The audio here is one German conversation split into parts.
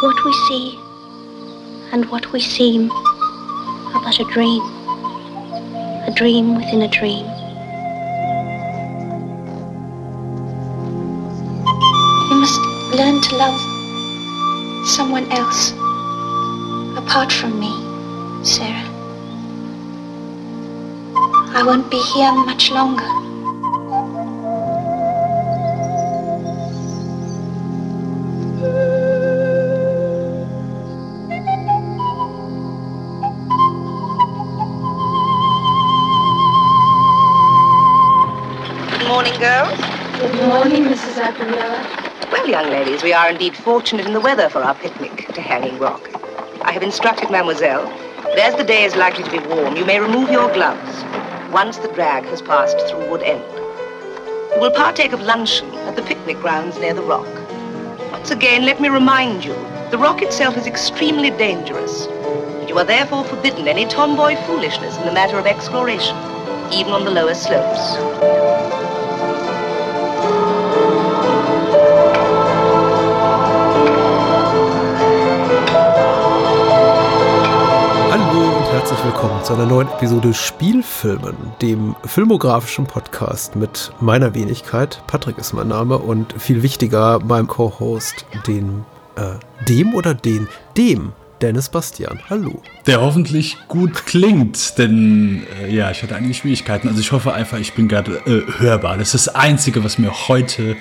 What we see and what we seem are but a dream, a dream within a dream. You must learn to love someone else apart from me, Sarah. I won't be here much longer. Well, young ladies, we are indeed fortunate in the weather for our picnic to Hanging Rock. I have instructed Mademoiselle that as the day is likely to be warm, you may remove your gloves once the drag has passed through Wood End. You will partake of luncheon at the picnic grounds near the rock. Once again, let me remind you, the rock itself is extremely dangerous. And you are therefore forbidden any tomboy foolishness in the matter of exploration, even on the lower slopes. Herzlich willkommen zu einer neuen Episode Spielfilmen, dem filmografischen Podcast mit meiner Wenigkeit. Patrick ist mein Name und viel wichtiger meinem Co-Host, den, äh, dem oder den, dem Dennis Bastian. Hallo. Der hoffentlich gut klingt, denn äh, ja, ich hatte einige Schwierigkeiten. Also ich hoffe einfach, ich bin gerade äh, hörbar. Das ist das Einzige, was mir heute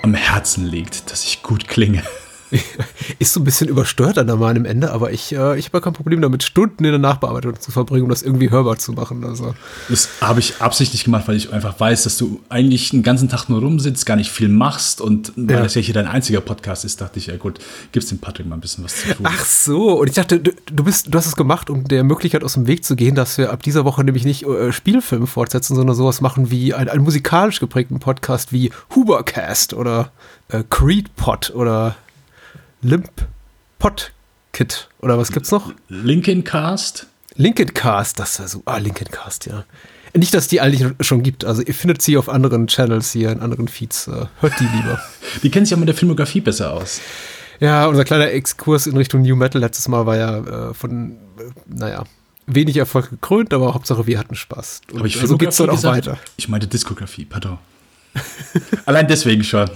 am Herzen liegt, dass ich gut klinge. Ist so ein bisschen übersteuert an meinem Ende, aber ich, äh, ich habe kein Problem damit, Stunden in der Nachbearbeitung zu verbringen, um das irgendwie hörbar zu machen. Also. Das habe ich absichtlich gemacht, weil ich einfach weiß, dass du eigentlich den ganzen Tag nur rumsitzt, gar nicht viel machst und weil Ja. das ja hier dein einziger Podcast ist, dachte ich, ja gut, gibst dem Patrick mal ein bisschen was zu tun. Ach so, und ich dachte, du, du bist, du hast es gemacht, um der Möglichkeit aus dem Weg zu gehen, dass wir ab dieser Woche nämlich nicht äh, Spielfilme fortsetzen, sondern sowas machen wie ein, einen musikalisch geprägten Podcast wie Hubercast oder äh, Creedpod oder Limp Podkit oder was gibt's noch? Linkin Cast? Linkin Cast, das war so, ah, Linkin Cast, ja. Nicht, dass die eigentlich schon gibt, also ihr findet sie auf anderen Channels hier, in anderen Feeds, äh, hört die lieber. Die kennen sich ja mit der Filmografie besser aus. Ja, unser kleiner Exkurs in Richtung New Metal letztes Mal war ja äh, von, äh, naja, wenig Erfolg gekrönt, aber Hauptsache wir hatten Spaß. Und Aber ich so geht's dann auch Filmografie weiter. gesagt? Ich meinte Diskografie, pardon. Allein deswegen schon.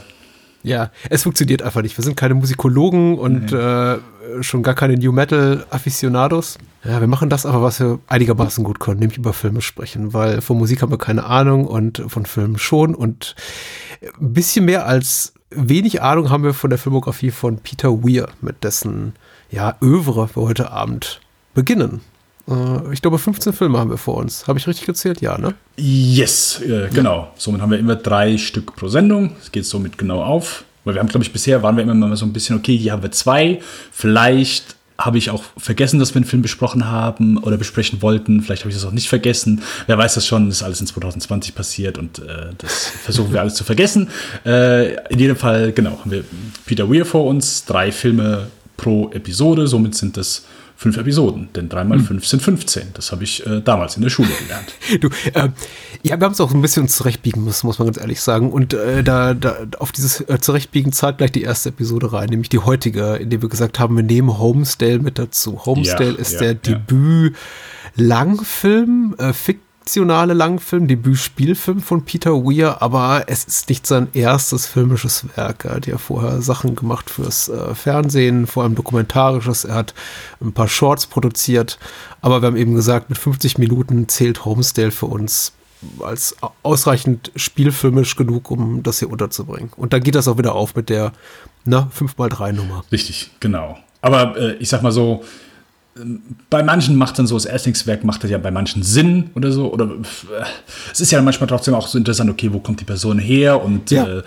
Ja, es funktioniert einfach nicht. Wir sind keine Musikologen und äh, schon gar keine New Metal Aficionados. Ja, wir machen das aber, was wir einigermaßen gut können, nämlich über Filme sprechen, weil von Musik haben wir keine Ahnung und von Filmen schon und ein bisschen mehr als wenig Ahnung haben wir von der Filmografie von Peter Weir, mit dessen ja, Övre wir heute Abend beginnen. Äh, ich glaube, 15 Filme haben wir vor uns. Habe ich richtig gezählt? Ja, ne? Yes, äh, genau. Somit haben wir immer drei Stück pro Sendung. Es geht somit genau auf. Weil wir haben, glaube ich, bisher waren wir immer mal so ein bisschen, okay, hier haben wir zwei. Vielleicht habe ich auch vergessen, dass wir einen Film besprochen haben oder besprechen wollten. Vielleicht habe ich das auch nicht vergessen. Wer weiß das schon, das ist alles in 2020 passiert und äh, das versuchen wir alles zu vergessen. Äh, in jedem Fall, genau, haben wir Peter Weir vor uns, drei Filme pro Episode. Somit sind das fünf Episoden, denn drei mal fünf sind 15. Das habe ich äh, damals in der Schule gelernt. Du, äh, ja, wir haben es auch ein bisschen zurechtbiegen müssen, muss man ganz ehrlich sagen. Und äh, da, da auf dieses äh, Zurechtbiegen zahlt gleich die erste Episode rein, nämlich die heutige, in der wir gesagt haben, wir nehmen Homestale mit dazu. Homestale Ja, ist ja, der ja. Debüt-Langfilm, äh, fiktionale Langfilm, Debüt-Spielfilm von Peter Weir, aber es ist nicht sein erstes filmisches Werk. Er hat ja vorher Sachen gemacht fürs äh, Fernsehen, vor allem dokumentarisches. Er hat ein paar Shorts produziert, aber wir haben eben gesagt, mit 50 Minuten zählt Homestale für uns als ausreichend spielfilmisch genug, um das hier unterzubringen. Und dann geht das auch wieder auf mit der na, 5x3 Nummer. Richtig, genau. Aber äh, ich sag mal so, bei manchen macht dann so das Erstlingswerk macht das ja bei manchen Sinn oder so. Oder äh, es ist ja manchmal trotzdem auch so interessant, okay, wo kommt die Person her? Und Ja. äh,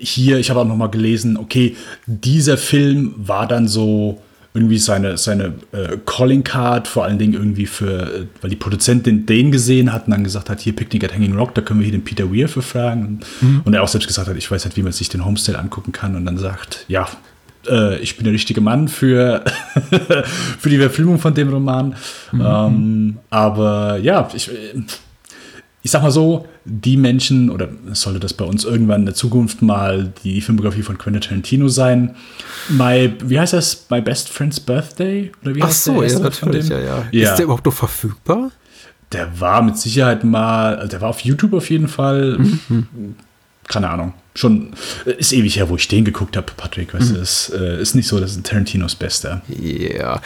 hier, ich habe auch noch mal gelesen, okay, dieser Film war dann so irgendwie seine, seine äh, Calling Card, vor allen Dingen irgendwie für, äh, weil die Produzentin den gesehen hat und dann gesagt hat, hier Picnic at Hanging Rock, da können wir hier den Peter Weir für fragen. Und er auch selbst gesagt hat, ich weiß nicht, wie man sich den Homestyle angucken kann und dann sagt, ja, äh, ich bin der richtige Mann für, für die Verfilmung von dem Roman. Ähm, aber ja, ich, ich sag mal so, die Menschen, oder sollte das bei uns irgendwann in der Zukunft mal die Filmografie von Quentin Tarantino sein? My, wie heißt das? My Best Friend's Birthday? Oder wie Ach heißt so, der ja, natürlich, ja, ja, ja. Ist der überhaupt noch verfügbar? Der war mit Sicherheit mal, also der war auf YouTube auf jeden Fall. Mhm. Keine Ahnung. Schon ist ewig her, wo ich den geguckt habe, Patrick. Weißt mhm. du, ist, äh, ist nicht so, das ist Tarantinos Bester. Ja.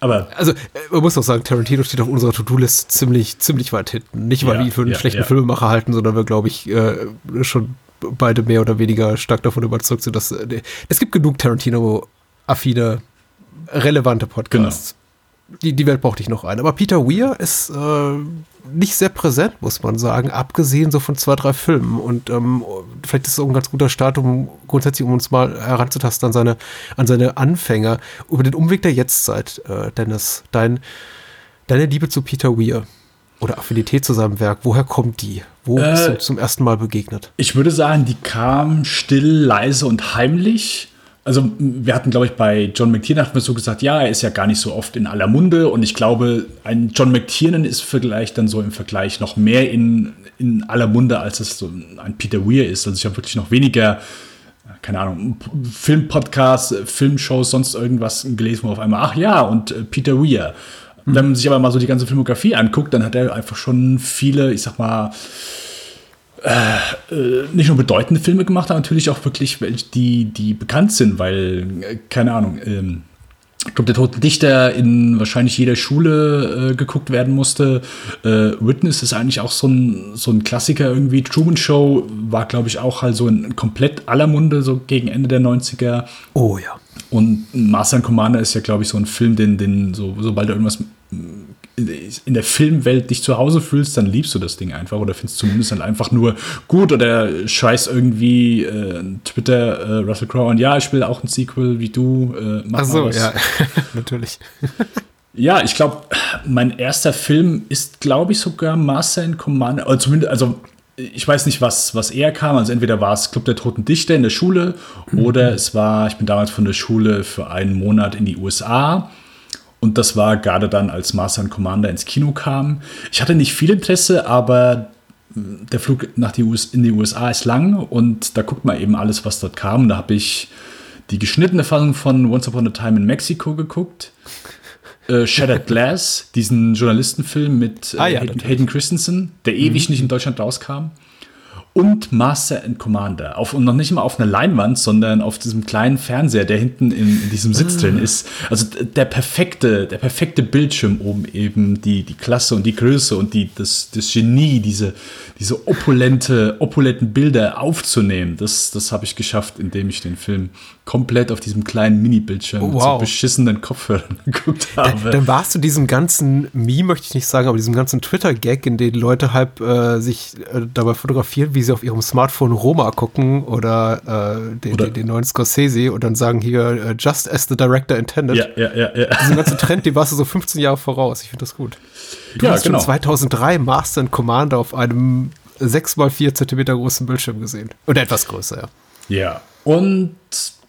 Aber also, äh, man muss auch sagen, Tarantino steht auf unserer To-Do-List ziemlich, ziemlich weit hinten. Nicht, weil ja, wir ihn für einen ja, schlechten ja. Filmemacher halten, sondern wir, glaube ich, äh, schon beide mehr oder weniger stark davon überzeugt sind, dass äh, es gibt genug Tarantino-affine, relevante Podcasts. Genau die, die Welt braucht ich noch einen. Aber Peter Weir ist äh, nicht sehr präsent, muss man sagen, abgesehen so von zwei, drei Filmen. Und ähm, vielleicht ist es auch ein ganz guter Start, um grundsätzlich um uns mal heranzutasten an seine, an seine Anfänger. Über den Umweg der Jetztzeit, äh, Dennis, dein, deine Liebe zu Peter Weir oder Affinität zu seinem Werk, woher kommt die? Wo äh, bist du zum ersten Mal begegnet? Ich würde sagen, die kam still, leise und heimlich also wir hatten, glaube ich, bei John McTiernan so gesagt, ja, er ist ja gar nicht so oft in aller Munde und ich glaube, ein John McTiernan ist vielleicht dann so im Vergleich noch mehr in, in aller Munde, als es so ein Peter Weir ist. Also ich habe wirklich noch weniger, keine Ahnung, Filmpodcasts, Filmshows, sonst irgendwas gelesen, wo auf einmal, ach ja, und äh, Peter Weir. Wenn man sich aber mal so die ganze Filmografie anguckt, dann hat er einfach schon viele, ich sag mal, äh, nicht nur bedeutende Filme gemacht, aber natürlich auch wirklich welche, die, die bekannt sind, weil, äh, keine Ahnung, ähm, ich glaube, der Tote Dichter in wahrscheinlich jeder Schule äh, geguckt werden musste. Äh, Witness ist eigentlich auch so ein, so ein Klassiker irgendwie. Truman Show war, glaube ich, auch halt so in komplett aller Munde, so gegen Ende der 90er. Oh ja. Und Master Commander ist ja, glaube ich, so ein Film, den, den so, sobald er irgendwas in der Filmwelt dich zu Hause fühlst, dann liebst du das Ding einfach oder findest zumindest dann einfach nur gut oder scheiß irgendwie äh, Twitter äh, Russell Crowe und ja, ich will auch ein Sequel wie du. Äh, mach Ach so, ja, natürlich. ja, ich glaube, mein erster Film ist, glaube ich, sogar Master in Command, oder zumindest, also ich weiß nicht, was, was eher kam. Also entweder war es Club der Toten Dichter in der Schule mhm. oder es war, ich bin damals von der Schule für einen Monat in die USA und das war gerade dann, als Master and Commander ins Kino kam. Ich hatte nicht viel Interesse, aber der Flug nach die US in die USA ist lang und da guckt man eben alles, was dort kam. Da habe ich die geschnittene Fassung von Once Upon a Time in Mexico geguckt. Äh, Shattered Glass, diesen Journalistenfilm mit äh, ah, ja, Hayden, Hayden, Christensen, der ewig mhm. nicht in Deutschland rauskam und Master and Commander. Auf, und noch nicht mal auf einer Leinwand, sondern auf diesem kleinen Fernseher, der hinten in, in diesem Sitz ah. drin ist. Also der perfekte, der perfekte Bildschirm, um eben die, die Klasse und die Größe und die, das, das Genie, diese, diese opulente, opulenten Bilder aufzunehmen. Das, das habe ich geschafft, indem ich den Film komplett auf diesem kleinen Mini-Bildschirm oh, wow. mit so beschissenen Kopfhörern geguckt habe. Dann, dann, warst du diesem ganzen Meme, möchte ich nicht sagen, aber diesem ganzen Twitter-Gag, in dem Leute halb äh, sich äh, dabei fotografieren, wie sie auf ihrem Smartphone Roma gucken oder, äh, den, oder den, den, neuen Scorsese und dann sagen hier, uh, just as the director intended. Ja, ja, ja. ja. Diesen ganzen Trend, den warst du so 15 Jahre voraus. Ich finde das gut. Du ja, hast genau. schon 2003 Master and Commander auf einem 6 x 4 Zentimeter großen Bildschirm gesehen. Oder etwas größer, ja. Ja, und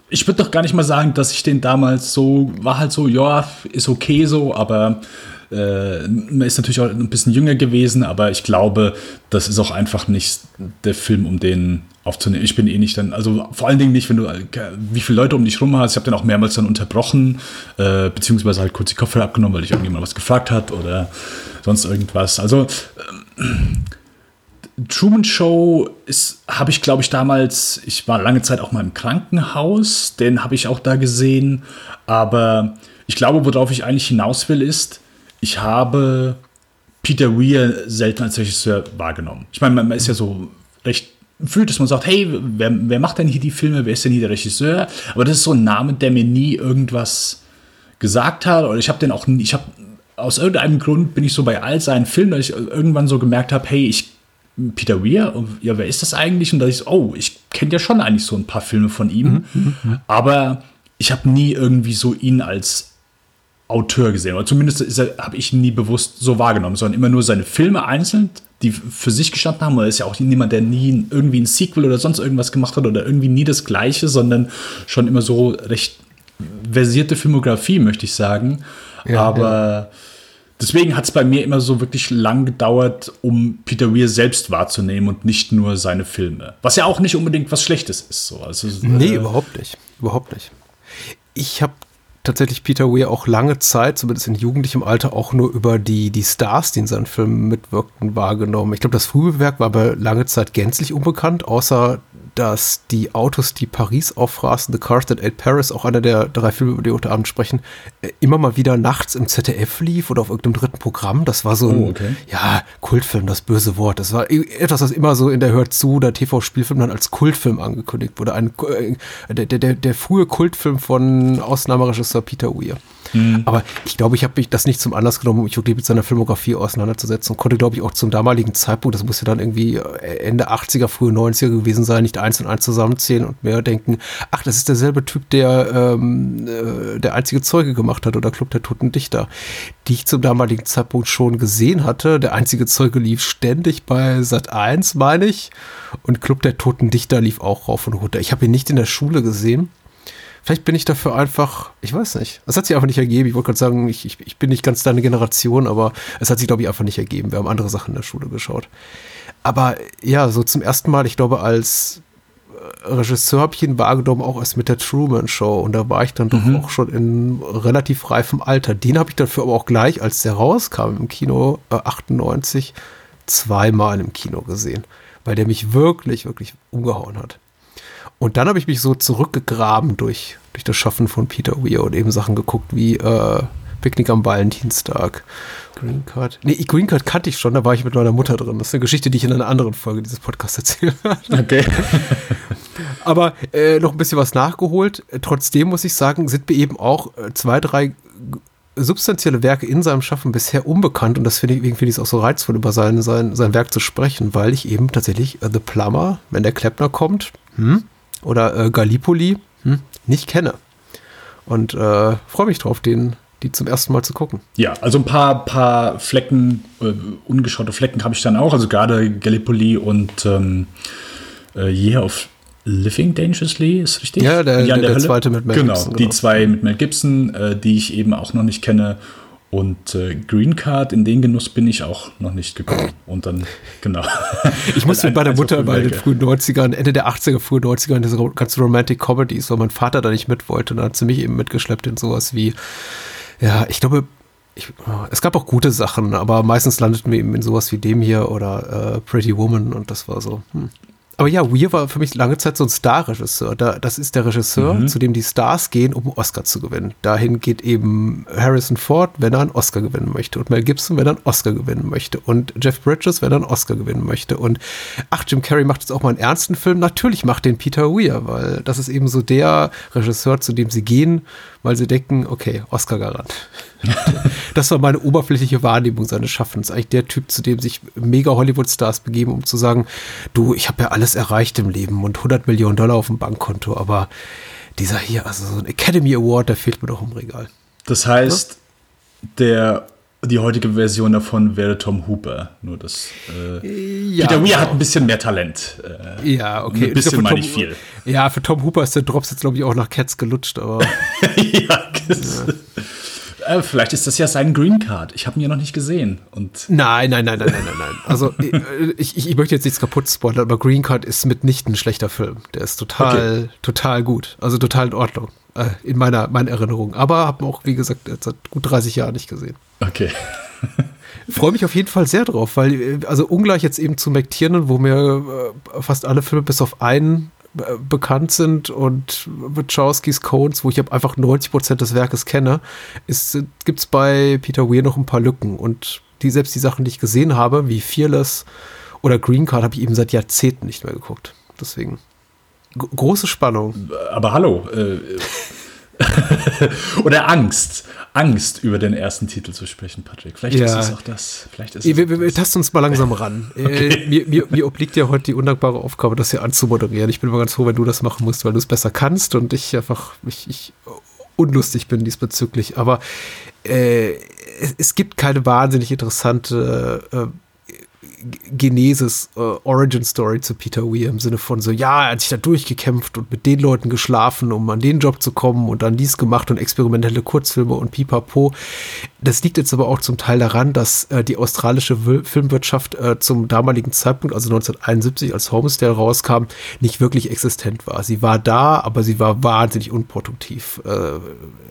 ich würde doch gar nicht mal sagen, dass ich den damals so, war halt so, ja, ist okay so, aber äh, man ist natürlich auch ein bisschen jünger gewesen, aber ich glaube, das ist auch einfach nicht der Film, um den aufzunehmen. Ich bin eh nicht dann, also vor allen Dingen nicht, wenn du, wie viele Leute um dich rum hast. Ich habe den auch mehrmals dann unterbrochen, äh, beziehungsweise halt kurz die Kopfhörer abgenommen, weil ich irgendjemand was gefragt hat oder sonst irgendwas. Also, äh, Truman Show ist, habe ich glaube ich damals, ich war lange Zeit auch mal im Krankenhaus, den habe ich auch da gesehen, aber ich glaube, worauf ich eigentlich hinaus will, ist, ich habe Peter Weir selten als Regisseur wahrgenommen. Ich meine, man ist ja so recht fühlt, dass man sagt, hey, wer, wer macht denn hier die Filme, wer ist denn hier der Regisseur? Aber das ist so ein Name, der mir nie irgendwas gesagt hat oder ich habe den auch nie, ich habe aus irgendeinem Grund bin ich so bei all seinen Filmen, dass ich irgendwann so gemerkt habe, hey, ich Peter Weir, ja, wer ist das eigentlich? Und da ich oh, ich kenne ja schon eigentlich so ein paar Filme von ihm, mhm, mhm. aber ich habe nie irgendwie so ihn als Autor gesehen, oder zumindest habe ich ihn nie bewusst so wahrgenommen, sondern immer nur seine Filme einzeln, die für sich gestanden haben. Er ist ja auch niemand, der nie irgendwie ein Sequel oder sonst irgendwas gemacht hat oder irgendwie nie das Gleiche, sondern schon immer so recht versierte Filmografie, möchte ich sagen. Ja, aber ja deswegen hat es bei mir immer so wirklich lang gedauert, um Peter Weir selbst wahrzunehmen und nicht nur seine Filme. Was ja auch nicht unbedingt was Schlechtes ist. So. Also, nee, äh, überhaupt nicht. Überhaupt nicht. Ich habe tatsächlich Peter Weir auch lange Zeit, zumindest in jugendlichem Alter, auch nur über die, die Stars, die in seinen Filmen mitwirkten, wahrgenommen. Ich glaube, das frühe Werk war aber lange Zeit gänzlich unbekannt, außer dass die Autos, die Paris auffraßen, The Cars That Ate Paris, auch einer der drei Filme, über die wir heute Abend sprechen, äh, immer mal wieder nachts im ZDF lief oder auf irgendeinem dritten Programm. Das war so ein, oh, okay. ja, Kultfilm, das böse Wort. Das war etwas, was immer so in der Hört zu oder TV-Spielfilm dann als Kultfilm angekündigt wurde. Ein, äh, der, der, der frühe Kultfilm von Ausnahmeregisseur Peter Weir. Mhm. Aber ich glaube, ich habe mich das nicht zum Anlass genommen, um mich wirklich mit seiner Filmografie auseinanderzusetzen und konnte, glaube ich, auch zum damaligen Zeitpunkt, das muss ja dann irgendwie äh, Ende 80er, frühe 90er gewesen sein, nicht eins und eins zusammenzählen und mehr denken, ach, das ist derselbe Typ, der ähm, äh, der einzige Zeuge gemacht hat oder Club der Toten Dichter, die ich zum damaligen Zeitpunkt schon gesehen hatte. Der einzige Zeuge lief ständig bei Sat 1, meine ich, und Club der Toten Dichter lief auch rauf und runter. Ich habe ihn nicht in der Schule gesehen. Vielleicht bin ich dafür einfach, ich weiß nicht. Es hat sich einfach nicht ergeben. Ich wollte gerade sagen, ich, ich, ich bin nicht ganz deine Generation, aber es hat sich, glaube ich, einfach nicht ergeben. Wir haben andere Sachen in der Schule geschaut. Aber ja, so zum ersten Mal, ich glaube, als äh, Regisseur habe ich ihn wahrgenommen, auch erst mit der Truman Show. Und da war ich dann mhm. doch auch schon in relativ reifem Alter. Den habe ich dafür aber auch gleich, als der rauskam im Kino äh, 98, zweimal im Kino gesehen. Weil der mich wirklich, wirklich umgehauen hat. Und dann habe ich mich so zurückgegraben durch, durch das Schaffen von Peter Weir und eben Sachen geguckt wie äh, Picknick am Valentinstag, Green Card. Nee, Green Card kannte ich schon, da war ich mit meiner Mutter drin. Das ist eine Geschichte, die ich in einer anderen Folge dieses Podcasts erzähle. Okay. Aber äh, noch ein bisschen was nachgeholt. Trotzdem muss ich sagen, sind mir eben auch äh, zwei, drei substanzielle Werke in seinem Schaffen bisher unbekannt und das finde ich, finde ich es auch so reizvoll, über sein, sein, sein Werk zu sprechen, weil ich eben tatsächlich uh, The Plumber, wenn der Kleppner kommt, hm, oder äh, Gallipoli hm, nicht kenne. Und äh, freue mich drauf, den die zum ersten Mal zu gucken. Ja, also ein paar, paar Flecken, äh, ungeschaute Flecken habe ich dann auch. Also gerade Gallipoli und ähm, äh, Year of Living Dangerously, ist richtig? Ja, der, der, der, der zweite mit Mel genau, Gibson. Genau, die zwei mit Mel Gibson, äh, die ich eben auch noch nicht kenne. Und äh, Green Card, in den Genuss bin ich auch noch nicht gekommen. Und dann, genau. Ich musste mit meiner Mutter bei den frühen 90ern, Ende der 80er, frühen 90ern, diese ganzen Romantic Comedies, weil mein Vater da nicht mit wollte. Und dann hat sie mich eben mitgeschleppt in sowas wie, ja, ich glaube, ich, es gab auch gute Sachen, aber meistens landeten wir eben in sowas wie dem hier oder äh, Pretty Woman und das war so. Hm. Aber ja, Weir war für mich lange Zeit so ein Star-Regisseur. Da, das ist der Regisseur, mhm. zu dem die Stars gehen, um einen Oscar zu gewinnen. Dahin geht eben Harrison Ford, wenn er einen Oscar gewinnen möchte. Und Mel Gibson, wenn er einen Oscar gewinnen möchte. Und Jeff Bridges, wenn er einen Oscar gewinnen möchte. Und ach, Jim Carrey macht jetzt auch mal einen ernsten Film. Natürlich macht den Peter Weir, weil das ist eben so der Regisseur, zu dem sie gehen, weil sie denken, okay, Oscar-Garant. das war meine oberflächliche Wahrnehmung seines Schaffens. Eigentlich der Typ, zu dem sich mega Hollywood-Stars begeben, um zu sagen, du, ich habe ja alles erreicht im Leben und 100 Millionen Dollar auf dem Bankkonto, aber dieser hier, also so ein Academy Award, der fehlt mir doch im Regal. Das heißt, ja? der die heutige Version davon wäre Tom Hooper. Nur das äh, ja, Peter Weir genau. hat ein bisschen mehr Talent. Äh, ja, okay. Ein bisschen meine ich viel. Ja, für Tom Hooper ist der Drops jetzt, glaube ich, auch nach Cats gelutscht, aber. ja, ja. Äh, vielleicht ist das ja sein Green Card. Ich habe ihn ja noch nicht gesehen. Und nein, nein, nein, nein, nein, nein, nein. Also äh, ich, ich, ich möchte jetzt nichts kaputt spoilern, aber Green Card ist mitnichten ein schlechter Film. Der ist total, okay. total gut. Also total in Ordnung. Äh, in meiner, meiner Erinnerung. Aber habe auch, wie gesagt, seit gut 30 Jahren nicht gesehen. Okay. Freue mich auf jeden Fall sehr drauf, weil, äh, also ungleich jetzt eben zu McTiernan, wo mir äh, fast alle Filme bis auf einen bekannt sind und Wachowskis Codes, wo ich einfach 90 Prozent des Werkes kenne, gibt es bei Peter Weir noch ein paar Lücken. Und die, selbst die Sachen, die ich gesehen habe, wie Fearless oder Green Card, habe ich eben seit Jahrzehnten nicht mehr geguckt. Deswegen große Spannung. Aber hallo. Äh, Oder Angst. Angst, über den ersten Titel zu sprechen, Patrick. Vielleicht ja. ist es auch das. Vielleicht ist wir, wir, wir tasten uns mal langsam ran. Äh, okay. mir, mir, mir, obliegt ja heute die undankbare Aufgabe, das hier anzumoderieren. Ich bin immer ganz froh, wenn du das machen musst, weil du es besser kannst und ich einfach ich, ich unlustig bin diesbezüglich. Aber äh, es, es, gibt keine wahnsinnig interessante äh, Genesis, äh, Origin Story zu Peter Weir im Sinne von so, ja, er hat sich da durchgekämpft und mit den Leuten geschlafen, um an den Job zu kommen und dann dies gemacht und experimentelle Kurzfilme und pipapo. Das liegt jetzt aber auch zum Teil daran, dass äh, die australische Wil Filmwirtschaft äh, zum damaligen Zeitpunkt, also 1971, als Homestead rauskam, nicht wirklich existent war. Sie war da, aber sie war wahnsinnig unproduktiv. Äh,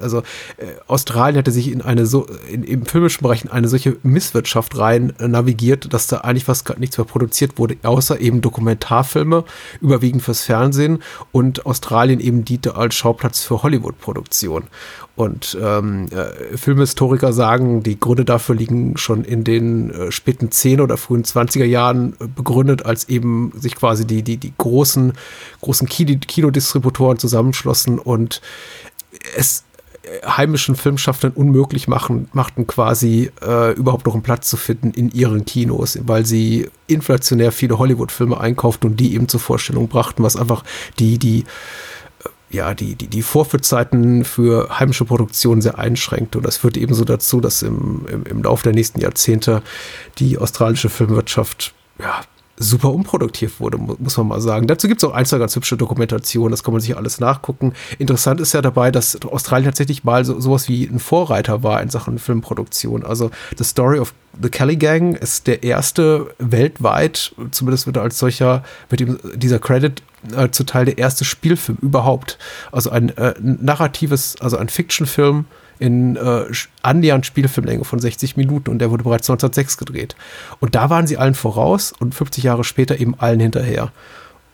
also äh, Australien hatte sich in eine so, in, im filmischen Bereich in eine solche Misswirtschaft rein äh, navigiert, dass da eigentlich fast nichts mehr produziert wurde, außer eben Dokumentarfilme, überwiegend fürs Fernsehen und Australien eben diente als Schauplatz für Hollywood-Produktion. Und ähm, äh, Filmhistoriker sagen, die Gründe dafür liegen schon in den äh, späten 10 oder frühen 20er Jahren äh, begründet, als eben sich quasi die, die, die großen, großen Kinodistributoren zusammenschlossen und es heimischen Filmschaffenden unmöglich machen, machten quasi äh, überhaupt noch einen Platz zu finden in ihren Kinos, weil sie inflationär viele Hollywood-Filme einkauften und die eben zur Vorstellung brachten, was einfach die, die ja, die, die, die Vorführzeiten für heimische Produktion sehr einschränkt. Und das führt ebenso dazu, dass im, im, im Laufe der nächsten Jahrzehnte die australische Filmwirtschaft ja, super unproduktiv wurde, muss man mal sagen. Dazu gibt es auch ein, zwei ganz hübsche Dokumentationen, das kann man sich alles nachgucken. Interessant ist ja dabei, dass Australien tatsächlich mal so, sowas wie ein Vorreiter war in Sachen Filmproduktion. Also The Story of the Kelly Gang ist der erste weltweit, zumindest wird er als solcher mit dem, dieser Credit äh, zuteil der erste Spielfilm überhaupt. Also ein äh, narratives, also ein Fiction-Film, in äh, annähernd Spielfilmlänge von 60 Minuten und der wurde bereits 1906 gedreht. Und da waren sie allen voraus und 50 Jahre später eben allen hinterher.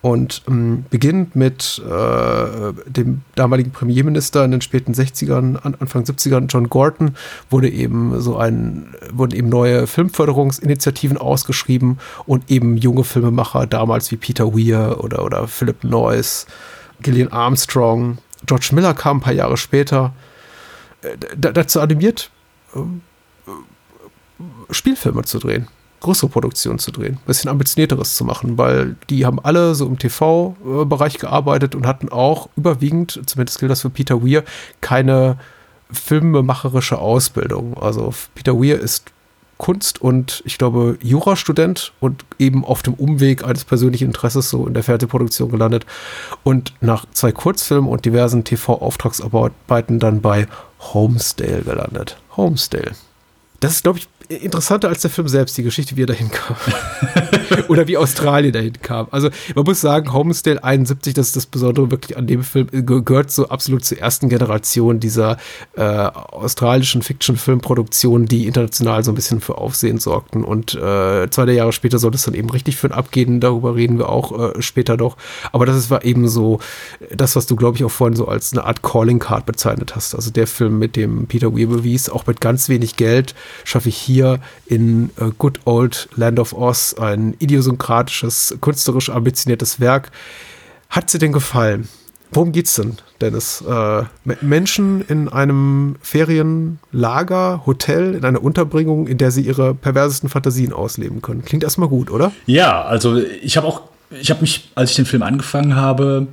Und ähm, beginnend mit äh, dem damaligen Premierminister in den späten 60ern, Anfang 70ern, John Gorton, wurde eben so ein, wurden eben neue Filmförderungsinitiativen ausgeschrieben und eben junge Filmemacher damals wie Peter Weir oder, oder Philip Noyce, Gillian Armstrong, George Miller kam ein paar Jahre später dazu animiert, äh, Spielfilme zu drehen, größere Produktionen zu drehen, ein bisschen ambitionierteres zu machen, weil die haben alle so im TV-Bereich gearbeitet und hatten auch überwiegend, zumindest gilt das für Peter Weir, keine filmemacherische Ausbildung. Also Peter Weir ist Kunst und ich glaube Jurastudent und eben auf dem Umweg eines persönlichen Interesses so in der Fernsehproduktion gelandet und nach zwei Kurzfilmen und diversen TV-Auftragsarbeiten dann bei Homestale gelandet. Homestale. Das ist, glaube ich, interessanter als der Film selbst, die Geschichte, wie er dahin kam. Oder wie Australien dahin kam. Also man muss sagen, Homestay 71, das ist das Besondere wirklich an dem Film, gehört so absolut zur ersten Generation dieser äh, australischen Fiction-Filmproduktionen, die international so ein bisschen für Aufsehen sorgten. Und äh, zwei Jahre später sollte es dann eben richtig für ein Abgehen, darüber reden wir auch äh, später noch. Aber das war eben so das, was du, glaube ich, auch vorhin so als eine Art Calling Card bezeichnet hast. Also der Film mit dem Peter Weir bewies, auch mit ganz wenig Geld schaffe ich hier hier in äh, Good Old Land of Oz ein idiosynkratisches, künstlerisch ambitioniertes Werk. Hat sie denn gefallen? Worum geht's denn, Dennis? Äh, Menschen in einem Ferienlager, Hotel, in einer Unterbringung, in der sie ihre perversesten Fantasien ausleben können. Klingt erstmal gut, oder? Ja, also ich habe auch, ich habe mich, als ich den Film angefangen habe,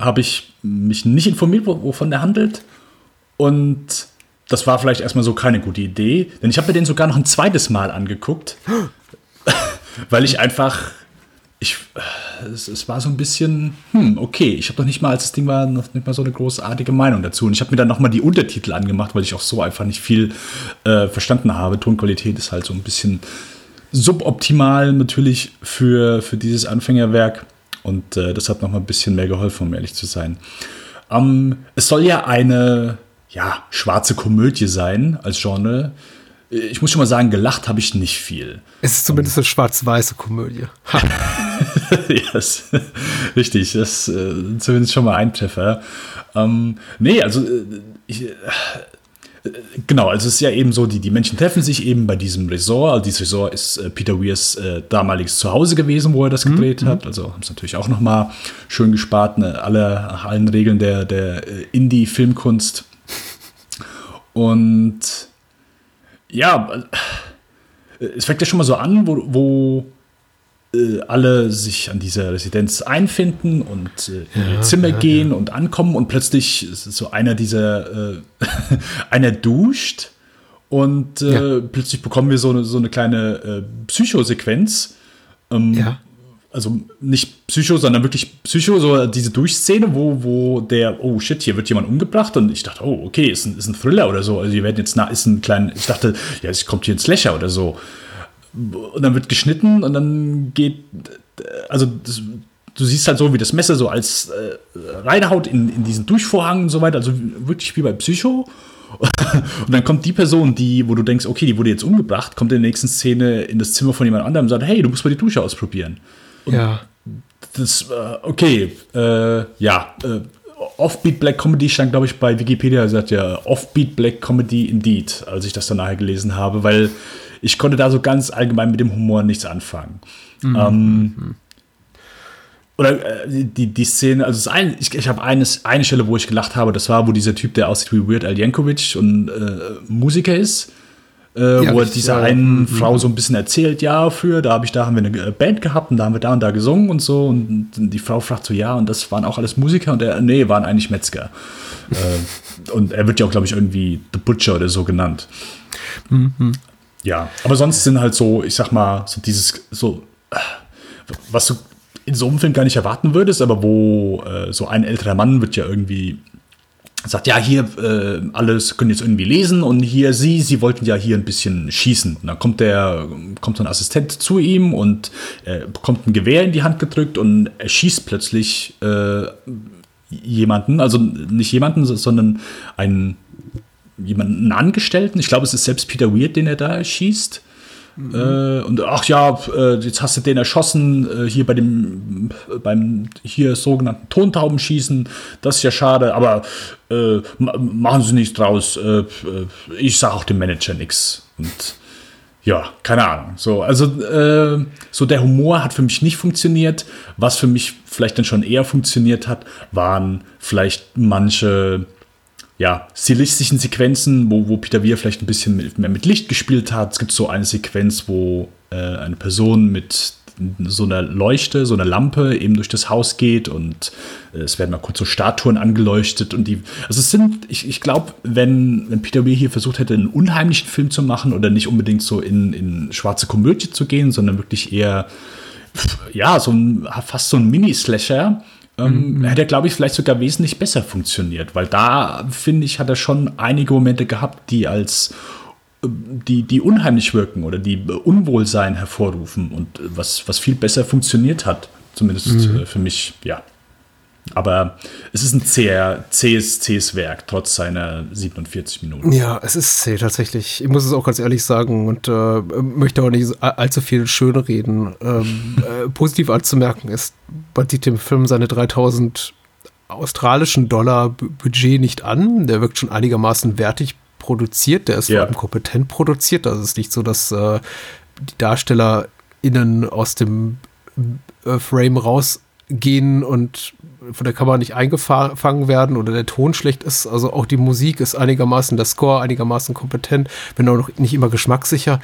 habe ich mich nicht informiert, wovon der handelt. Und das war vielleicht erstmal so keine gute Idee, denn ich habe mir den sogar noch ein zweites Mal angeguckt, weil ich einfach, ich, es, es, war so ein bisschen, hm, okay, ich habe doch nicht mal, als das Ding war, noch nicht mal so eine großartige Meinung dazu. Und ich habe mir dann nochmal die Untertitel angemacht, weil ich auch so einfach nicht viel äh, verstanden habe. Tonqualität ist halt so ein bisschen suboptimal natürlich für, für dieses Anfängerwerk. Und äh, das hat nochmal ein bisschen mehr geholfen, um ehrlich zu sein. Ähm, es soll ja eine ja, schwarze Komödie sein als Genre. Ich muss schon mal sagen, gelacht habe ich nicht viel. Es ist zumindest eine schwarz-weiße Komödie. yes. Richtig, das ist äh, zumindest schon mal ein Treffer. Ähm, nee, also äh, ich, äh, genau, also es ist ja eben so, die, die Menschen treffen sich eben bei diesem Resort. Also dieses Resort ist äh, Peter Weirs äh, damaliges Zuhause gewesen, wo er das mhm, gedreht mhm. hat. Also haben es natürlich auch noch mal schön gespart, ne, alle, allen Regeln der, der äh, Indie-Filmkunst und ja, es fängt ja schon mal so an, wo, wo äh, alle sich an dieser Residenz einfinden und äh, in ja, ihr Zimmer ja, gehen ja. und ankommen und plötzlich ist so einer dieser, äh, einer duscht und äh, plötzlich bekommen wir so eine, so eine kleine äh, Psychosequenz. Ähm, ja. Also nicht Psycho, sondern wirklich Psycho, so diese Durchszene, wo, wo der, oh shit, hier wird jemand umgebracht und ich dachte, oh, okay, ist ein, ist ein Thriller oder so. Also, die werden jetzt, na, ist ein kleiner, ich dachte, ja, es kommt hier ein Slasher oder so. Und dann wird geschnitten und dann geht, also das, du siehst halt so, wie das Messer so als äh, reinhaut in, in diesen Durchvorhang und so weiter, also wirklich wie bei Psycho. und dann kommt die Person, die, wo du denkst, okay, die wurde jetzt umgebracht, kommt in der nächsten Szene in das Zimmer von jemand anderem und sagt, hey, du musst mal die Dusche ausprobieren. Und ja. Das, äh, okay, äh, ja, äh, Offbeat Black Comedy stand, glaube ich, bei Wikipedia, sagt ja, Offbeat Black Comedy indeed, als ich das dann nachher gelesen habe, weil ich konnte da so ganz allgemein mit dem Humor nichts anfangen. Mhm. Ähm, mhm oder äh, die, die Szene, also das ein, ich, ich habe eine Stelle, wo ich gelacht habe, das war, wo dieser Typ, der aussieht wie Weird Al Yankovic und äh, Musiker ist, äh, ja, wo er dieser einen mhm. Frau so ein bisschen erzählt, ja, für, da habe ich, da haben wir eine äh, Band gehabt und da haben wir da und da gesungen und so und die Frau fragt so, ja, und das waren auch alles Musiker und er, nee, waren eigentlich Metzger. äh, und er wird ja auch, glaube ich, irgendwie The Butcher oder so genannt. Mhm. Ja, aber sonst sind halt so, ich sag mal, so dieses, so, was du in so einem Film gar nicht erwarten würdest, aber wo äh, so ein älterer Mann wird ja irgendwie sagt, ja, hier äh, alles können jetzt irgendwie lesen und hier sie, sie wollten ja hier ein bisschen schießen. Und dann kommt der, kommt so ein Assistent zu ihm und äh, bekommt ein Gewehr in die Hand gedrückt und er schießt plötzlich äh, jemanden, also nicht jemanden, sondern einen jemanden Angestellten. Ich glaube, es ist selbst Peter Weird, den er da schießt. Mhm. Äh, und ach ja, äh, jetzt hast du den erschossen, äh, hier bei dem, beim hier sogenannten Tontaubenschießen. Das ist ja schade, aber äh, machen Sie nichts draus. Äh, ich sage auch dem Manager nichts. Und ja, keine Ahnung. So, also so der Humor hat für mich nicht funktioniert. Was für mich vielleicht dann schon eher funktioniert hat, waren vielleicht manche ja, stilistischen Sequenzen, wo, wo Peter Weir vielleicht ein bisschen mehr mit Licht gespielt hat. Es gibt so eine Sequenz, wo äh, eine Person mit so einer Leuchte, so einer Lampe eben durch das Haus geht und äh, es werden mal kurz so Statuen angeleuchtet und die, also es sind, ich, ich glaube, wenn, wenn Peter Weir hier versucht hätte, einen unheimlichen Film zu machen oder nicht unbedingt so in, in schwarze Komödie zu gehen, sondern wirklich eher, ja, so ein, fast so ein Mini-Slasher, ähm, mhm. hätte er, glaube ich, vielleicht sogar wesentlich besser funktioniert, weil da, finde ich, hat er schon einige Momente gehabt, die als äh, die, die unheimlich wirken oder die Unwohlsein hervorrufen und was, was viel besser funktioniert hat. Zumindest mhm. Äh, für mich, ja. Aber es ist ein zäher, zähes, zähes Werk, trotz seiner 47 Minuten. Ja, es ist zäh tatsächlich. Ich muss es auch ganz ehrlich sagen und äh, möchte auch nicht allzu viel schöne reden. Ähm, äh, positiv anzumerken ist, man sieht dem Film seine 3000 australischen Dollar Budget nicht an. Der wirkt schon einigermaßen wertig produziert. Der ist ja. vor allem kompetent produziert. Also es ist nicht so, dass äh, die DarstellerInnen aus dem äh, Frame rausgehen und von der Kamera nicht eingefangen werden oder der Ton schlecht ist. Also auch die Musik ist einigermaßen, der Score einigermaßen kompetent, wenn auch noch nicht immer geschmackssicher.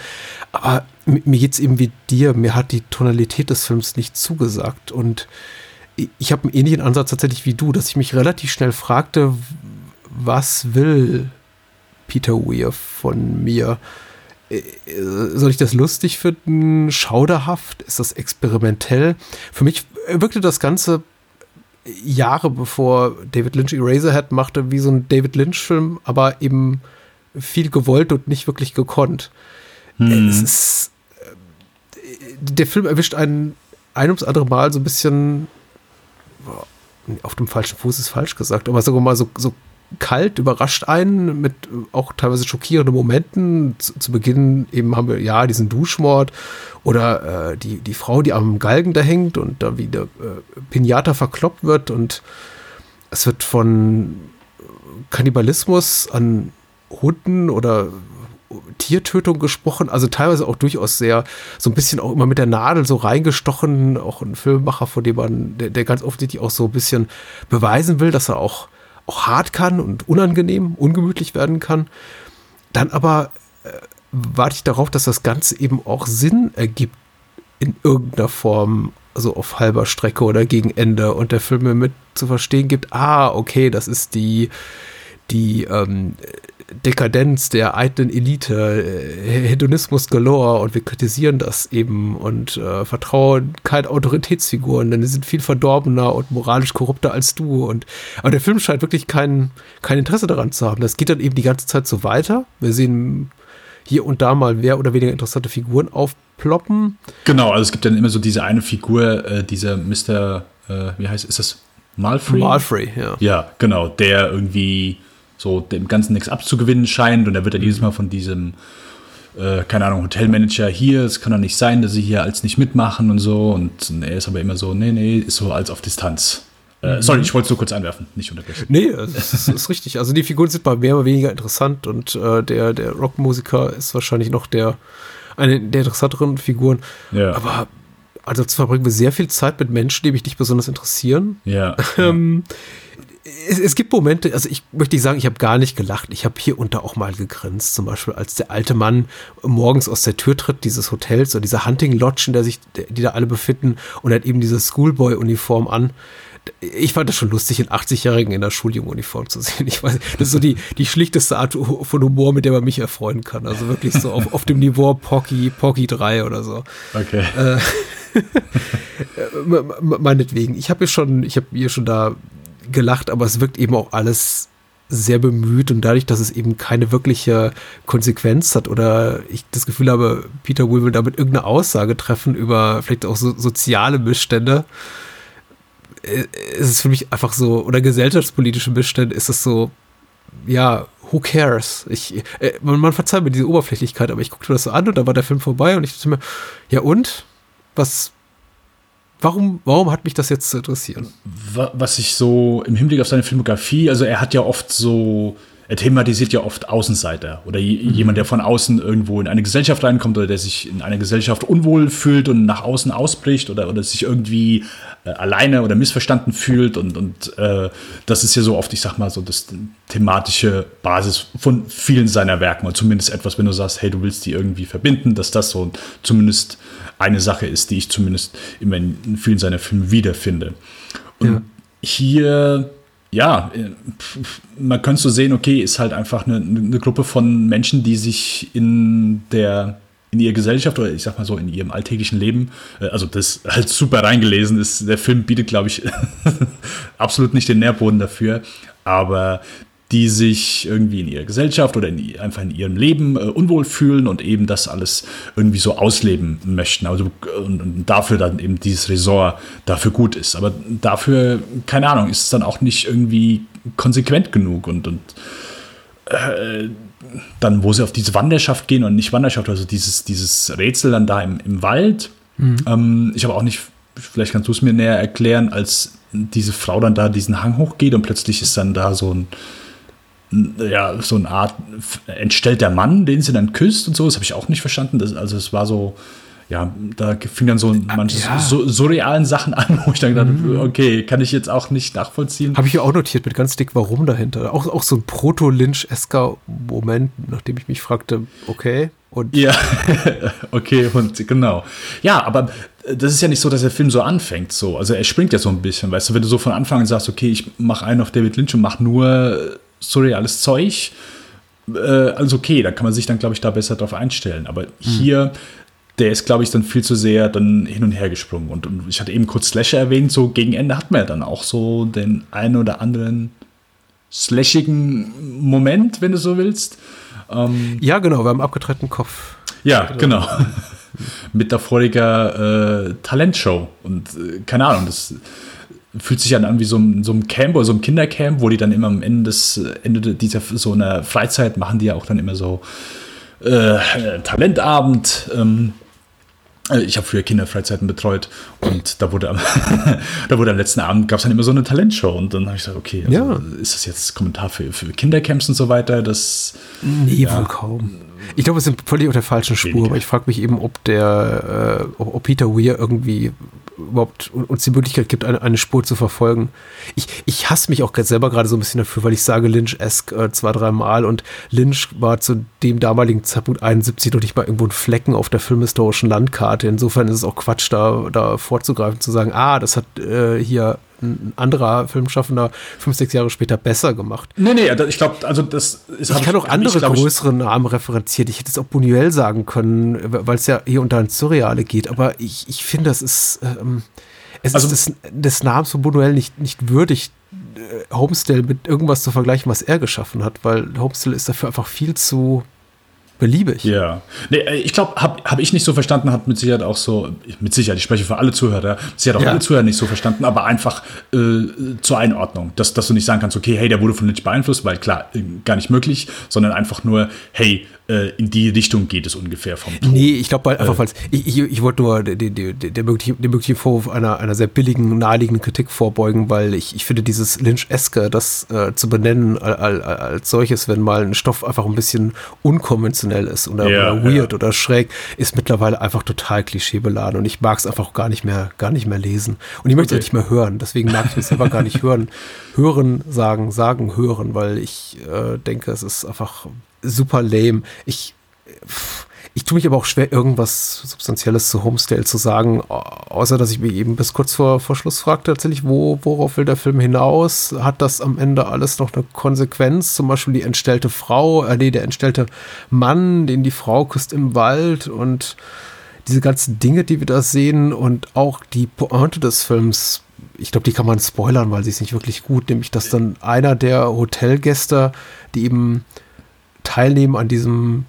Aber mir geht es eben wie dir. Mir hat die Tonalität des Films nicht zugesagt. Und ich habe einen ähnlichen Ansatz tatsächlich wie du, dass ich mich relativ schnell fragte, was will Peter Weir von mir? Äh, soll ich das lustig finden? Schauderhaft? Ist das experimentell? Für mich wirkte das Ganze Jahre bevor David Lynch Eraserhead machte, wie so ein David Lynch-Film, aber eben viel gewollt und nicht wirklich gekonnt. Hm. Es ist, äh, der Film erwischt einen ein ums andere Mal so ein bisschen auf dem falschen Fuß ist falsch gesagt, aber sagen wir mal so, so kalt, überrascht einen mit auch teilweise schockierenden Momenten. Zu, zu Beginn eben haben wir ja diesen Duschmord oder äh, die, die Frau, die am Galgen da hängt und da wieder äh, Pinata verkloppt wird und es wird von Kannibalismus an Hunden oder Tiertötung gesprochen, also teilweise auch durchaus sehr, so ein bisschen auch immer mit der Nadel so reingestochen, auch ein Filmemacher, von dem man, der, der ganz offensichtlich auch so ein bisschen beweisen will, dass er auch auch hart kann und unangenehm, ungemütlich werden kann. Dann aber äh, warte ich darauf, dass das Ganze eben auch Sinn ergibt in irgendeiner Form, also auf halber Strecke oder gegen Ende und der Film mir mit zu verstehen gibt, ah, okay, das ist die, die ähm, Dekadenz der eitlen Elite, äh, Hedonismus galore und wir kritisieren das eben und äh, vertrauen keinen Autoritätsfiguren, denn die sind viel verdorbener und moralisch korrupter als du. Und aber der Film scheint wirklich kein, kein Interesse daran zu haben. Das geht dann eben die ganze Zeit so weiter. Wir sehen hier und da mal mehr oder weniger interessante Figuren aufploppen. Genau, also es gibt dann immer so diese eine Figur, äh, dieser Mr., äh, wie heißt, ist das Malfrey? Malfrey, ja. Ja, genau, der irgendwie so dem Ganzen nichts abzugewinnen scheint und er wird dann jedes Mal von diesem, äh, keine Ahnung, Hotelmanager hier, es kann doch nicht sein, dass sie hier als nicht mitmachen und so und er ist aber immer so, nee, nee, ist so als auf Distanz. Äh, sorry, ich wollte es nur kurz einwerfen, nicht unterbrechen. Nee, das ist, ist richtig. Also die Figuren sind mal mehr oder weniger interessant und äh, der, der Rockmusiker ist wahrscheinlich noch der eine der interessanteren Figuren. Ja. Aber also verbringen wir sehr viel Zeit mit Menschen, die mich nicht besonders interessieren. Ja. Ähm, es, es, gibt Momente, also ich möchte nicht sagen, ich habe gar nicht gelacht. Ich habe hier unter auch mal gegrinst. Zum Beispiel, als der alte Mann morgens aus der Tür tritt, dieses Hotels oder dieser Hunting Lodge, in der sich, die da alle befinden, und er hat eben diese Schoolboy-Uniform an ich fand das schon lustig, einen 80-Jährigen in der Schuljungenuniform zu sehen. Ich weiß, das ist so die, die schlichteste Art von Humor, mit der man mich erfreuen kann. Also wirklich so auf, auf dem Niveau Pocky, Pocky 3 oder so. Okay. Äh, meinetwegen. Ich habe hier schon, ich habe hier schon da gelacht, aber es wirkt eben auch alles sehr bemüht und dadurch, dass es eben keine wirkliche Konsequenz hat oder ich das Gefühl habe, Peter Will will damit irgendeine Aussage treffen über vielleicht auch so soziale Missstände, ist es für mich einfach so, oder gesellschaftspolitische Missstände ist es so, ja, who cares? Ich, äh, man, man verzeiht mir diese Oberflächlichkeit, aber ich guckte das so an und da war der Film vorbei und ich dachte mir, ja und? Was, warum, warum hat mich das jetzt zu interessieren? Was ich so im Hinblick auf seine Filmografie, also er hat ja oft so er thematisiert ja oft Außenseiter oder mhm. jemand, der von außen irgendwo in eine Gesellschaft reinkommt oder der sich in einer Gesellschaft unwohl fühlt und nach außen ausbricht oder, oder sich irgendwie äh, alleine oder missverstanden fühlt. Und, und äh, das ist ja so oft, ich sag mal, so das thematische Basis von vielen seiner Werken. Oder zumindest etwas, wenn du sagst, hey, du willst die irgendwie verbinden, dass das so zumindest eine Sache ist, die ich zumindest immer in vielen seiner Filme wiederfinde. Und ja. hier ja, äh, man könnte so sehen, okay, ist halt einfach eine, eine Gruppe von Menschen, die sich in der in ihrer Gesellschaft oder ich sag mal so in ihrem alltäglichen Leben, äh, also das halt super reingelesen ist. Der Film bietet, glaube ich, absolut nicht den Nährboden dafür, aber die sich irgendwie in ihrer Gesellschaft oder in, einfach in ihrem Leben äh, unwohl fühlen und eben das alles irgendwie so ausleben möchten. Also und, und, dafür dann eben dieses Resort dafür gut ist. Aber dafür, keine Ahnung, ist es dann auch nicht irgendwie konsequent genug und, und äh, dann, wo sie auf diese Wanderschaft gehen und nicht Wanderschaft, also dieses, dieses Rätsel dann da im, im Wald. Mhm. Ähm, ich habe auch nicht, vielleicht kannst du es mir näher erklären, als diese Frau dann da diesen Hang hochgeht und plötzlich ist dann da so ein ja, so eine Art entstellter Mann, den sie dann küsst und so. Das habe ich auch nicht verstanden. Das, also es war so, ja, da fing dann so manche ja. so, surrealen Sachen an, wo ich dann gedacht mhm. okay, kann ich jetzt auch nicht nachvollziehen. Habe ich ja auch notiert mit ganz dick Warum dahinter. Auch, auch so ein Proto-Lynch-esker Moment, nachdem ich mich fragte, okay. Und ja, okay, und genau. Ja, aber das ist ja nicht so, dass der Film so anfängt. So. Also er springt ja so ein bisschen, weißt du, wenn du so von Anfang an sagst, okay, ich mache einen auf David Lynch und mache nur surreales Zeug. Äh, also okay, da kann man sich dann, glaube ich, da besser drauf einstellen. Aber mhm. hier, der ist, glaube ich, dann viel zu sehr dann hin und her gesprungen. Und, und, ich hatte eben kurz Slasher erwähnt, so gegen Ende hat man ja dann auch so den einen oder anderen slashigen Moment, wenn du so willst. Ähm, ja, genau, wir haben abgetrennten Kopf. Ja, genau. Mit der voriger äh, Talentshow. Und äh, keine Ahnung, das fühlt sich an wie so ein, so ein Camp oder so ein Kindercamp, wo die dann immer am Ende des Ende dieser so einer Freizeit machen die ja auch dann immer so äh, Talentabend. Ähm, äh, ich habe früher Kinderfreizeiten betreut und da wurde am, da wurde am letzten Abend gab es dann immer so eine Talentshow und dann habe ich gesagt, okay, also ja. ist das jetzt Kommentar für, für Kindercamps und so weiter? Das nee, ja. wohl kaum. Ich glaube, wir sind völlig auf der falschen Spur, Weniger. aber ich frage mich eben, ob der, äh, ob Peter Weir irgendwie überhaupt uns die Möglichkeit gibt, eine, eine Spur zu verfolgen. Ich, ich hasse mich auch selber gerade so ein bisschen dafür, weil ich sage Lynch-esque äh, zwei, drei Mal und Lynch war zu dem damaligen Zeitpunkt 71 noch nicht mal irgendwo ein Flecken auf der filmhistorischen Landkarte. Insofern ist es auch Quatsch, da, da vorzugreifen, zu sagen, ah, das hat äh, hier ein anderer Filmschaffender fünf, sechs Jahre später besser gemacht. Nee, nee, ich glaube, also das ist. Ich kann auch andere ich, größere Namen referenzieren. Ich hätte es auch Buñuel sagen können, weil es ja hier unter ein Surreale geht. Aber ich, ich finde, das ist, ähm, es also, ist des, des Namens von Buñuel nicht, nicht würdig, äh, Homestyle mit irgendwas zu vergleichen, was er geschaffen hat, weil Homestyle ist dafür einfach viel zu beliebig. Ja. Nee, äh, ich glaube, habe hab ich nicht so verstanden, hat mit Sicherheit auch so, mit Sicherheit, ich spreche für alle Zuhörer, sie hat auch ja. alle Zuhörer nicht so verstanden, aber einfach äh, zur Einordnung, dass, dass du nicht sagen kannst, okay, hey, der wurde von Lynch beeinflusst, weil klar, äh, gar nicht möglich, sondern einfach nur, hey, äh, in die Richtung geht es ungefähr vom Ton. Nee, ich glaube einfach, falls, ich, ich, ich wollte nur den, den, den, möglichen Vorwurf einer, einer sehr billigen, naheliegenden Kritik vorbeugen, weil ich, ich finde dieses Lynch-eske, das äh, zu benennen als, als solches, wenn mal ein Stoff einfach ein bisschen unkonventionell ist oder, ja, oder weird ja. oder schräg, ist mittlerweile einfach total klischeebeladen und ich mag es einfach gar nicht mehr, gar nicht mehr lesen. Und ich möchte okay. es nicht mehr hören, deswegen mag ich es selber gar nicht hören. Hören, sagen, sagen, hören, weil ich äh, denke, es ist einfach super lame. Ich, ich tue mich aber auch schwer, irgendwas Substanzielles zu Homestale zu sagen, außer dass ich mich eben bis kurz vor, vor Schluss fragte, tatsächlich, wo, worauf will der Film hinaus? Hat das am Ende alles noch eine Konsequenz? Zum Beispiel die entstellte Frau, äh, nee, der entstellte Mann, den die Frau küsst im Wald und diese ganzen Dinge, die wir da sehen und auch die Pointe des Films, ich glaube, die kann man spoilern, weil sie ist nicht wirklich gut, nämlich dass dann einer der Hotelgäste, die eben teilnehmen an diesem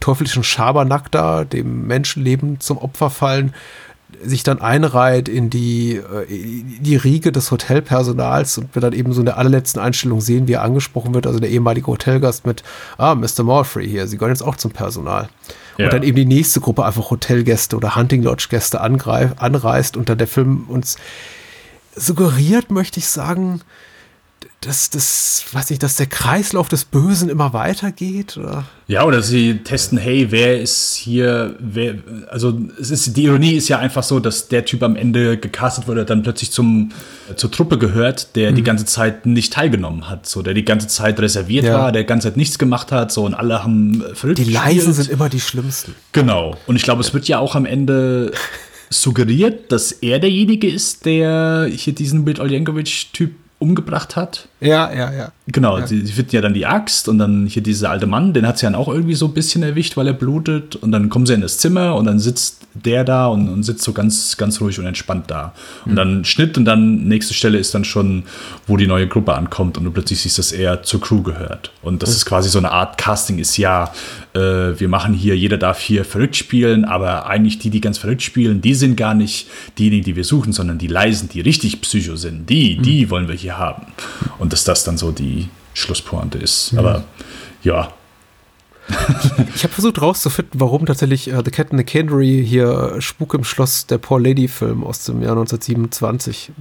teuflischen Schabernack da, dem Menschenleben zum Opfer fallen, sich dann einreiht in die, äh, in die Riege des Hotelpersonals und wir dann eben so in der allerletzten Einstellung sehen, wie er angesprochen wird, also der ehemalige Hotelgast mit, ah, Mr. Morfrey hier, Sie gehören jetzt auch zum Personal. Ja. Und dann eben die nächste Gruppe einfach Hotelgäste oder Hunting Lodge Gäste anreist und dann der Film uns suggeriert, möchte ich sagen, dass das, weiß ich, dass der Kreislauf des Bösen immer weitergeht? Oder? Ja, oder sie testen, hey, wer ist hier, wer, also es ist, die Ironie ist ja einfach so, dass der Typ am Ende gecastet wurde, dann plötzlich zum, zur Truppe gehört, der mhm. die ganze Zeit nicht teilgenommen hat, so, der die ganze Zeit reserviert ja. war, der die ganze Zeit nichts gemacht hat, so, und alle haben verrückt Die gespielt. Leisen sind immer die schlimmsten. Genau. Und ich glaube, es wird ja auch am Ende suggeriert, dass er derjenige ist, der hier diesen Bild Oljenkovic-Typ umgebracht hat. Ja, ja, ja. Genau, ja. sie, sie finden ja dann die Axt und dann hier dieser alte Mann, den hat sie dann auch irgendwie so ein bisschen erwischt, weil er blutet. Und dann kommen sie in das Zimmer und dann sitzt der da und, und sitzt so ganz, ganz ruhig und entspannt da. Und mhm. dann Schnitt und dann nächste Stelle ist dann schon, wo die neue Gruppe ankommt und du plötzlich siehst, dass er zur Crew gehört. Und das mhm. ist quasi so eine Art Casting ist ja, äh, wir machen hier, jeder darf hier verrückt spielen, aber eigentlich die, die ganz verrückt spielen, die sind gar nicht diejenigen, die wir suchen, sondern die leisen, die richtig Psycho sind. Die, mhm. die wollen wir hier haben. Und dass das dann so die Schlusspointe ist. Aber ja, ich habe versucht herauszufinden, warum tatsächlich uh, The Cat in the Canary hier Spuk im Schloss, der Poor Lady Film aus dem Jahr 1927,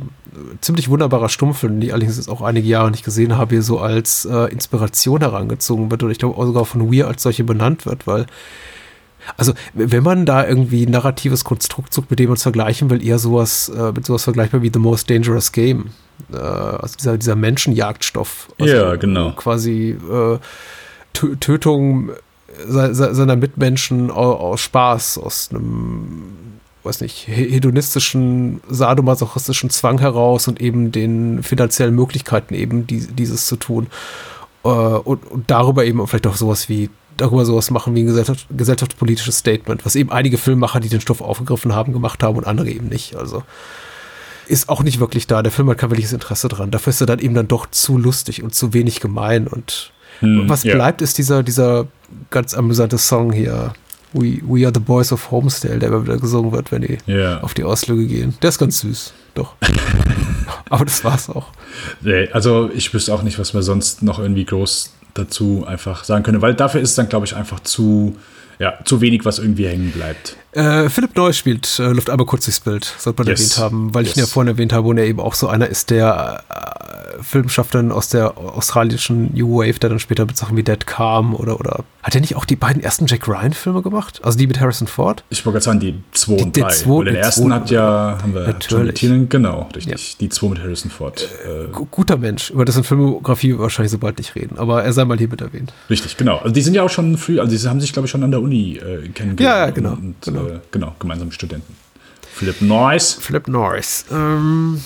ziemlich wunderbarer Stummfilm, die allerdings jetzt auch einige Jahre nicht gesehen habe, hier so als uh, Inspiration herangezogen wird und ich glaube auch sogar von Weir als solche benannt wird, weil also, wenn man da irgendwie ein narratives Konstrukt sucht, mit dem man es vergleichen will, eher sowas, äh, mit sowas vergleichbar wie The Most Dangerous Game. Äh, also dieser, dieser Menschenjagdstoff. Also ja, genau. Quasi äh, Tötung seiner Mitmenschen aus Spaß, aus einem, weiß nicht, hedonistischen, sadomasochistischen Zwang heraus und eben den finanziellen Möglichkeiten eben die, dieses zu tun. Äh, und, und, darüber eben vielleicht auch sowas wie darüber sowas machen wie ein gesellschaft, gesellschaftspolitisches Statement, was eben einige Filmmacher, die den Stoff aufgegriffen haben, gemacht haben und andere eben nicht. Also ist auch nicht wirklich da. Der Film hat kein wirkliches Interesse dran. Dafür ist er dann eben dann doch zu lustig und zu wenig gemein und hm, was ja. bleibt, ist dieser, dieser ganz amüsante Song hier. We, we are the boys of Homestale, der immer wieder gesungen wird, wenn die yeah. auf die Ausflüge gehen. Der ist ganz süß, doch. Aber das war's auch. Nee, also ich wüsste auch nicht, was man sonst noch irgendwie groß dazu einfach sagen könnte, weil dafür ist es dann, glaube ich, einfach zu, ja, zu wenig, was irgendwie hängen bleibt. Äh, Philipp Neu spielt äh, Luft einmal kurz durchs Bild, sollte man yes. erwähnt haben, weil yes. ich ihn ja vorhin erwähnt habe und er eben auch so einer ist, der äh, Filmschafter aus der australischen New Wave, der dann später mit Sachen wie Dead Calm oder, oder hat er nicht auch die beiden ersten Jack Ryan-Filme gemacht? Also die mit Harrison Ford? Ich wollte gerade sagen, die 2 und 3. Den, den ersten hat ja, haben wir Natürlich. genau, richtig. Ja. Die 2 mit Harrison Ford. Äh, guter Mensch, über dessen Filmografie wahrscheinlich so bald nicht reden, aber er sei mal hier mit erwähnt. Richtig, genau. Also die sind ja auch schon früh, also die haben sich, glaube ich, schon an der Uni äh, kennengelernt. Ja, ja, genau. Und, genau. Äh, genau, gemeinsam Studenten. Philip Norris. Philip Norris. Ähm,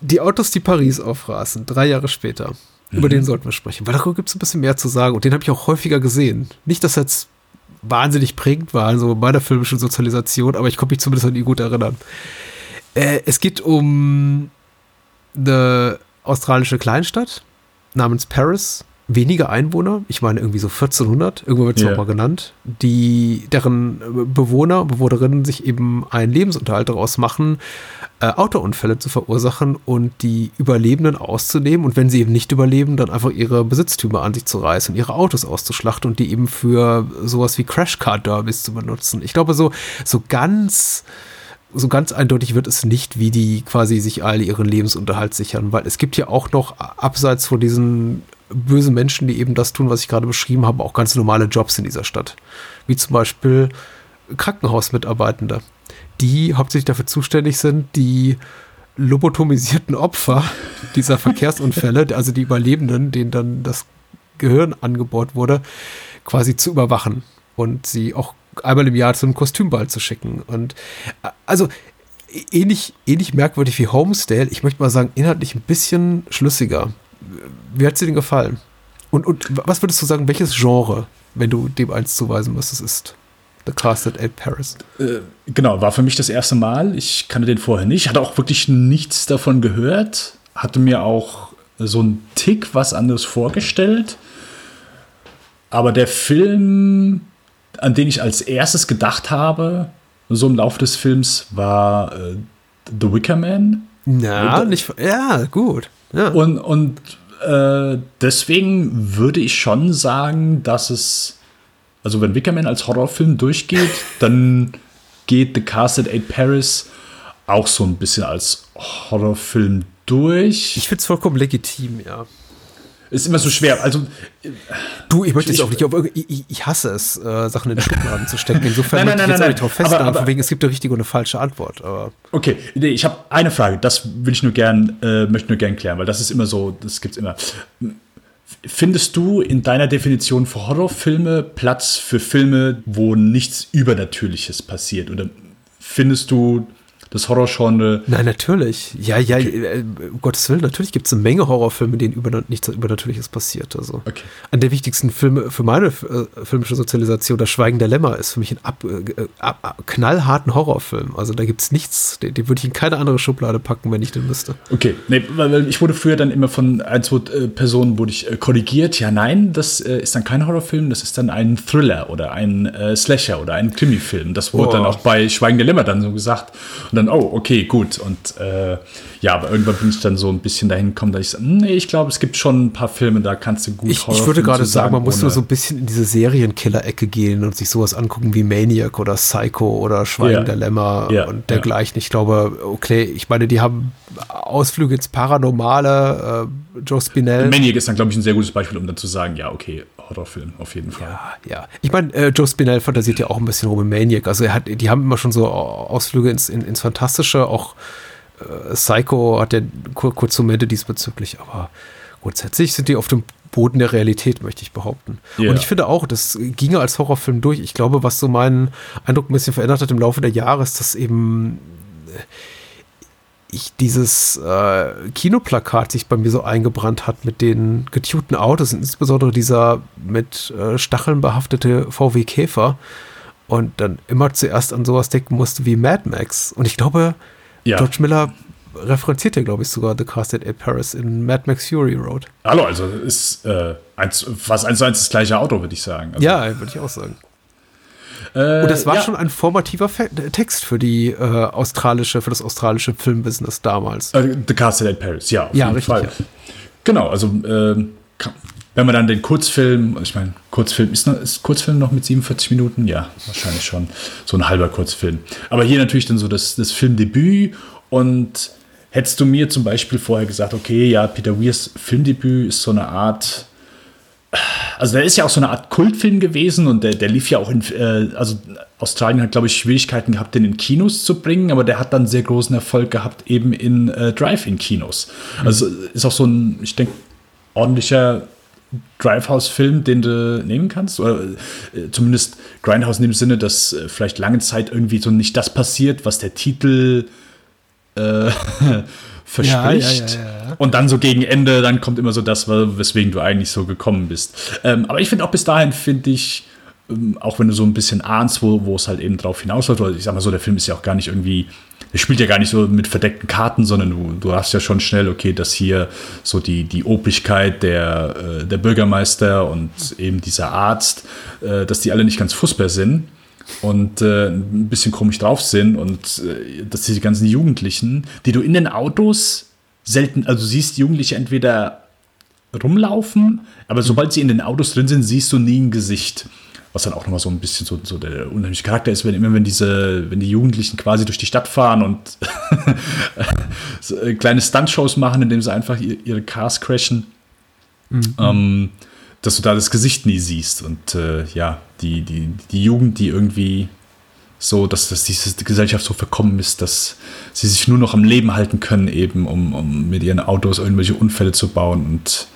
die Autos, die Paris aufrasen, drei Jahre später. Mhm. Über den sollten wir sprechen, weil darüber gibt es ein bisschen mehr zu sagen und den habe ich auch häufiger gesehen. Nicht, dass er jetzt wahnsinnig prägend war, also bei der filmischen Sozialisation, aber ich konnte mich zumindest an ihn gut erinnern. Äh, es geht um eine australische Kleinstadt namens Paris, wenige Einwohner, ich meine irgendwie so 1400, irgendwo wird es yeah. auch mal genannt, die, deren Bewohner, Bewohnerinnen sich eben einen Lebensunterhalt daraus machen, äh, Autounfälle zu verursachen und die Überlebenden auszunehmen und wenn sie eben nicht überleben, dann einfach ihre Besitztümer an sich zu reißen und ihre Autos auszuschlachten und die eben für sowas wie Crashcar-Derbys zu benutzen. Ich glaube, so, so ganz so ganz eindeutig wird es nicht, wie die quasi sich alle ihren Lebensunterhalt sichern, weil es gibt ja auch noch abseits von diesen bösen Menschen, die eben das tun, was ich gerade beschrieben habe, auch ganz normale Jobs in dieser Stadt. Wie zum Beispiel Krankenhausmitarbeitende, die hauptsächlich dafür zuständig sind, die lobotomisierten Opfer dieser Verkehrsunfälle, also die Überlebenden, denen dann das Gehirn angebohrt wurde, quasi zu überwachen und sie auch einmal im Jahr zum Kostümball zu schicken. Und also ähnlich, ähnlich merkwürdig wie Homestale, ich möchte mal sagen, inhaltlich ein bisschen schlüssiger. Wie hat sie denn gefallen? Und, und was würdest du sagen, welches Genre, wenn du dem eins zuweisen müsstest, ist The Castle at Paris? Äh, genau, war für mich das erste Mal. Ich kannte den vorher nicht, hatte auch wirklich nichts davon gehört, hatte mir auch so einen Tick was anderes vorgestellt. Aber der Film an den ich als erstes gedacht habe, so im Laufe des Films, war äh, The Wicker Man. Ja, nicht, ja, gut. Ja. Und, und äh, deswegen würde ich schon sagen, dass es, also wenn Wickerman als Horrorfilm durchgeht, dann geht The Castle at Paris auch so ein bisschen als Horrorfilm durch. Ich finde es vollkommen legitim, ja ist immer so schwer. Also du, ich möchte jetzt auch nicht, ich, ich hasse es, äh, Sachen in den Schubladen zu stecken. Insofern nein, nein, möchte ich jetzt nein, auch nicht drauf festnageln, aber, aber, wegen es gibt eine richtige und eine falsche Antwort. Aber. Okay, nee, ich habe eine Frage. Das will ich nur gern, äh, möchte nur gern klären, weil das ist immer so, das gibt's immer. Findest du in deiner Definition für Horrorfilme Platz für Filme, wo nichts Übernatürliches passiert? Oder findest du das Horrorgenre. Nein, natürlich. Ja, ja, okay. äh, um Gottes Willen, natürlich gibt es eine Menge Horrorfilme, in denen über, nichts Übernatürliches passiert. Also okay. an der wichtigsten Filme für meine äh, filmische Sozialisation, Das Schweigen der Lämmer, ist für mich ein ab, äh, ab, knallharten Horrorfilm. Also da gibt es nichts, den, den würde ich in keine andere Schublade packen, wenn ich den müsste. Okay, nee, weil ich wurde früher dann immer von ein, zwei äh, Personen wurde ich äh, korrigiert. Ja, nein, das äh, ist dann kein Horrorfilm, das ist dann ein Thriller oder ein Slasher oder ein Krimi-Film. Das wurde oh. dann auch bei Schweigen der Lämmer dann so gesagt. Und dann dann, oh, okay, gut. Und äh, ja, aber irgendwann bin ich dann so ein bisschen dahin gekommen, dass ich sage, nee, ich glaube, es gibt schon ein paar Filme, da kannst du gut Ich, ich würde gerade sagen, man muss nur so ein bisschen in diese Serienkiller-Ecke gehen und sich sowas angucken wie Maniac oder Psycho oder Schweigen yeah. der Lämmer yeah. und dergleichen. Ich glaube, okay, ich meine, die haben Ausflüge ins Paranormale, äh, Joe Spinell. Maniac ist dann, glaube ich, ein sehr gutes Beispiel, um dann zu sagen, ja, okay, Horrorfilm, auf jeden Fall. Ja, ja. Ich meine, äh, Joe Spinell fantasiert ja auch ein bisschen rum in Maniac. Also er hat, die haben immer schon so Ausflüge ins, in, ins Fantastische, auch äh, Psycho hat ja kur kurze Momente diesbezüglich, aber grundsätzlich sind die auf dem Boden der Realität, möchte ich behaupten. Yeah. Und ich finde auch, das ginge als Horrorfilm durch. Ich glaube, was so meinen Eindruck ein bisschen verändert hat im Laufe der Jahre, ist, dass eben äh, ich dieses äh, Kinoplakat sich bei mir so eingebrannt hat mit den getunten Autos, insbesondere dieser mit äh, Stacheln behaftete VW Käfer und dann immer zuerst an sowas denken musste wie Mad Max. Und ich glaube, ja. George Miller referenziert ja, glaube ich, sogar The Casted at Paris in Mad Max Fury Road. Hallo, also ist äh, eins, fast eins zu eins das gleiche Auto, würde ich sagen. Also, ja, würde ich auch sagen. Äh, Und das war ja. schon ein formativer Fe Text für die äh, australische, für das australische Filmbusiness damals. Uh, The Castle at Paris, ja, auf ja, jeden richtig, Fall. Ja. Genau, also äh, wenn man dann den Kurzfilm, ich meine, Kurzfilm, ist, noch, ist Kurzfilm noch mit 47 Minuten? Ja, wahrscheinlich schon. So ein halber Kurzfilm. Aber hier natürlich dann so das, das Filmdebüt und hättest du mir zum Beispiel vorher gesagt, okay, ja, Peter Weirs Filmdebüt ist so eine Art also der ist ja auch so eine Art Kultfilm gewesen und der, der lief ja auch in, äh, also Australien hat, glaube ich, Schwierigkeiten gehabt, den in Kinos zu bringen, aber der hat dann sehr großen Erfolg gehabt, eben in äh, Drive-In-Kinos. Mhm. Also ist auch so ein, ich denke, ordentlicher Drivehouse-Film, den du nehmen kannst. Oder äh, zumindest Grindhouse in dem Sinne, dass äh, vielleicht lange Zeit irgendwie so nicht das passiert, was der Titel äh, verspricht. Ja, ja, ja, und dann so gegen Ende, dann kommt immer so das, weswegen du eigentlich so gekommen bist. Ähm, aber ich finde auch bis dahin, finde ich, ähm, auch wenn du so ein bisschen ahnst, wo, wo es halt eben drauf hinausläuft, oder ich sag mal so, der Film ist ja auch gar nicht irgendwie, der spielt ja gar nicht so mit verdeckten Karten, sondern du, du hast ja schon schnell, okay, dass hier so die, die Obrigkeit der, äh, der Bürgermeister und eben dieser Arzt, äh, dass die alle nicht ganz fußbar sind und äh, ein bisschen komisch drauf sind und äh, dass diese ganzen Jugendlichen, die du in den Autos selten, also du siehst Jugendliche entweder rumlaufen, aber sobald sie in den Autos drin sind, siehst du nie ein Gesicht. Was dann auch nochmal so ein bisschen so, so der unheimliche Charakter ist, wenn immer wenn diese, wenn die Jugendlichen quasi durch die Stadt fahren und so, äh, kleine Stuntshows machen, indem sie einfach ihre Cars crashen, mhm. ähm, dass du da das Gesicht nie siehst. Und äh, ja, die, die, die Jugend, die irgendwie so, dass, dass diese Gesellschaft so verkommen ist, dass sie sich nur noch am Leben halten können, eben um, um mit ihren Autos irgendwelche Unfälle zu bauen. Und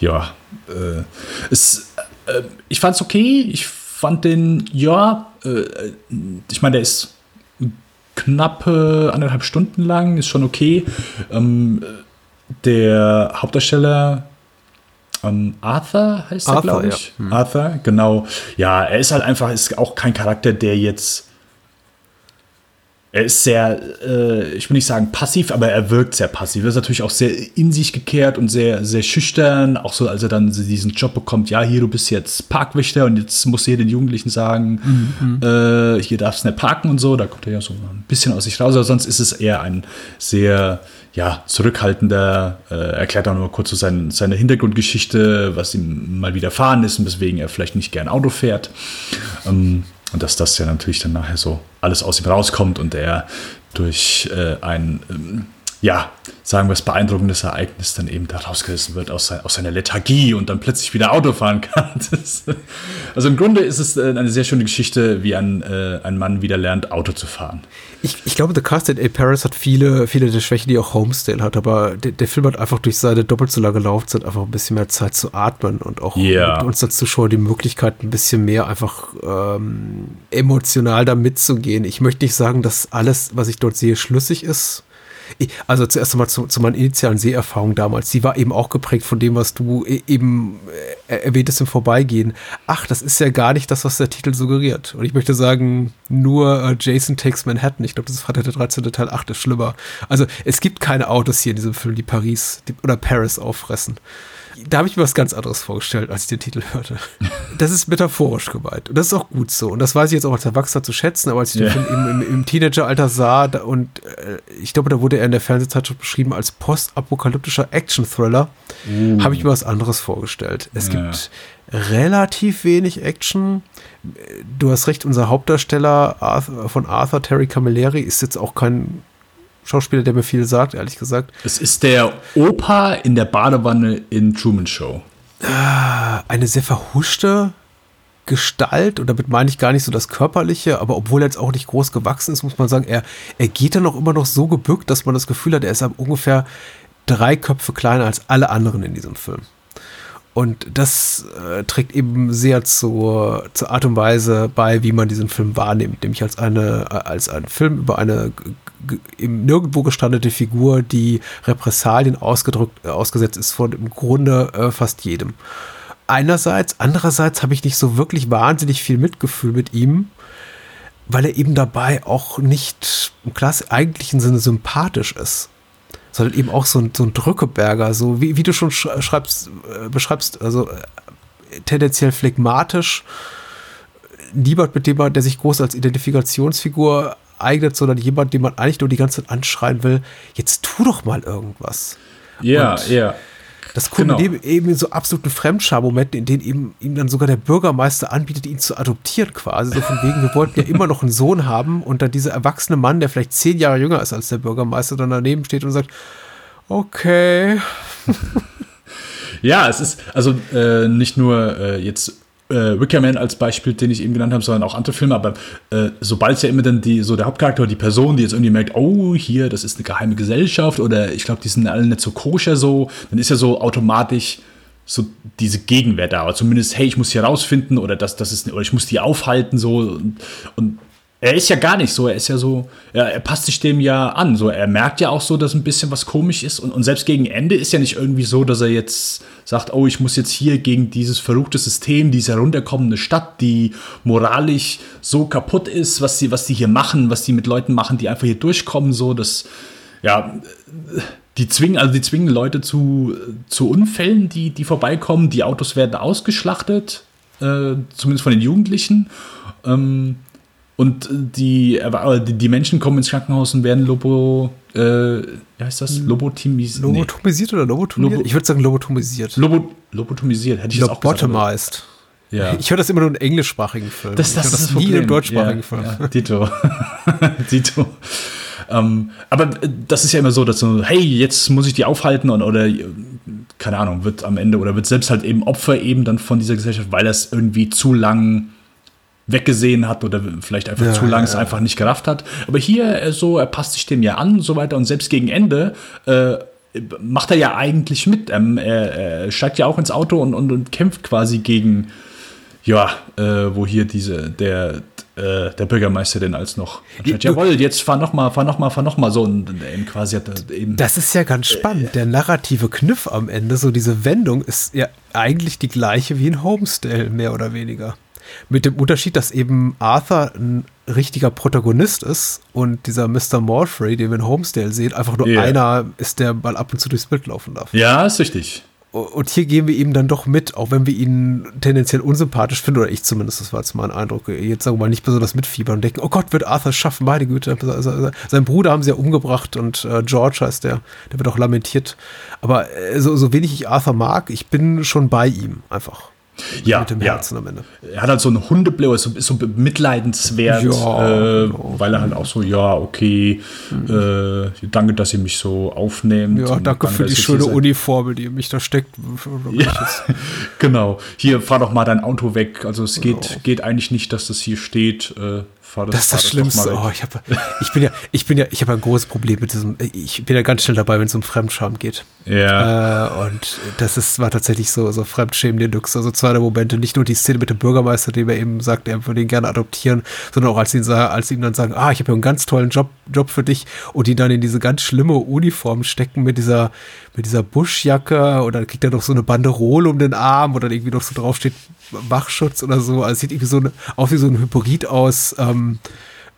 ja, äh, es, äh, ich fand es okay. Ich fand den, ja, äh, ich meine, der ist knappe anderthalb Stunden lang, ist schon okay. Ähm, der Hauptdarsteller ähm, Arthur heißt er, glaube ich. Ja. Hm. Arthur, genau. Ja, er ist halt einfach, ist auch kein Charakter, der jetzt er ist sehr, äh, ich will nicht sagen passiv, aber er wirkt sehr passiv. Er ist natürlich auch sehr in sich gekehrt und sehr, sehr schüchtern. Auch so, als er dann diesen Job bekommt, ja, hier, du bist jetzt Parkwächter und jetzt musst du hier den Jugendlichen sagen, mhm. äh, hier darfst du nicht parken und so. Da kommt er ja so ein bisschen aus sich raus. Aber sonst ist es eher ein sehr, ja, zurückhaltender, äh, erklärt auch mal kurz so sein, seine Hintergrundgeschichte, was ihm mal widerfahren ist und weswegen er vielleicht nicht gern Auto fährt. Ähm, und dass das ja natürlich dann nachher so alles aus ihm rauskommt und er durch äh, ein, ähm, ja, sagen wir es, beeindruckendes Ereignis dann eben da rausgerissen wird aus, aus, seiner Lethargie und dann plötzlich wieder Auto fahren kann. Das, also im Grunde ist es äh, eine sehr schöne Geschichte, wie ein, äh, ein Mann wieder lernt, Auto zu fahren. Ich, ich glaube, The Casted A. Paris hat viele, viele der Schwächen, die auch Homestale hat, aber der, der, Film hat einfach durch seine doppelt so lange Laufzeit einfach ein bisschen mehr Zeit zu atmen und auch yeah. uns als Zuschauer die Möglichkeit, ein bisschen mehr einfach ähm, emotional da mitzugehen. Ich möchte nicht sagen, dass alles, was ich dort sehe, schlüssig ist also zuerst einmal zu, zu meinen initialen Seherfahrungen damals. Die war eben auch geprägt von dem, was du e, eben äh, erwähntest im Vorbeigehen. Ach, das ist ja gar nicht das, was der Titel suggeriert. Und ich möchte sagen, nur äh, Jason Takes Manhattan. Ich glaube, das ist Freitag der 13. Teil 8 ist schlimmer. Also es gibt keine Autos hier in diesem Film, die Paris die, oder Paris auffressen da habe ich mir was ganz anderes vorgestellt, als ich den Titel hörte. Das ist metaphorisch gemeint. Und das ist auch gut so. Und das weiß ich jetzt auch als Erwachsener zu schätzen, aber als ich yeah. den Film im, im, im Teenageralter sah, da, und äh, ich glaube, da wurde er in der Fernsehzeitschrift beschrieben als postapokalyptischer Action-Thriller, uh. habe ich mir was anderes vorgestellt. Es ja. gibt relativ wenig Action. Du hast recht, unser Hauptdarsteller Arthur, von Arthur Terry Camilleri ist jetzt auch kein Schauspieler, der mir viel sagt, ehrlich gesagt. Es ist der Opa in der Badewanne in Truman Show. Ah, eine sehr verhuschte Gestalt, und damit meine ich gar nicht so das Körperliche, aber obwohl er jetzt auch nicht groß gewachsen ist, muss man sagen, er, er geht dann auch immer noch so gebückt, dass man das Gefühl hat, er ist ungefähr drei Köpfe kleiner als alle anderen in diesem Film. Und das äh, trägt eben sehr zur, zur Art und Weise bei, wie man diesen Film wahrnimmt, nämlich als eine als einen Film über eine im nirgendwo gestandete Figur, die Repressalien ausgedrückt, äh, ausgesetzt ist von im Grunde äh, fast jedem. Einerseits, andererseits habe ich nicht so wirklich wahnsinnig viel Mitgefühl mit ihm, weil er eben dabei auch nicht im klass eigentlichen Sinne sympathisch ist sondern eben auch so ein, so ein Drückeberger, so wie, wie du schon schreibst, äh, beschreibst, also äh, tendenziell phlegmatisch, niemand, mit dem man, der sich groß als Identifikationsfigur eignet, sondern jemand, den man eigentlich nur die ganze Zeit anschreien will, jetzt tu doch mal irgendwas. Ja, Und ja. Das kommt genau. eben in so absoluten Fremdscham-Momenten, in denen eben ihm dann sogar der Bürgermeister anbietet, ihn zu adoptieren quasi. So von wegen, wir wollten ja immer noch einen Sohn haben und dann dieser erwachsene Mann, der vielleicht zehn Jahre jünger ist als der Bürgermeister, dann daneben steht und sagt, okay. ja, es ist also äh, nicht nur äh, jetzt äh, Wickerman als Beispiel, den ich eben genannt habe, sondern auch andere Filme. Aber äh, sobald es ja immer dann die, so der Hauptcharakter, die Person, die jetzt irgendwie merkt, oh, hier, das ist eine geheime Gesellschaft oder ich glaube, die sind alle nicht so koscher so, dann ist ja so automatisch so diese Gegenwehr da. Aber zumindest, hey, ich muss hier rausfinden oder das, das ist, oder ich muss die aufhalten so und, und er ist ja gar nicht so, er ist ja so, ja, er passt sich dem ja an. So, er merkt ja auch so, dass ein bisschen was komisch ist. Und, und selbst gegen Ende ist ja nicht irgendwie so, dass er jetzt sagt, oh, ich muss jetzt hier gegen dieses verrückte System, diese herunterkommende Stadt, die moralisch so kaputt ist, was sie, was die hier machen, was die mit Leuten machen, die einfach hier durchkommen, so, dass, ja, die zwingen, also die zwingen Leute zu, zu Unfällen, die, die vorbeikommen. Die Autos werden ausgeschlachtet, äh, zumindest von den Jugendlichen. Ähm, und die, die, die, Menschen kommen ins Krankenhaus und werden Lobo, äh, wie heißt das? Lobotomisiert? Lobotomisiert oder lobotomisiert? Lobo ich würde sagen lobotomisiert. Lobo, lobotomisiert, hätte ich jetzt auch gesagt. Ja. Ich höre das immer nur in englischsprachigen Filmen. Das, das, das ist nie in deutschsprachigen ja, Filmen. Ja, Dito. Dito. Ähm, aber das ist ja immer so, dass so, hey, jetzt muss ich die aufhalten und, oder keine Ahnung, wird am Ende oder wird selbst halt eben Opfer eben dann von dieser Gesellschaft, weil es irgendwie zu lang weggesehen hat oder vielleicht einfach ja, zu lang es ja. einfach nicht gerafft hat. Aber hier äh, so, er passt sich dem ja an und so weiter und selbst gegen Ende äh, macht er ja eigentlich mit. Ähm, er, er, steigt ja auch ins Auto und, und, und kämpft quasi gegen, ja, äh, wo hier diese, der, äh, der Bürgermeister denn als noch anscheinend, jawohl, jetzt fahr noch mal, fahr noch mal, fahr noch mal so und eben quasi hat er eben Das ist ja ganz spannend. der narrative Kniff am Ende, so diese Wendung ist ja eigentlich die gleiche wie in Homestyle mehr oder weniger. Mit dem Unterschied, dass eben Arthur ein richtiger Protagonist ist und dieser Mr. Morfrey, den wir in Homestale sehen, einfach nur yeah. einer ist, der mal ab und zu durchs Bild laufen darf. Ja, ist richtig. Und hier gehen wir ihm dann doch mit, auch wenn wir ihn tendenziell unsympathisch finden, oder ich zumindest, das war jetzt mein Eindruck, jetzt sagen wir mal nicht besonders mitfiebern und denken, oh Gott, wird Arthur schaffen, meine Güte. Sein Bruder haben sie ja umgebracht und äh, George heißt der, der wird auch lamentiert. Aber äh, so, so wenig ich Arthur mag, ich bin schon bei ihm einfach ja, mit dem Herzen ja. am Ende. Er hat halt so einen Hundeblick, ist so, so mitleidenswert, ja, äh, genau. weil er halt auch so, ja, okay, mhm. äh, danke, dass ihr mich so aufnehmt. Ja, danke, danke für die schöne Uniform, die mich da steckt. Ja, genau. Hier, fahr doch mal dein Auto weg. Also es geht, geht eigentlich nicht, dass das hier steht. Äh, fahr das, das ist das, Schlimmste. Oh, ich, hab, ich bin ja, ich bin ja, ich habe ein großes Problem mit diesem, ich bin ja ganz schnell dabei, wenn es um Fremdscham geht. Ja. Äh, und das ist, war tatsächlich so, so Fremdschämen Deluxe. Also zwei der Momente, nicht nur die Szene mit dem Bürgermeister, dem er eben sagt, er würde ihn gerne adoptieren, sondern auch als ihn, als sie ihm dann sagen, ah, ich habe ja einen ganz tollen Job, Job für dich und die dann in diese ganz schlimme Uniform stecken mit dieser, mit dieser Buschjacke und dann kriegt er noch so eine Banderole um den Arm oder irgendwie noch so draufsteht, Wachschutz oder so. Also sieht irgendwie so eine, auch wie so ein Hybrid aus, ähm,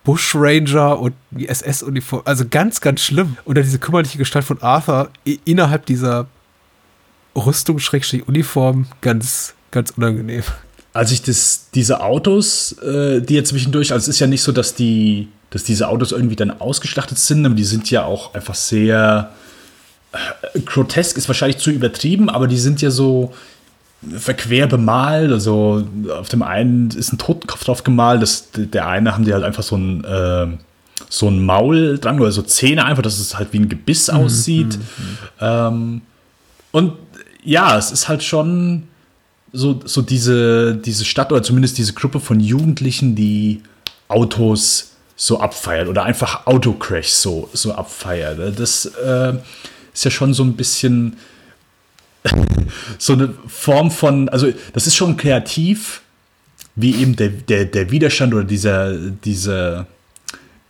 Bushranger und die SS-Uniform. Also ganz, ganz schlimm. Und dann diese kümmerliche Gestalt von Arthur innerhalb dieser Rüstung, Schrägstrich, Uniform, ganz, ganz unangenehm. Als ich das, diese Autos, äh, die jetzt zwischendurch, also es ist ja nicht so, dass die, dass diese Autos irgendwie dann ausgeschlachtet sind, aber die sind ja auch einfach sehr grotesk, ist wahrscheinlich zu übertrieben, aber die sind ja so, verquer bemalt. Also auf dem einen ist ein Totenkopf drauf gemalt, das, der eine haben die halt einfach so ein, äh, so ein Maul dran oder so Zähne einfach, dass es halt wie ein Gebiss mhm, aussieht. Mhm. Ähm, und ja, es ist halt schon so, so diese, diese Stadt oder zumindest diese Gruppe von Jugendlichen, die Autos so abfeiert oder einfach Autocrash so, so abfeiert. Das äh, ist ja schon so ein bisschen so eine Form von, also das ist schon kreativ, wie eben der, der, der Widerstand oder dieser, dieser,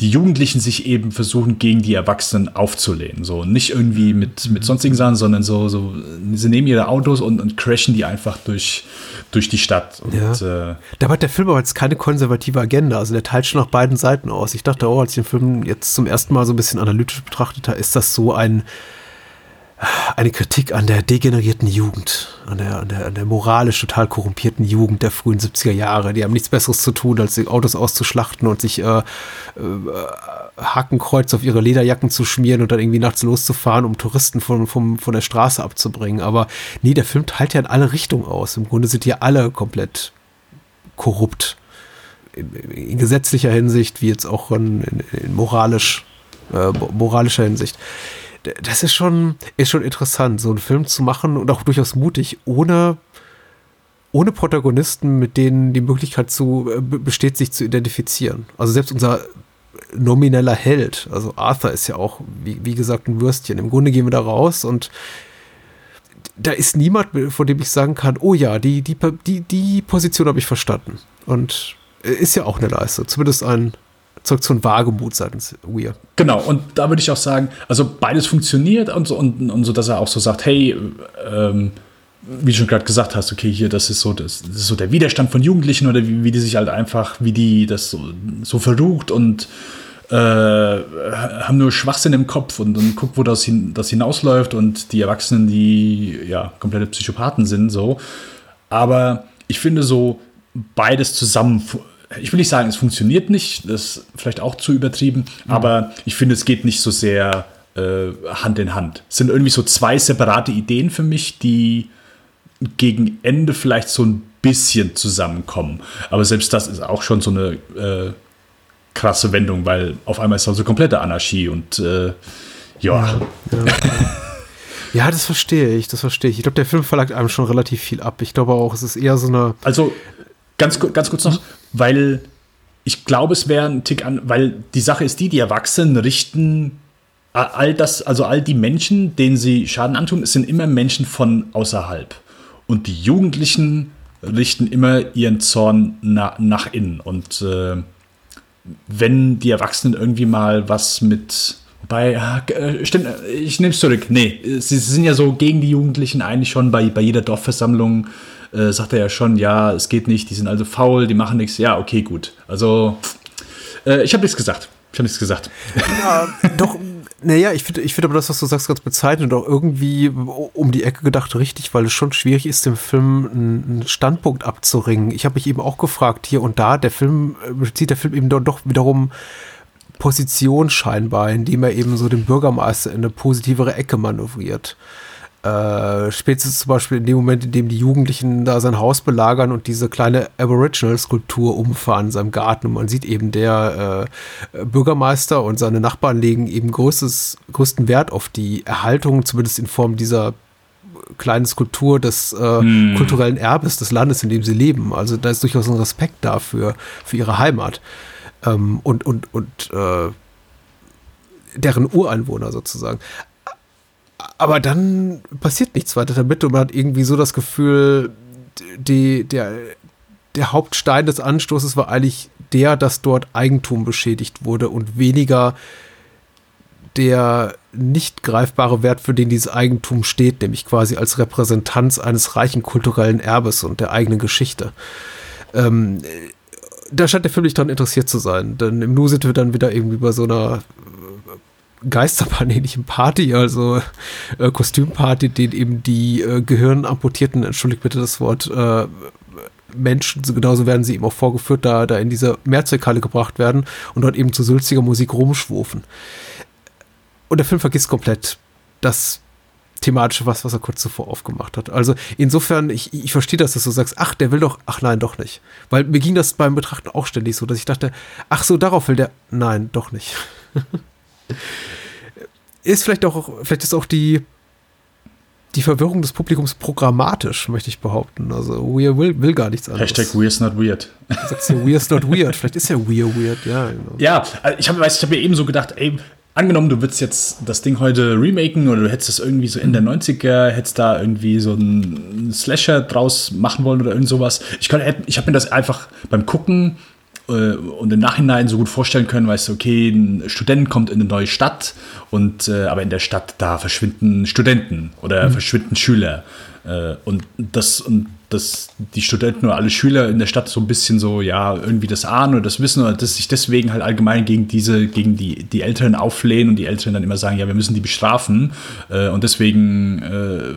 die Jugendlichen sich eben versuchen, gegen die Erwachsenen aufzulehnen. So nicht irgendwie mit, mit sonstigen Sachen, sondern so, so, sie nehmen ihre Autos und, und crashen die einfach durch, durch die Stadt. Und, ja. äh, da hat der Film aber jetzt keine konservative Agenda. Also der teilt schon nach beiden Seiten aus. Ich dachte auch, als ich den Film jetzt zum ersten Mal so ein bisschen analytisch betrachtet habe, ist das so ein eine Kritik an der degenerierten Jugend, an der, an der, an der moralisch total korrumpierten Jugend der frühen 70er Jahre. Die haben nichts Besseres zu tun, als die Autos auszuschlachten und sich äh, äh, Hakenkreuz auf ihre Lederjacken zu schmieren und dann irgendwie nachts loszufahren, um Touristen von, von, von der Straße abzubringen. Aber nee, der Film teilt ja in alle Richtungen aus. Im Grunde sind die alle komplett korrupt. In, in gesetzlicher Hinsicht, wie jetzt auch in, in, in moralisch, äh, moralischer Hinsicht das ist schon, ist schon interessant, so einen Film zu machen und auch durchaus mutig, ohne, ohne Protagonisten, mit denen die Möglichkeit zu, äh, besteht, sich zu identifizieren. Also selbst unser nomineller Held, also Arthur ist ja auch, wie, wie gesagt, ein Würstchen. Im Grunde gehen wir da raus und da ist niemand, von dem ich sagen kann, oh ja, die, die, die, die Position habe ich verstanden. Und ist ja auch eine Leistung. Zumindest ein, zurück zu einem Wagemut seitens Weir. Genau, und da würde ich auch sagen, also beides funktioniert und so, und, und so, dass er auch so sagt, hey, ähm, wie du schon gerade gesagt hast, okay, hier, das ist so, das, das, ist so der Widerstand von Jugendlichen oder wie, wie die sich halt einfach, wie die das so, so verrucht und äh, haben nur Schwachsinn im Kopf und dann guckt, wo das, hin, das hinausläuft und die Erwachsenen, die ja komplette Psychopathen sind, so. Aber ich finde so beides zusammen, ich will nicht sagen, es funktioniert nicht, das ist vielleicht auch zu übertrieben, mhm. aber ich finde, es geht nicht so sehr äh, Hand in Hand. Es sind irgendwie so zwei separate Ideen für mich, die gegen Ende vielleicht so ein bisschen zusammenkommen. Aber selbst das ist auch schon so eine äh, krasse Wendung, weil auf einmal ist da so komplette Anarchie und äh, ja. ja, ja. das verstehe ich, das verstehe ich. Ich glaube, der Film verlangt einem schon relativ viel ab. Ich glaube auch, es ist eher so eine. Also, ganz, ganz kurz noch, weil ich glaube, es wäre ein Tick an, weil die Sache ist die, die Erwachsenen richten all das, also all die Menschen, denen sie Schaden antun, es sind immer Menschen von außerhalb. Und die Jugendlichen richten immer ihren Zorn na, nach innen. Und äh, wenn die Erwachsenen irgendwie mal was mit. Wobei, äh, stimmt, ich nehme es zurück. Nee, sie, sind ja so gegen die Jugendlichen eigentlich schon bei, bei jeder Dorfversammlung. Äh, sagt er ja schon, ja, es geht nicht, die sind also faul, die machen nichts. Ja, okay, gut. Also, äh, ich habe nichts gesagt. Ich habe nichts gesagt. Ja, doch, naja, ich finde ich find aber das, was du sagst, ganz bezeichnend und auch irgendwie um die Ecke gedacht richtig, weil es schon schwierig ist, dem Film einen Standpunkt abzuringen. Ich habe mich eben auch gefragt, hier und da, der Film, äh, bezieht der Film eben doch wiederum Position scheinbar, indem er eben so den Bürgermeister in eine positivere Ecke manövriert. Äh, spätestens zum Beispiel in dem Moment, in dem die Jugendlichen da sein Haus belagern und diese kleine Aboriginal-Skulptur umfahren in seinem Garten. Und man sieht eben, der äh, Bürgermeister und seine Nachbarn legen eben größtes, größten Wert auf die Erhaltung, zumindest in Form dieser kleinen Skulptur des äh, hm. kulturellen Erbes des Landes, in dem sie leben. Also da ist durchaus ein Respekt dafür, für ihre Heimat. Ähm, und und, und äh, deren Ureinwohner sozusagen aber dann passiert nichts weiter damit und man hat irgendwie so das Gefühl, die, der, der Hauptstein des Anstoßes war eigentlich der, dass dort Eigentum beschädigt wurde und weniger der nicht greifbare Wert, für den dieses Eigentum steht, nämlich quasi als Repräsentanz eines reichen kulturellen Erbes und der eigenen Geschichte. Ähm, da scheint der Film nicht daran interessiert zu sein, denn im Nu sind wir dann wieder irgendwie bei so einer Geisterpaneelischen Party, also äh, Kostümparty, den eben die äh, Gehirnamputierten, entschuldigt bitte das Wort, äh, Menschen, genauso werden sie eben auch vorgeführt, da, da in diese Mehrzweckhalle gebracht werden und dort eben zu sülziger Musik rumschwufen. Und der Film vergisst komplett das thematische was, was er kurz zuvor aufgemacht hat. Also insofern, ich, ich verstehe das, dass du sagst, ach, der will doch, ach nein, doch nicht. Weil mir ging das beim Betrachten auch ständig so, dass ich dachte, ach so, darauf will der, nein, doch nicht. ist vielleicht auch, vielleicht ist auch die, die Verwirrung des Publikums programmatisch, möchte ich behaupten. Also Weir will, will gar nichts anderes. Hashtag Weir's not weird. Sagst du, Weir's not weird. Vielleicht ist ja Weir weird, ja. Genau. Ja, also ich habe hab mir eben so gedacht, ey, angenommen, du würdest jetzt das Ding heute remaken oder du hättest es irgendwie so in der 90er, hättest da irgendwie so einen Slasher draus machen wollen oder irgend sowas. Ich, ich habe mir das einfach beim Gucken äh, und im Nachhinein so gut vorstellen können, weißt du, okay, ein Student kommt in eine neue Stadt und äh, aber in der Stadt da verschwinden Studenten oder mhm. verschwinden Schüler äh, und das und dass die Studenten oder alle Schüler in der Stadt so ein bisschen so, ja, irgendwie das ahnen oder das wissen oder dass sich deswegen halt allgemein gegen diese, gegen die, die Älteren auflehnen und die Älteren dann immer sagen, ja, wir müssen die bestrafen äh, und deswegen äh,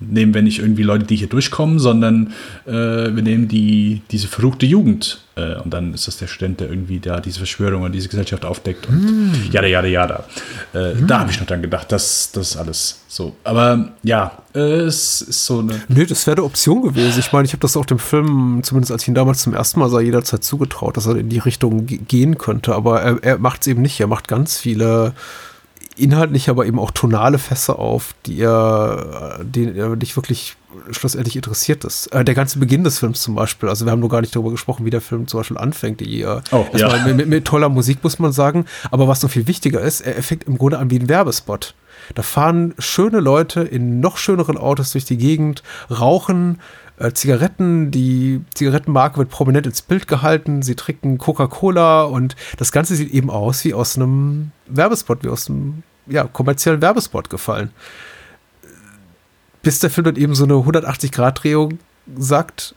nehmen wir nicht irgendwie Leute, die hier durchkommen, sondern äh, wir nehmen die, diese verruchte Jugend. Äh, und dann ist das der Student, der irgendwie da diese Verschwörung und diese Gesellschaft aufdeckt und mm. jada, jada, jada. Äh, mm. Da habe ich noch dann gedacht, das, das ist alles so. Aber ja, äh, es ist so eine. Nö, das wäre eine Option gewesen. Ich meine, ich habe das auch dem Film, zumindest als ich ihn damals zum ersten Mal sah, jederzeit zugetraut, dass er in die Richtung gehen könnte. Aber er, er macht es eben nicht. Er macht ganz viele inhaltlich aber eben auch tonale Fässer auf, die er, den er nicht wirklich schlussendlich interessiert ist. Äh, der ganze Beginn des Films zum Beispiel, also wir haben noch gar nicht darüber gesprochen, wie der Film zum Beispiel anfängt. Die, äh, oh, ja. mit, mit, mit, toller Musik muss man sagen, aber was noch viel wichtiger ist, er fängt im Grunde an wie ein Werbespot. Da fahren schöne Leute in noch schöneren Autos durch die Gegend, rauchen äh, Zigaretten, die Zigarettenmarke wird prominent ins Bild gehalten, sie trinken Coca-Cola und das Ganze sieht eben aus wie aus einem Werbespot, wie aus einem ja, kommerziellen Werbespot gefallen. Bis der Film dann eben so eine 180-Grad-Drehung sagt,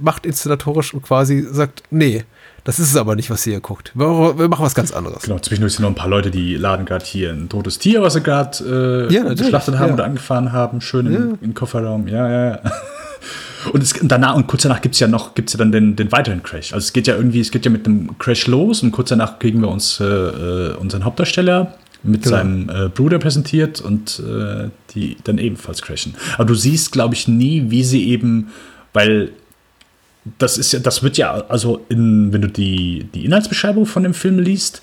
macht inszenatorisch und quasi sagt, nee, das ist es aber nicht, was ihr hier guckt. Wir, machen was ganz anderes. Genau, zwischendurch sind noch ein paar Leute, die laden gerade hier ein totes Tier, was sie gerade äh, Ja, geschlachtet haben ja. oder angefahren haben, schön Ja. im, im Kofferraum. Ja, ja, ja. Und es, danach, und kurz danach gibt es ja noch, gibt's ja dann den, den weiteren Crash. Also es geht ja irgendwie, es geht ja mit dem Crash los und kurz danach kriegen wir uns äh, äh, unseren Hauptdarsteller mit Genau. seinem äh, Bruder präsentiert und äh, die dann ebenfalls crashen. Aber du siehst, glaube ich, nie, wie sie eben, weil das ist ja, das wird ja, also in, wenn du die, die Inhaltsbeschreibung von dem Film liest,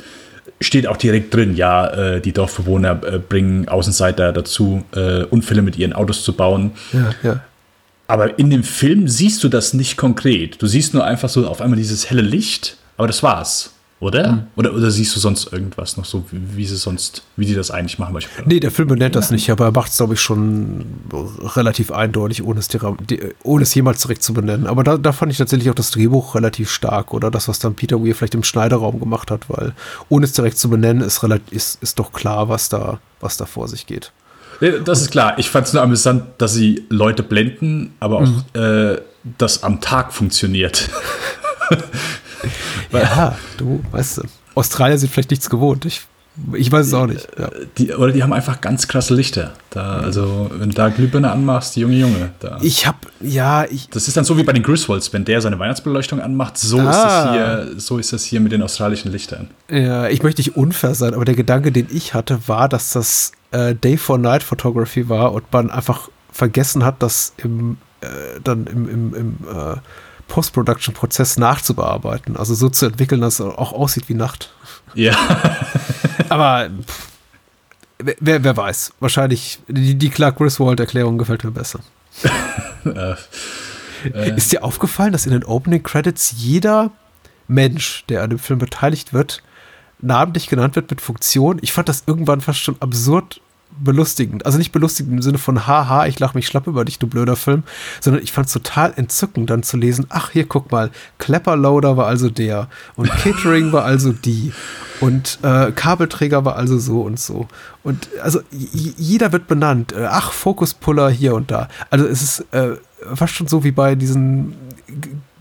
steht auch direkt drin, ja, äh, die Dorfbewohner äh, bringen Außenseiter dazu, äh, Unfälle mit ihren Autos zu bauen. Ja, ja. Aber in dem Film siehst du das nicht konkret. Du siehst nur einfach so auf einmal dieses helle Licht, aber das war's. Oder? Oder, oder siehst du sonst irgendwas noch so, wie, wie sie sonst, wie die das eigentlich machen? Ich- Nee, der Film benennt das nicht, aber er macht es, glaube ich, schon relativ eindeutig, ohne es, ohne es jemals direkt zu benennen. Aber da, da fand ich tatsächlich auch das Drehbuch relativ stark oder das, was dann Peter Weir vielleicht im Schneiderraum gemacht hat, weil ohne es direkt zu benennen, ist, relativ, ist, ist doch klar, was da, was da vor sich geht. Das ist klar. Ich fand es nur amüsant, dass sie Leute blenden, aber auch äh, das am Tag funktioniert. Ja, du, weißt du, Australier sind vielleicht nichts gewohnt. Ich, ich weiß es auch nicht. Ja. Die, oder die haben einfach ganz krasse Lichter. Da, also, wenn du da Glühbirne anmachst, Junge, Junge. Da. Ich hab, ja, ich, Das ist dann so wie bei den Griswolds, wenn der seine Weihnachtsbeleuchtung anmacht, so, Ah. ist das hier, so ist das hier mit den australischen Lichtern. Ja, ich möchte nicht unfair sein, aber der Gedanke, den ich hatte, war, dass das äh, Day-for-Night-Photography war und man einfach vergessen hat, das im, äh, dann im, im, im äh, Post-Production-Prozess nachzubearbeiten. Also so zu entwickeln, dass es auch aussieht wie Nacht. Ja. Aber pff, wer- wer, wer weiß. Wahrscheinlich, die, die Clark Griswold-Erklärung gefällt mir besser. äh, Ist dir aufgefallen, dass in den Opening Credits jeder Mensch, der an dem Film beteiligt wird, namentlich genannt wird mit Funktion? Ich fand das irgendwann fast schon absurd belustigend. Also nicht belustigend im Sinne von haha, ich lache mich schlapp über dich, du blöder Film, sondern ich fand es total entzückend, dann zu lesen, ach hier, guck mal, Klepperloader war also der und Catering war also die und äh, Kabelträger war also so und so. Und also jeder wird benannt. Äh, ach, Fokuspuller hier und da. Also es ist äh, fast schon so wie bei diesen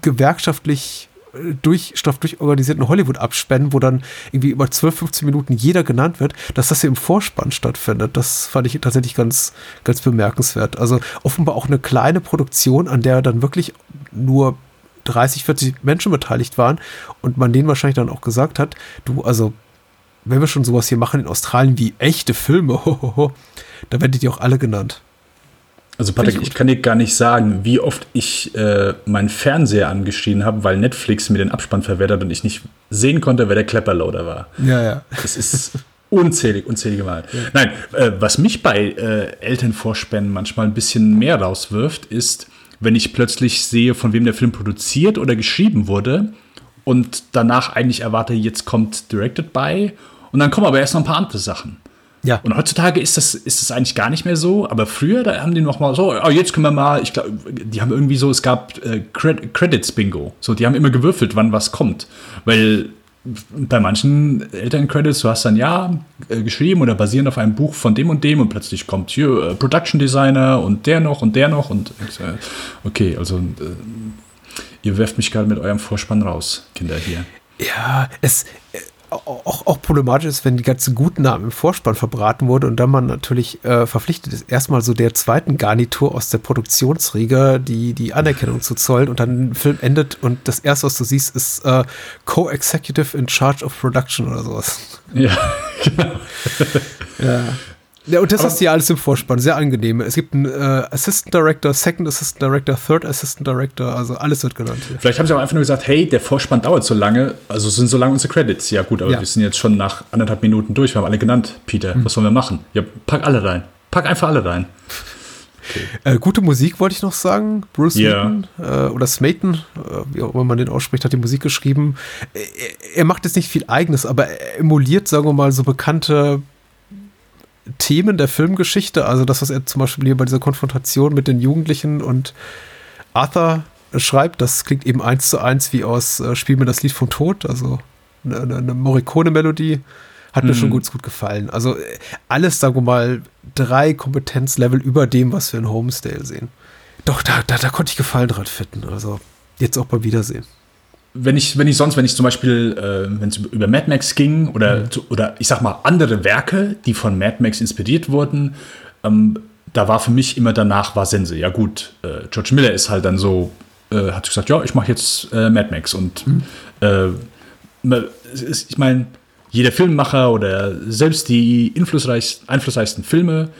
gewerkschaftlich äh, durch, Stoff durchorganisierten Hollywood-Abspännen, wo dann irgendwie über 12, 15 Minuten jeder genannt wird, dass das hier im Vorspann stattfindet. Das fand ich tatsächlich ganz, ganz bemerkenswert. Also offenbar auch eine kleine Produktion, an der dann wirklich nur 30, 40 Menschen beteiligt waren und man denen wahrscheinlich dann auch gesagt hat, du, also wenn wir schon sowas hier machen in Australien wie echte Filme, hohoho, da werdet ihr auch alle genannt. Also Patrick, ich ich kann dir gar nicht sagen, wie oft ich äh, meinen Fernseher angeschrien habe, weil Netflix mir den Abspann verwehrt hat und ich nicht sehen konnte, wer der Klepperloader war. Ja, ja. Das ist unzählig, unzählige Mal. Nein, äh, was mich bei äh, Elternvorspänen manchmal ein bisschen mehr rauswirft, ist, wenn ich plötzlich sehe, von wem der Film produziert oder geschrieben wurde und danach eigentlich erwarte, jetzt kommt Directed by und dann kommen aber erst noch ein paar andere Sachen. Ja. Und heutzutage ist das, ist das eigentlich gar nicht mehr so, aber früher, da haben die noch mal so, oh, jetzt können wir mal, ich glaube, die haben irgendwie so, es gab äh, Cred Credits Bingo. So, die haben immer gewürfelt, wann was kommt. Weil bei manchen Elterncredits, du hast dann ja äh, geschrieben oder basierend auf einem Buch von dem und dem und plötzlich kommt hier äh, Production Designer und der noch und der noch und äh, okay, also äh, ihr werft mich gerade mit eurem Vorspann raus, Kinder hier. Ja, es äh, auch, auch problematisch ist, wenn die ganzen guten Namen im Vorspann verbraten wurde und dann man natürlich äh, verpflichtet ist, erstmal so der zweiten Garnitur aus der Produktionsriege die, die Anerkennung zu zollen und dann ein Film endet und das erste, was du siehst, ist äh, Co-Executive in Charge of Production oder sowas. Ja, genau. Ja. Ja, und das hast du ja alles im Vorspann, sehr angenehm. Es gibt einen äh, Assistant Director, Second Assistant Director, Third Assistant Director, also alles wird genannt hier. Vielleicht haben sie auch einfach nur gesagt, hey, der Vorspann dauert so lange, also sind so lange unsere Credits. Ja gut, aber Ja. wir sind jetzt schon nach anderthalb Minuten durch, wir haben alle genannt, Peter. Was sollen wir machen? Ja, pack alle rein. Pack einfach alle rein. Äh, gute Musik wollte ich noch sagen. Bruce Ja. Smeaton äh, oder Smeaton, äh, wie auch immer man den ausspricht, hat die Musik geschrieben. Er, er macht jetzt nicht viel Eigenes, aber er emuliert, sagen wir mal, so bekannte Themen der Filmgeschichte, also das, was er zum Beispiel hier bei dieser Konfrontation mit den Jugendlichen und Arthur schreibt, das klingt eben eins zu eins wie aus äh, Spiel mir das Lied vom Tod, also eine, eine Morricone-Melodie. Hat mir mhm. schon gut, gut gefallen. Also äh, alles, sagen wir mal, drei Kompetenzlevel über dem, was wir in Homesdale sehen. Doch, da, da, da konnte ich Gefallen dran finden. Also jetzt auch beim Wiedersehen wenn ich, wenn ich sonst, wenn ich zum Beispiel, äh, wenn es über Mad Max ging oder, mhm. oder ich sag mal andere Werke, die von Mad Max inspiriert wurden, ähm, da war für mich immer danach war Sense. Ja gut, äh, George Miller ist halt dann so, äh, hat gesagt, ja, ich mache jetzt äh, Mad Max und mhm. Äh, ich meine, jeder Filmemacher oder selbst die einflussreichsten Filme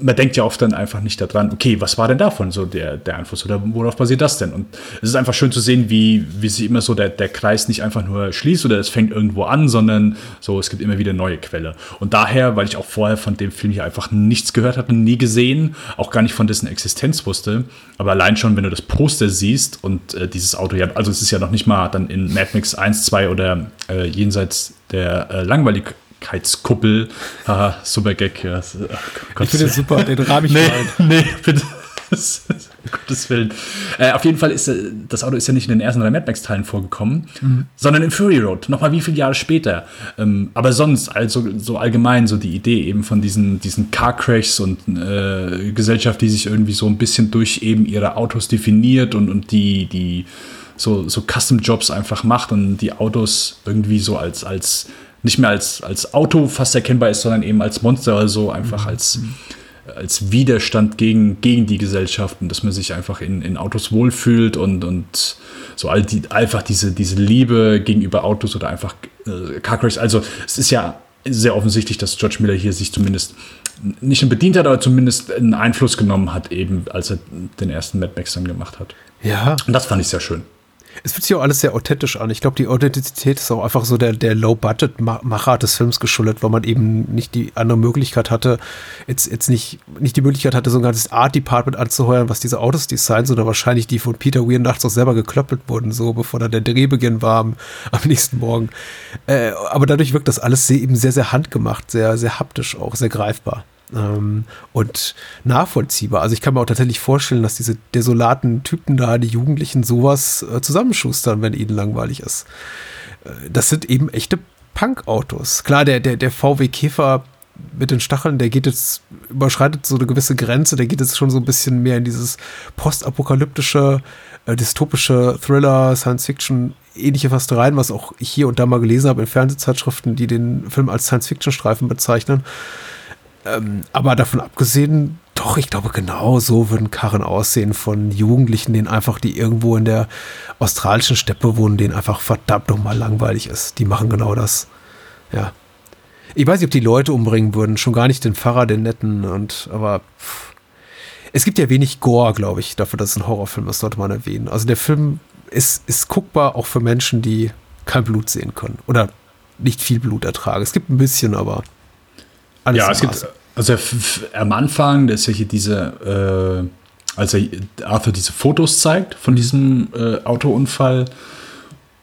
man denkt ja oft dann einfach nicht daran, okay, was war denn davon so der, der Einfluss oder worauf basiert das denn? Und es ist einfach schön zu sehen, wie, wie sich immer so der, der Kreis nicht einfach nur schließt oder es fängt irgendwo an, sondern so, es gibt immer wieder neue Quelle. Und daher, weil ich auch vorher von dem Film hier einfach nichts gehört hatte, nie gesehen, auch gar nicht von dessen Existenz wusste, aber allein schon, wenn du das Poster siehst und äh, dieses Auto ja, also es ist ja noch nicht mal dann in Mad Max 1, 2 oder äh, jenseits der äh, langweilig Kuppel. Haha, super Gag. Ja. Oh ich finde das super, den rahm ich nee, rein. Nee, bitte. Gottes Willen. Äh, auf jeden Fall ist äh, das Auto ist ja nicht in den ersten drei Mad Max-Teilen vorgekommen, mhm. sondern in Fury Road. Nochmal wie viele Jahre später. Ähm, aber sonst, also so allgemein, so die Idee eben von diesen, diesen Car Crashs und äh, Gesellschaft, die sich irgendwie so ein bisschen durch eben ihre Autos definiert und, und die, die so, so Custom-Jobs einfach macht und die Autos irgendwie so als, als nicht mehr als, als Auto fast erkennbar ist, sondern eben als Monster oder so, einfach mhm. als, als Widerstand gegen, gegen die Gesellschaft und dass man sich einfach in, in Autos wohlfühlt und, und so all die, einfach diese, diese Liebe gegenüber Autos oder einfach äh, Car Crash. Also es ist ja sehr offensichtlich, dass George Miller hier sich zumindest nicht nur bedient hat, aber zumindest einen Einfluss genommen hat, eben als er den ersten Mad Max dann gemacht hat. Ja. Und das fand ich sehr schön es fühlt sich auch alles sehr authentisch an. Ich glaube, die Authentizität ist auch einfach so der, der Low-Budget-Macher des Films geschuldet, weil man eben nicht die andere Möglichkeit hatte, jetzt, jetzt nicht, nicht die Möglichkeit hatte, so ein ganzes Art-Department anzuheuern, was diese Autos designen, sondern wahrscheinlich die von Peter Weir nachts auch selber geklöppelt wurden, so bevor dann der Drehbeginn war am, am nächsten Morgen. Äh, aber dadurch wirkt das alles eben sehr, sehr handgemacht, sehr, sehr haptisch auch, sehr greifbar ähm, und nachvollziehbar. Also ich kann mir auch tatsächlich vorstellen, dass diese desolaten Typen da, die Jugendlichen, sowas äh, zusammenschustern, wenn ihnen langweilig ist. Äh, das sind eben echte Punk-Autos. Klar, der, der, der VW Käfer mit den Stacheln, der geht jetzt, überschreitet so eine gewisse Grenze, der geht jetzt schon so ein bisschen mehr in dieses postapokalyptische, äh, dystopische Thriller, Science-Fiction ähnliche fast rein, was auch ich hier und da mal gelesen habe in Fernsehzeitschriften, die den Film als Science-Fiction-Streifen bezeichnen. Ähm, aber davon abgesehen, doch, ich glaube, genau so würden Karren aussehen von Jugendlichen, denen einfach, die irgendwo in der australischen Steppe wohnen, denen einfach verdammt nochmal langweilig ist. Die machen genau das. Ja. Ich weiß nicht, ob die Leute umbringen würden, schon gar nicht den Pfarrer, den netten und, aber pff. es gibt ja wenig Gore, glaube ich, dafür, dass es ein Horrorfilm ist, sollte man erwähnen. Also der Film ist, ist guckbar auch für Menschen, die kein Blut sehen können oder nicht viel Blut ertragen. Es gibt ein bisschen, aber alles ja, es gibt, also am Anfang, da ist hier diese, äh, als Arthur diese Fotos zeigt von diesem äh, Autounfall.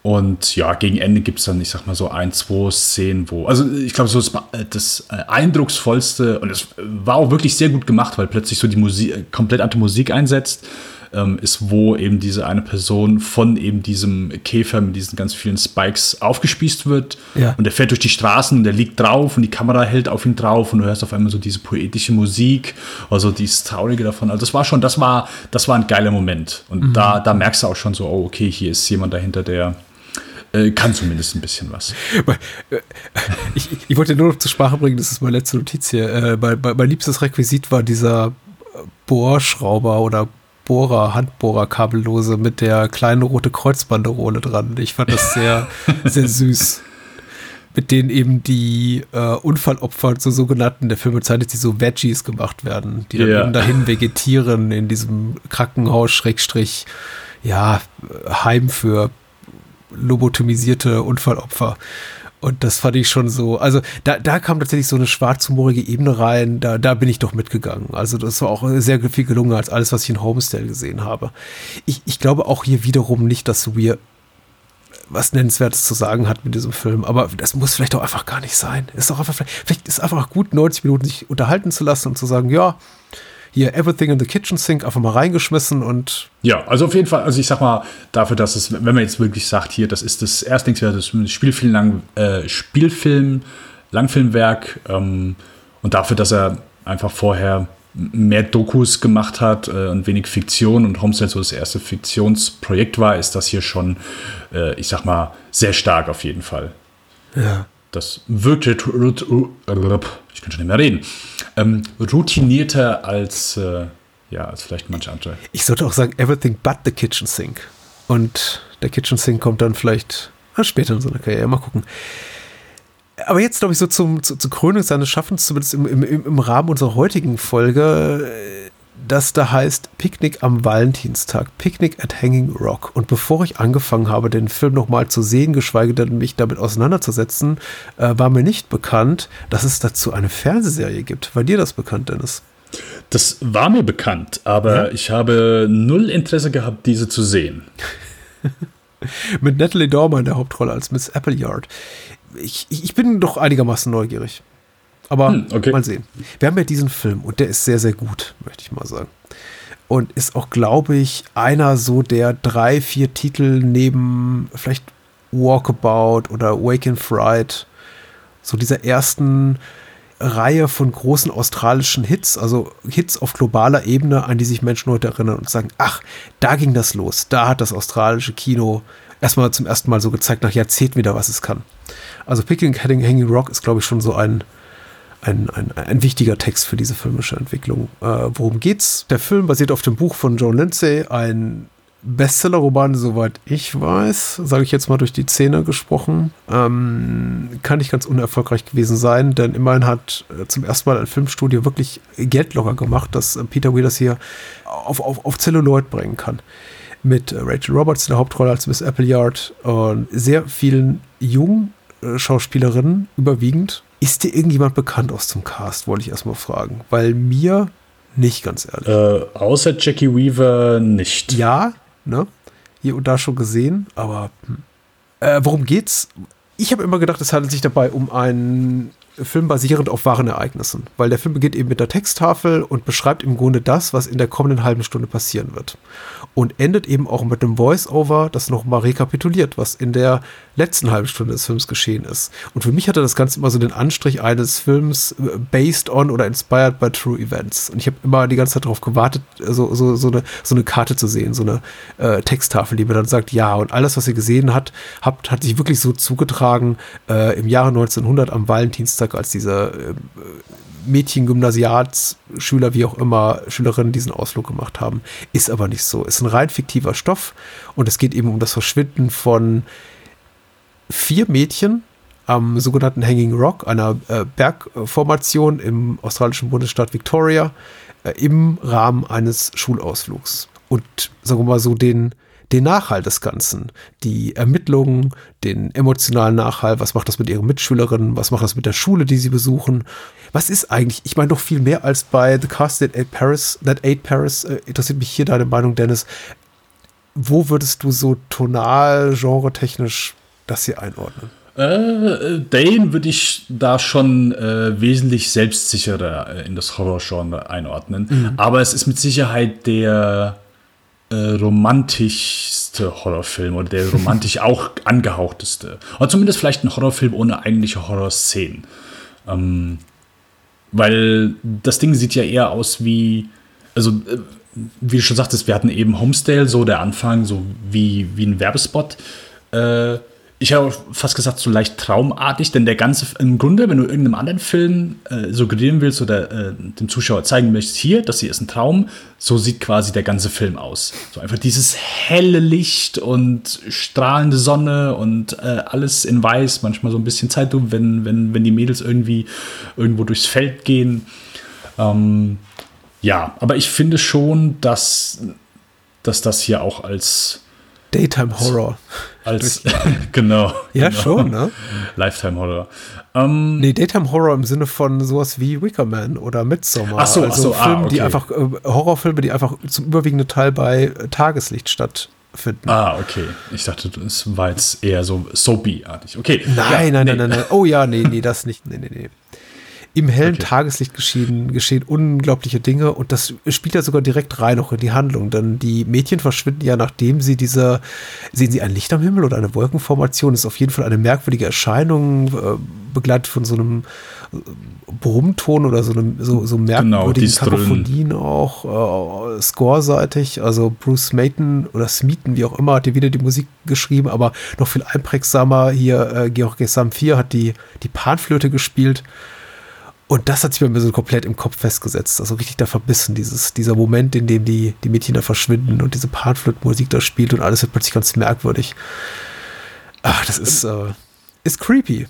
Und ja, gegen Ende gibt es dann, ich sag mal so ein, zwei Szenen, wo, also ich glaube, so das, das äh, eindrucksvollste, und es war auch wirklich sehr gut gemacht, weil plötzlich so die Musik, komplett andere Musik einsetzt ähm, ist, wo eben diese eine Person von eben diesem Käfer mit diesen ganz vielen Spikes aufgespießt wird. Ja. Und der fährt durch die Straßen und der liegt drauf und die Kamera hält auf ihn drauf und du hörst auf einmal so diese poetische Musik, also dieses Traurige davon. Also das war schon, das war, das war ein geiler Moment. Und mhm. da, da merkst du auch schon so, oh, okay, hier ist jemand dahinter, der äh, kann zumindest ein bisschen was. Äh, ich, ich, wollte nur noch zur Sprache bringen, das ist meine letzte Notiz hier. Äh, mein, mein liebstes Requisit war dieser Bohrschrauber oder Bohrer, Handbohrer kabellose mit der kleinen rote Kreuzbanderole dran. Ich fand das sehr, sehr süß. Mit denen eben die äh, Unfallopfer zu sogenannten, der Film bezeichnet sie so Veggies gemacht werden, die dann yeah. eben dahin vegetieren in diesem Krankenhaus, Schrägstrich, ja, Heim für lobotomisierte Unfallopfer. Und das fand ich schon so, also da, da kam tatsächlich so eine schwarzhumorige Ebene rein, da, da bin ich doch mitgegangen. Also das war auch sehr viel gelungen als alles, was ich in Homestyle gesehen habe. Ich, ich glaube auch hier wiederum nicht, dass wir was Nennenswertes zu sagen hat mit diesem Film. Aber das muss vielleicht auch einfach gar nicht sein. Ist doch einfach, vielleicht ist einfach gut, 90 Minuten sich unterhalten zu lassen und zu sagen, ja, hier Everything in the Kitchen Sink einfach mal reingeschmissen und. Ja, also auf jeden Fall, also ich sag mal, dafür, dass es, wenn man jetzt wirklich sagt, hier, das ist das Erstlingswert, das Spielfilm, lang, äh, Spielfilm, Langfilmwerk ähm, und dafür, dass er einfach vorher mehr Dokus gemacht hat äh, und wenig Fiktion und Homestead so das erste Fiktionsprojekt war, ist das hier schon, äh, ich sag mal, sehr stark auf jeden Fall. Ja. Das wirkt, ich kann schon nicht mehr reden, ähm, routinierter als, äh, ja, als vielleicht manche andere. Ich sollte auch sagen, everything but the kitchen sink. Und der Kitchen Sink kommt dann vielleicht später in so einer Karriere. Mal gucken aber jetzt, glaube ich, so zum, zu, zur Krönung seines Schaffens, zumindest im, im, im Rahmen unserer heutigen Folge, das da heißt Picknick am Valentinstag, Picknick at Hanging Rock. Und bevor ich angefangen habe, den Film nochmal zu sehen, geschweige denn mich damit auseinanderzusetzen, äh, war mir nicht bekannt, dass es dazu eine Fernsehserie gibt. War dir das bekannt, Dennis? Das war mir bekannt, aber ja? ich habe null Interesse gehabt, diese zu sehen. Mit Natalie Dormer in der Hauptrolle als Miss Appleyard ich, ich bin doch einigermaßen neugierig. Aber hm, okay. mal sehen. Wir haben ja diesen Film und der ist sehr, sehr gut, möchte ich mal sagen. Und ist auch, glaube ich, einer so der drei, vier Titel neben vielleicht Walkabout oder Wake in Fright, so dieser ersten Reihe von großen australischen Hits, also Hits auf globaler Ebene, an die sich Menschen heute erinnern und sagen, ach, da ging das los, da hat das australische Kino erstmal zum ersten Mal so gezeigt, nach Jahrzehnten wieder, was es kann. Also Picking Heading Hanging Rock ist, glaube ich, schon so ein, ein, ein, ein wichtiger Text für diese filmische Entwicklung. Äh, worum geht's? Der Film basiert auf dem Buch von Joan Lindsay, ein Bestseller-Roman, soweit ich weiß, sage ich jetzt mal durch die Zähne gesprochen, ähm, kann nicht ganz unerfolgreich gewesen sein, denn immerhin hat äh, zum ersten Mal ein Filmstudio wirklich Geld locker gemacht, dass äh, Peter Wheelers hier auf, auf, auf Celluloid bringen kann. Mit äh, Rachel Roberts in der Hauptrolle als Miss Appleyard und sehr vielen jungen Schauspielerinnen überwiegend. Ist dir irgendjemand bekannt aus dem Cast, wollte ich erstmal fragen. Weil mir nicht, ganz ehrlich. Äh, außer Jackie Weaver nicht. Ja, ne? Hier und da schon gesehen, aber hm. äh, worum geht's? Ich habe immer gedacht, es handelt sich dabei um einen Film basierend auf wahren Ereignissen, weil der Film beginnt eben mit der Texttafel und beschreibt im Grunde das, was in der kommenden halben Stunde passieren wird. Und endet eben auch mit einem Voice-Over, das nochmal rekapituliert, was in der letzten halben Stunde des Films geschehen ist. Und für mich hatte das Ganze immer so den Anstrich eines Films äh, based on oder inspired by true events. Und ich habe immer die ganze Zeit darauf gewartet, so, so, so, eine, so eine Karte zu sehen, so eine äh, Texttafel, die mir dann sagt, ja, und alles, was ihr gesehen habt, habt hat sich wirklich so zugetragen äh, im Jahre 1900 am Valentinstag, als diese äh, Mädchen-Gymnasiatsschüler, wie auch immer, Schülerinnen diesen Ausflug gemacht haben. Ist aber nicht so. Ist ein rein fiktiver Stoff und es geht eben um das Verschwinden von vier Mädchen am sogenannten Hanging Rock, einer äh, Bergformation im australischen Bundesstaat Victoria, äh, im Rahmen eines Schulausflugs. Und sagen wir mal so den, den Nachhalt des Ganzen, die Ermittlungen, den emotionalen Nachhalt, was macht das mit ihren Mitschülerinnen, was macht das mit der Schule, die sie besuchen. Was ist eigentlich, ich meine doch viel mehr als bei The Cast That Ate Paris, That Ate Paris, äh, interessiert mich hier deine Meinung, Dennis. Wo würdest du so tonal, genre-technisch das hier einordnen? Äh, Dane würde ich da schon äh, wesentlich selbstsicherer äh, in das Horror-Genre einordnen. Mhm. Aber es ist mit Sicherheit der romantischste Horrorfilm oder der romantisch auch angehauchteste. Oder zumindest vielleicht ein Horrorfilm ohne eigentliche Horrorszenen. Ähm, weil das Ding sieht ja eher aus wie, also äh, wie du schon sagtest, wir hatten eben Homestale, so der Anfang, so wie, wie ein Werbespot. Äh, ich habe fast gesagt, so leicht traumartig, denn der ganze, im Grunde, wenn du irgendeinem anderen Film äh, suggerieren willst oder äh, dem Zuschauer zeigen möchtest, hier, das hier ist ein Traum, so sieht quasi der ganze Film aus. So einfach dieses helle Licht und strahlende Sonne und äh, alles in weiß, manchmal so ein bisschen Zeit, wenn, wenn, wenn die Mädels irgendwie irgendwo durchs Feld gehen. Ähm, ja, aber ich finde schon, dass, dass das hier auch als Daytime Horror. Als, genau. Ja, genau. schon, ne? Lifetime Horror. Ähm, nee, Daytime Horror im Sinne von sowas wie Wickerman oder Midsommar. Ach so, also ach so, Filme, ah, okay. die einfach, äh, Horrorfilme, die einfach zum überwiegenden Teil bei äh, Tageslicht statt finden. Ah, okay. Ich dachte, das war jetzt eher so soapy-artig. Okay. Nein, ja, nein, nee. nein, nein, nein. Oh ja, nee, nee, das nicht. Nee, nee, nee. Im hellen Okay. Tageslicht geschehen, geschehen unglaubliche Dinge und das spielt ja sogar direkt rein auch in die Handlung. Denn die Mädchen verschwinden ja, nachdem sie diese, sehen sie ein Licht am Himmel oder eine Wolkenformation, ist auf jeden Fall eine merkwürdige Erscheinung, äh, begleitet von so einem äh, Brummton oder so einem so, so merkwürdigen Genau, dieses Dröhnen. Kakophonie auch, äh, scoreseitig. Also Bruce Smeaton oder Smeaton, wie auch immer, hat hier wieder die Musik geschrieben, aber noch viel einprägsamer hier, äh, Georg Samphir hat die, die Panflöte gespielt. Und das hat sich bei mir so komplett im Kopf festgesetzt. Also richtig da verbissen, dieses, dieser Moment, in dem die, die Mädchen da verschwinden und diese Panflötenmusik da spielt und alles wird plötzlich ganz merkwürdig. Ach, das ist, äh, ist creepy.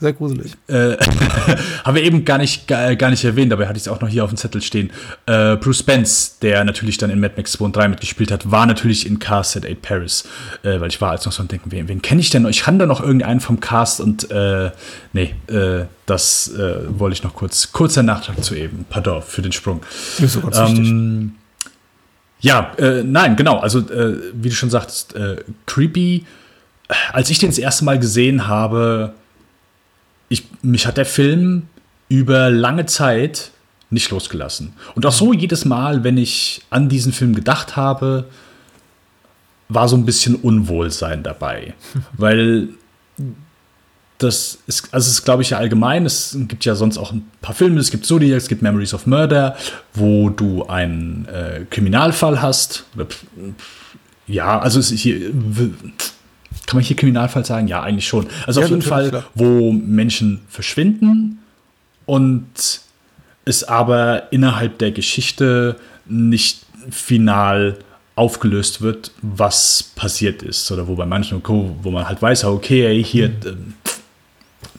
Sehr gruselig. Äh, haben wir eben gar nicht, gar, gar nicht erwähnt, dabei hatte ich es auch noch hier auf dem Zettel stehen. Äh, Bruce Spence, der natürlich dann in Mad Max 2 und 3 mitgespielt hat, war natürlich in Cast at 8 Paris. Äh, weil ich war als noch so am denken, wen, wen kenne ich denn noch? Ich kann da noch irgendeinen vom Cast und äh, nee, äh, das äh, wollte ich noch kurz, kurzer Nachtrag zu eben. Pardon für den Sprung. Ist so ganz. Ähm, ja, äh, nein, genau. Also, äh, wie du schon sagst, äh, creepy. Als ich den das erste Mal gesehen habe, ich, mich hat der Film über lange Zeit nicht losgelassen. Und auch so jedes Mal, wenn ich an diesen Film gedacht habe, war so ein bisschen Unwohlsein dabei. Weil das ist, also es ist, glaube ich, ja allgemein. Es gibt ja sonst auch ein paar Filme. Es gibt Zodiac, es gibt Memories of Murder, wo du einen äh, Kriminalfall hast. Ja, also es ist hier. Kann man hier Kriminalfall sagen? Ja, eigentlich schon. Also Ja, auf jeden Fall, klar. wo Menschen verschwinden und es aber innerhalb der Geschichte nicht final aufgelöst wird, was passiert ist. Oder wo bei manchen, wo man halt weiß, okay, hier, ähm,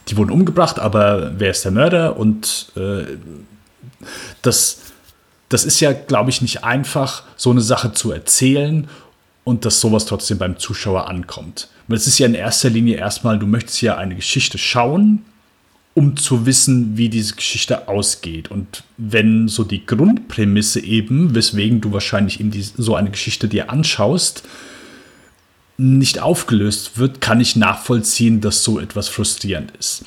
die wurden umgebracht, aber wer ist der Mörder? Und äh, das, das ist ja, glaube ich, nicht einfach, so eine Sache zu erzählen und dass sowas trotzdem beim Zuschauer ankommt. Weil es ist ja in erster Linie erstmal, du möchtest ja eine Geschichte schauen, um zu wissen, wie diese Geschichte ausgeht. Und wenn so die Grundprämisse eben, weswegen du wahrscheinlich eben die, so eine Geschichte dir anschaust, nicht aufgelöst wird, kann ich nachvollziehen, dass so etwas frustrierend ist.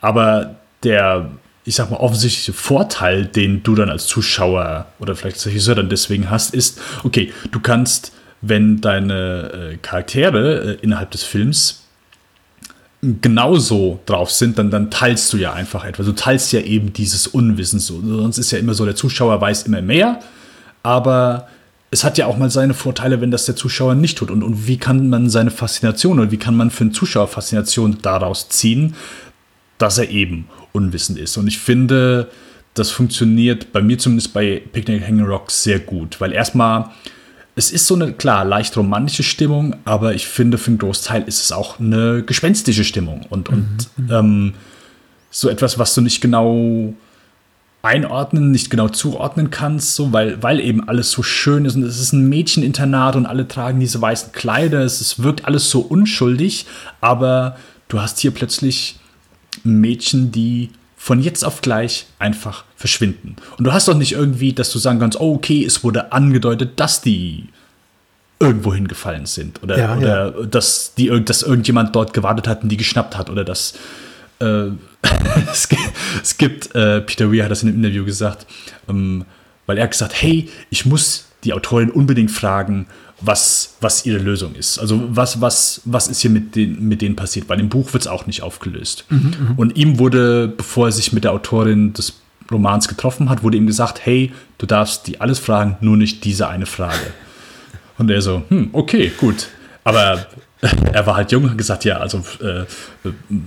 Aber der, ich sag mal, offensichtliche Vorteil, den du dann als Zuschauer oder vielleicht als Regisseur dann deswegen hast, ist, okay, du kannst, wenn deine äh, Charaktere äh, innerhalb des Films genauso drauf sind, dann, dann teilst du ja einfach etwas. Du teilst ja eben dieses Unwissen so. Sonst ist ja immer so, der Zuschauer weiß immer mehr, aber es hat ja auch mal seine Vorteile, wenn das der Zuschauer nicht tut. Und, und wie kann man seine Faszination oder wie kann man für einen Zuschauer Faszination daraus ziehen, dass er eben unwissend ist? Und ich finde, das funktioniert bei mir zumindest bei Picnic Hanging Rock sehr gut, weil erstmal es ist so eine, klar, leicht romantische Stimmung, aber ich finde, für einen Großteil ist es auch eine gespenstische Stimmung und, und ähm, so etwas, was du nicht genau einordnen, nicht genau zuordnen kannst, so, weil, weil eben alles so schön ist und es ist ein Mädcheninternat und alle tragen diese weißen Kleider, es, es wirkt alles so unschuldig, aber du hast hier plötzlich Mädchen, die von jetzt auf gleich einfach verschwinden. Und du hast doch nicht irgendwie, dass du sagen kannst, oh, okay, es wurde angedeutet, dass die irgendwo hingefallen sind. Oder, Ja, oder Dass, die, dass irgendjemand dort gewartet hat und die geschnappt hat. Oder dass äh, es, gi- es gibt, äh, Peter Weir hat das in einem Interview gesagt, ähm, weil er hat gesagt, hey, ich muss die Autorin unbedingt fragen, was, was ihre Lösung ist. Also was, was, was ist hier mit, den, mit denen passiert? Weil im Buch wird es auch nicht aufgelöst. Und ihm wurde, bevor er sich mit der Autorin des Romans getroffen hat, wurde ihm gesagt, hey, du darfst die alles fragen, nur nicht diese eine Frage. Und er so, hm, okay, gut. Aber er war halt jung und hat gesagt, ja, also äh,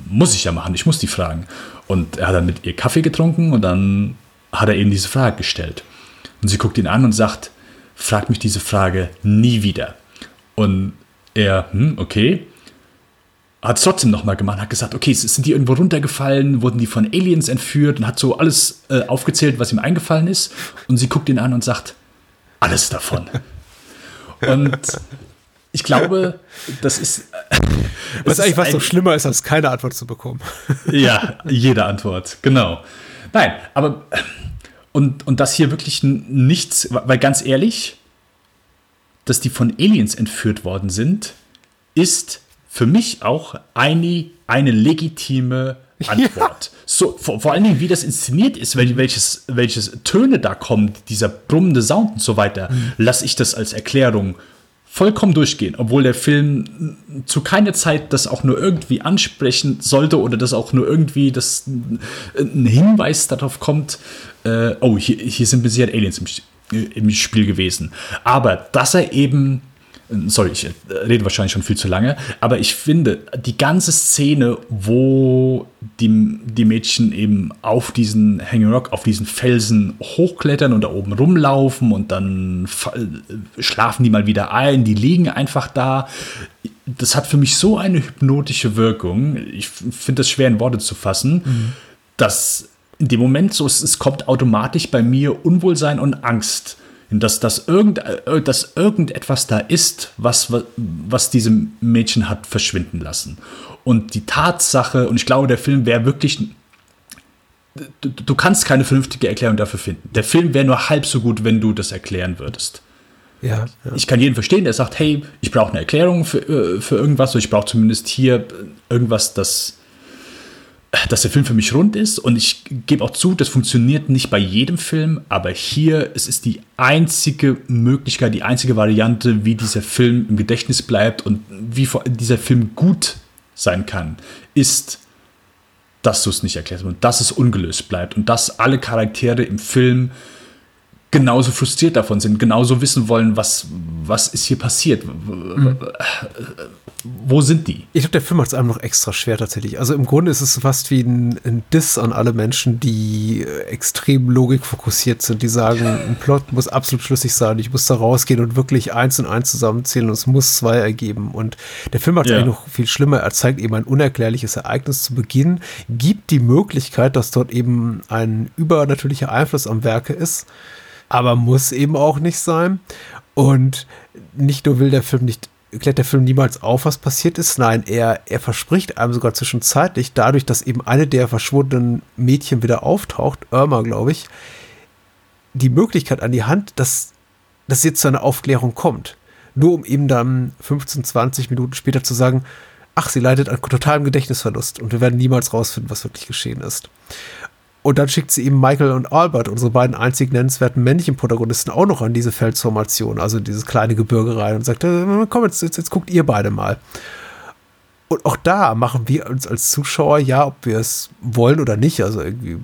muss ich ja machen, ich muss die fragen. Und er hat dann mit ihr Kaffee getrunken und dann hat er eben diese Frage gestellt. Und sie guckt ihn an und sagt, frag mich diese Frage nie wieder. Und er, hm, okay. Hat es trotzdem nochmal gemacht, hat gesagt, okay, sind die irgendwo runtergefallen, wurden die von Aliens entführt und hat so alles äh, aufgezählt, was ihm eingefallen ist. Und sie guckt ihn an und sagt, alles davon. Und ich glaube, das ist. Was eigentlich was so schlimmer ist, als keine Antwort zu bekommen. ja, jede Antwort, genau. Nein, aber und, und das hier wirklich nichts, weil ganz ehrlich, dass die von Aliens entführt worden sind, ist für mich auch eine, eine legitime Antwort. Ja. So, vor, vor allen Dingen, wie das inszeniert ist, wel, welches, welches Töne da kommen, dieser brummende Sound und so weiter, mhm. lasse ich das als Erklärung vollkommen durchgehen, obwohl der Film zu keiner Zeit das auch nur irgendwie ansprechen sollte oder dass auch nur irgendwie das, ein Hinweis darauf kommt, äh, oh, hier, hier sind bisher Aliens im, im Spiel gewesen. Aber dass er eben sorry, ich rede wahrscheinlich schon viel zu lange, aber ich finde, die ganze Szene, wo die, die Mädchen eben auf diesen Hanging Rock, auf diesen Felsen hochklettern und da oben rumlaufen und dann schlafen die mal wieder ein, die liegen einfach da. Das hat für mich so eine hypnotische Wirkung, ich finde das schwer in Worte zu fassen, mhm. dass in dem Moment so, es, es kommt automatisch bei mir Unwohlsein und Angst dass, dass, irgend, äh, dass irgendetwas da ist, was, was diese Mädchen hat verschwinden lassen. Und die Tatsache, und ich glaube, der Film wäre wirklich. Du, du, kannst keine vernünftige Erklärung dafür finden. Der Film wäre nur halb so gut, wenn du das erklären würdest. Ja, ja. Ich kann jeden verstehen, der sagt, hey, ich brauche eine Erklärung für, äh, für irgendwas, oder ich brauche zumindest hier irgendwas, das dass der Film für mich rund ist und ich gebe auch zu, das funktioniert nicht bei jedem Film, aber hier es ist die einzige Möglichkeit, die einzige Variante, wie dieser Film im Gedächtnis bleibt und wie dieser Film gut sein kann, ist, dass du es nicht erklärst und dass es ungelöst bleibt und dass alle Charaktere im Film genauso frustriert davon sind, genauso wissen wollen, was, was ist hier passiert. Mhm. Wo sind die? Ich glaube, der Film macht es einem noch extra schwer tatsächlich. Also im Grunde ist es fast wie ein, ein Diss an alle Menschen, die äh, extrem logikfokussiert sind, die sagen, ein Plot muss absolut schlüssig sein, ich muss da rausgehen und wirklich eins und eins zusammenzählen und es muss zwei ergeben. Und der Film macht es ja. eigentlich noch viel schlimmer. Er zeigt eben ein unerklärliches Ereignis zu Beginn, gibt die Möglichkeit, dass dort eben ein übernatürlicher Einfluss am Werke ist aber muss eben auch nicht sein. Und nicht nur will der Film nicht, klärt der Film niemals auf, was passiert ist, nein, er, er verspricht einem sogar zwischenzeitlich, dadurch, dass eben eine der verschwundenen Mädchen wieder auftaucht, Irma, glaube ich, die Möglichkeit an die Hand, dass, dass jetzt zu einer Aufklärung kommt. Nur um eben dann 15, 20 Minuten später zu sagen, ach, sie leidet an totalem Gedächtnisverlust und wir werden niemals rausfinden, was wirklich geschehen ist. Und dann schickt sie eben Michael und Albert, unsere beiden einzig nennenswerten männlichen Protagonisten, auch noch an diese Felsformation, also dieses kleine Gebirge rein und sagt, äh, komm, jetzt, jetzt, jetzt guckt ihr beide mal. Und auch da machen wir uns als Zuschauer, ja, ob wir es wollen oder nicht, also irgendwie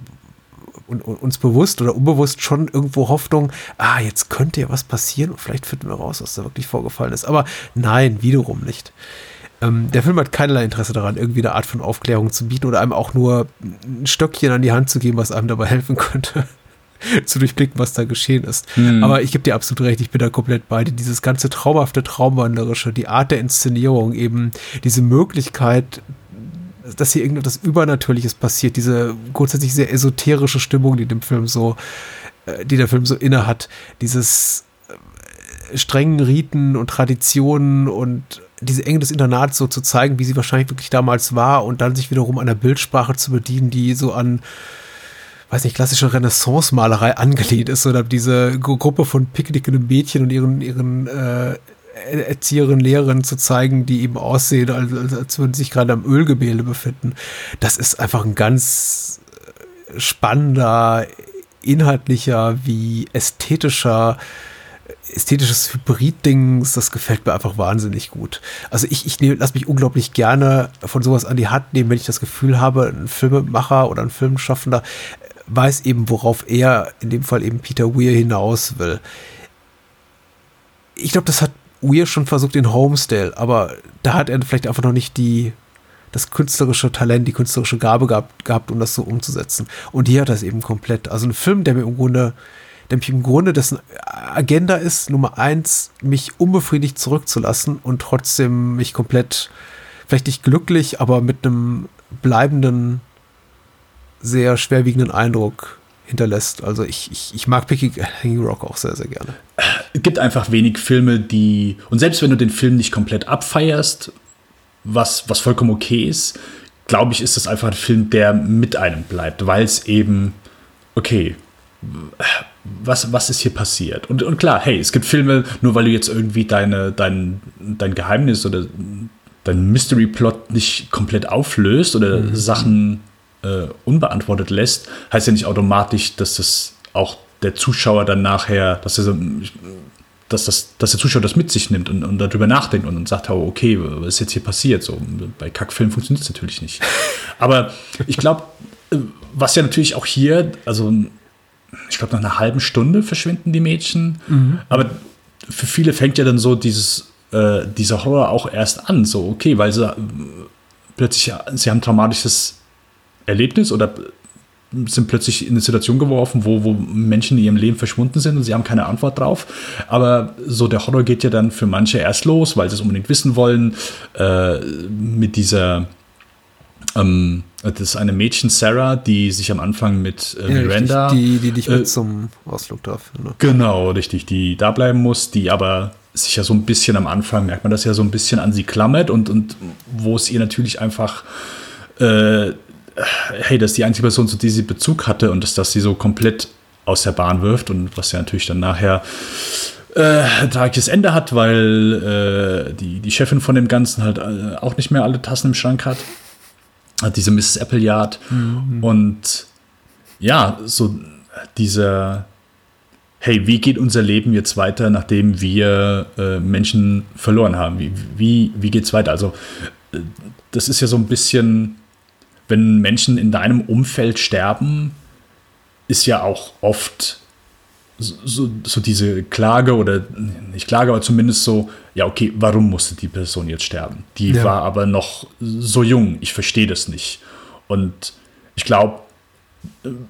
uns bewusst oder unbewusst schon irgendwo Hoffnung, ah, jetzt könnte ja was passieren und vielleicht finden wir raus, was da wirklich vorgefallen ist. Aber nein, wiederum nicht. Ähm, der Film hat keinerlei Interesse daran, irgendwie eine Art von Aufklärung zu bieten oder einem auch nur ein Stöckchen an die Hand zu geben, was einem dabei helfen könnte, zu durchblicken, was da geschehen ist. Hm. Aber ich gebe dir absolut recht, ich bin da komplett bei dir. Dieses ganze traumhafte, traumwanderische, die Art der Inszenierung, eben diese Möglichkeit, dass hier irgendetwas Übernatürliches passiert, diese grundsätzlich sehr esoterische Stimmung, die dem Film so, äh, die der Film so inne hat, dieses äh, strengen Riten und Traditionen und diese Enge des Internats so zu zeigen, wie sie wahrscheinlich wirklich damals war und dann sich wiederum einer Bildsprache zu bedienen, die so an, weiß nicht, klassische Renaissance-Malerei angelehnt ist oder diese Gruppe von picknickenden Mädchen und ihren, ihren äh, Erzieherinnen, Lehrerinnen zu zeigen, die eben aussehen, als, als würden sie sich gerade am Ölgemälde befinden. Das ist einfach ein ganz spannender, inhaltlicher wie ästhetischer ästhetisches Hybrid-Dings, das gefällt mir einfach wahnsinnig gut. Also ich, ich lasse mich unglaublich gerne von sowas an die Hand nehmen, wenn ich das Gefühl habe, ein Filmemacher oder ein Filmschaffender weiß eben, worauf er, in dem Fall eben Peter Weir, hinaus will. Ich glaube, das hat Weir schon versucht in Homestale, aber da hat er vielleicht einfach noch nicht die, das künstlerische Talent, die künstlerische Gabe gehabt, gehabt, um das so umzusetzen. Und hier hat er es eben komplett. Also ein Film, der mir im Grunde nämlich im Grunde dessen Agenda ist, Nummer eins, mich unbefriedigt zurückzulassen und trotzdem mich komplett, vielleicht nicht glücklich, aber mit einem bleibenden, sehr schwerwiegenden Eindruck hinterlässt. Also ich, ich, ich mag Picky Hanging Rock auch sehr, sehr gerne. Es gibt einfach wenig Filme, die, und selbst wenn du den Film nicht komplett abfeierst, was, was vollkommen okay ist, glaube ich, ist das einfach ein Film, der mit einem bleibt, weil es eben, okay, was, was ist hier passiert? Und, und klar, hey, es gibt Filme, nur weil du jetzt irgendwie deine, dein, dein Geheimnis oder dein Mystery-Plot nicht komplett auflöst oder mhm. Sachen äh, unbeantwortet lässt, heißt ja nicht automatisch, dass das auch der Zuschauer dann nachher, dass, er so, dass, das, dass der Zuschauer das mit sich nimmt und, und darüber nachdenkt und, und sagt, oh, okay, was ist jetzt hier passiert? So, bei Kackfilmen funktioniert es natürlich nicht. Aber ich glaube, äh, was ja natürlich auch hier, also ich glaube, nach einer halben Stunde verschwinden die Mädchen. Mhm. Aber für viele fängt ja dann so dieses, äh, dieser Horror auch erst an. So, okay, weil sie äh, plötzlich, sie haben ein traumatisches Erlebnis oder sind plötzlich in eine Situation geworfen, wo, wo Menschen in ihrem Leben verschwunden sind und sie haben keine Antwort drauf. Aber so der Horror geht ja dann für manche erst los, weil sie es unbedingt wissen wollen, äh, mit dieser ähm, das ist eine Mädchen, Sarah, die sich am Anfang mit äh, Miranda. Ja, die, die dich mit äh, zum Ausflug darf. Ne? Genau, richtig, die da bleiben muss, die aber sich ja so ein bisschen am Anfang, merkt man das ja so ein bisschen an sie klammert und, und wo es ihr natürlich einfach, äh, hey, dass die einzige Person, zu der sie Bezug hatte und dass das sie so komplett aus der Bahn wirft und was ja natürlich dann nachher äh, ein tragisches Ende hat, weil äh, die, die Chefin von dem Ganzen halt äh, auch nicht mehr alle Tassen im Schrank hat diese Mrs. Appleyard mhm. und ja, so dieser, hey, wie geht unser Leben jetzt weiter, nachdem wir äh, Menschen verloren haben? Wie, wie, wie geht es weiter? Also, äh, das ist ja so ein bisschen, wenn Menschen in deinem Umfeld sterben, ist ja auch oft so, so diese Klage oder nicht Klage, aber zumindest so, ja, okay, warum musste die Person jetzt sterben? Die ja. war aber noch so jung, ich verstehe das nicht. Und ich glaube,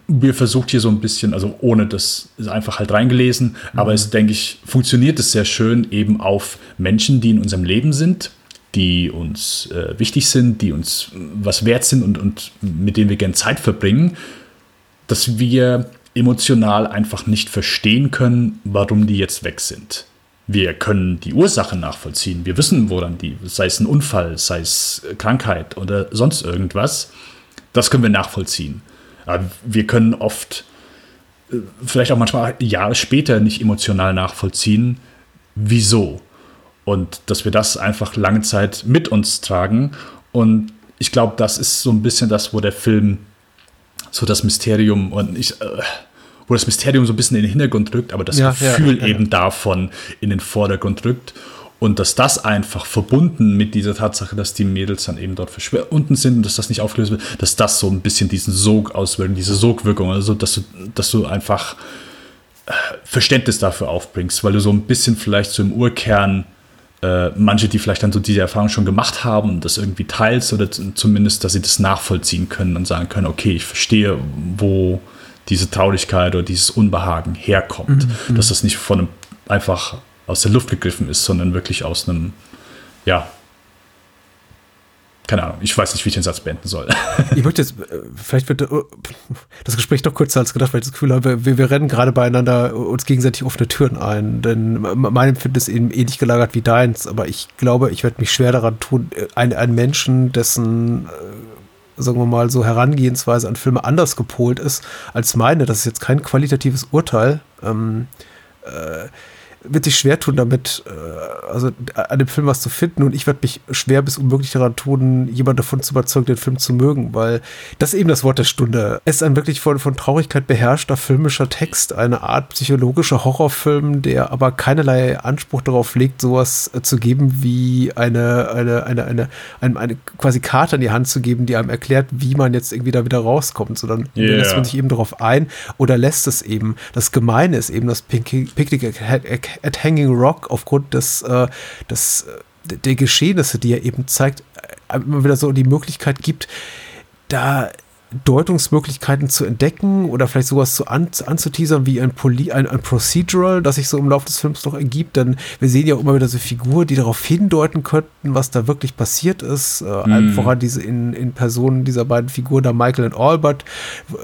wir versucht hier so ein bisschen, also ohne das ist einfach halt reingelesen, mhm. aber es denke ich, funktioniert es sehr schön eben auf Menschen, die in unserem Leben sind, die uns äh, wichtig sind, die uns was wert sind und, und mit denen wir gerne Zeit verbringen, dass wir emotional einfach nicht verstehen können, warum die jetzt weg sind. Wir können die Ursache nachvollziehen. Wir wissen, woran die, sei es ein Unfall, sei es Krankheit oder sonst irgendwas. Das können wir nachvollziehen. Aber wir können oft, äh, vielleicht auch manchmal Jahre später nicht emotional nachvollziehen, wieso. Und dass wir das einfach lange Zeit mit uns tragen. Und ich glaube, das ist so ein bisschen das, wo der Film so das Mysterium und ich, äh, wo das Mysterium so ein bisschen in den Hintergrund drückt, aber das ja, Gefühl ja, ja, eben davon in den Vordergrund drückt. Und dass das einfach verbunden mit dieser Tatsache, dass die Mädels dann eben dort verschwunden sind und dass das nicht aufgelöst wird, dass das so ein bisschen diesen Sog auswirkt, diese Sogwirkung, also dass du, dass du einfach äh, Verständnis dafür aufbringst, weil du so ein bisschen vielleicht so im Urkern äh, manche, die vielleicht dann so diese Erfahrung schon gemacht haben und das irgendwie teilst oder zumindest, dass sie das nachvollziehen können und sagen können, okay, ich verstehe, wo diese Traurigkeit oder dieses Unbehagen herkommt. Mhm, mhm. Dass das nicht von einem einfach aus der Luft gegriffen ist, sondern wirklich aus einem, ja, keine Ahnung, ich weiß nicht, wie ich den Satz beenden soll. Ich möchte jetzt, äh, vielleicht wird äh, das Gespräch doch kürzer als gedacht, weil ich das Gefühl habe, wir, wir rennen gerade beieinander uns gegenseitig offene Türen ein. Denn mein Empfinden ist eben ähnlich gelagert wie deins, aber ich glaube, ich werde mich schwer daran tun, äh, einen, einen Menschen, dessen sagen wir mal, so Herangehensweise an Filme anders gepolt ist als meine. Das ist jetzt kein qualitatives Urteil. Ähm, äh, wird sich schwer tun, damit, äh, also an dem Film was zu finden. Und ich werde mich schwer bis unmöglich daran tun, jemand davon zu überzeugen, den Film zu mögen, weil das ist eben das Wort der Stunde. Es ist ein wirklich von, von Traurigkeit beherrschter filmischer Text, eine Art psychologischer Horrorfilm, der aber keinerlei Anspruch darauf legt, sowas äh, zu geben wie eine, eine, eine, eine, eine, eine quasi Karte in die Hand zu geben, die einem erklärt, wie man jetzt irgendwie da wieder rauskommt, sondern yeah. lässt man sich eben darauf ein oder lässt es eben. Das Gemeine ist eben, dass At Hanging Rock aufgrund des, äh, des äh, der Geschehnisse, die er eben zeigt, äh, immer wieder so die Möglichkeit gibt, da Deutungsmöglichkeiten zu entdecken oder vielleicht sowas zu an, anzuteasern wie ein, Poli, ein, ein, Procedural, das sich so im Laufe des Films noch ergibt. Denn wir sehen ja auch immer wieder so Figuren, die darauf hindeuten könnten, was da wirklich passiert ist. Äh, mm. Voran diese in, in Personen dieser beiden Figuren, da Michael und Albert, äh,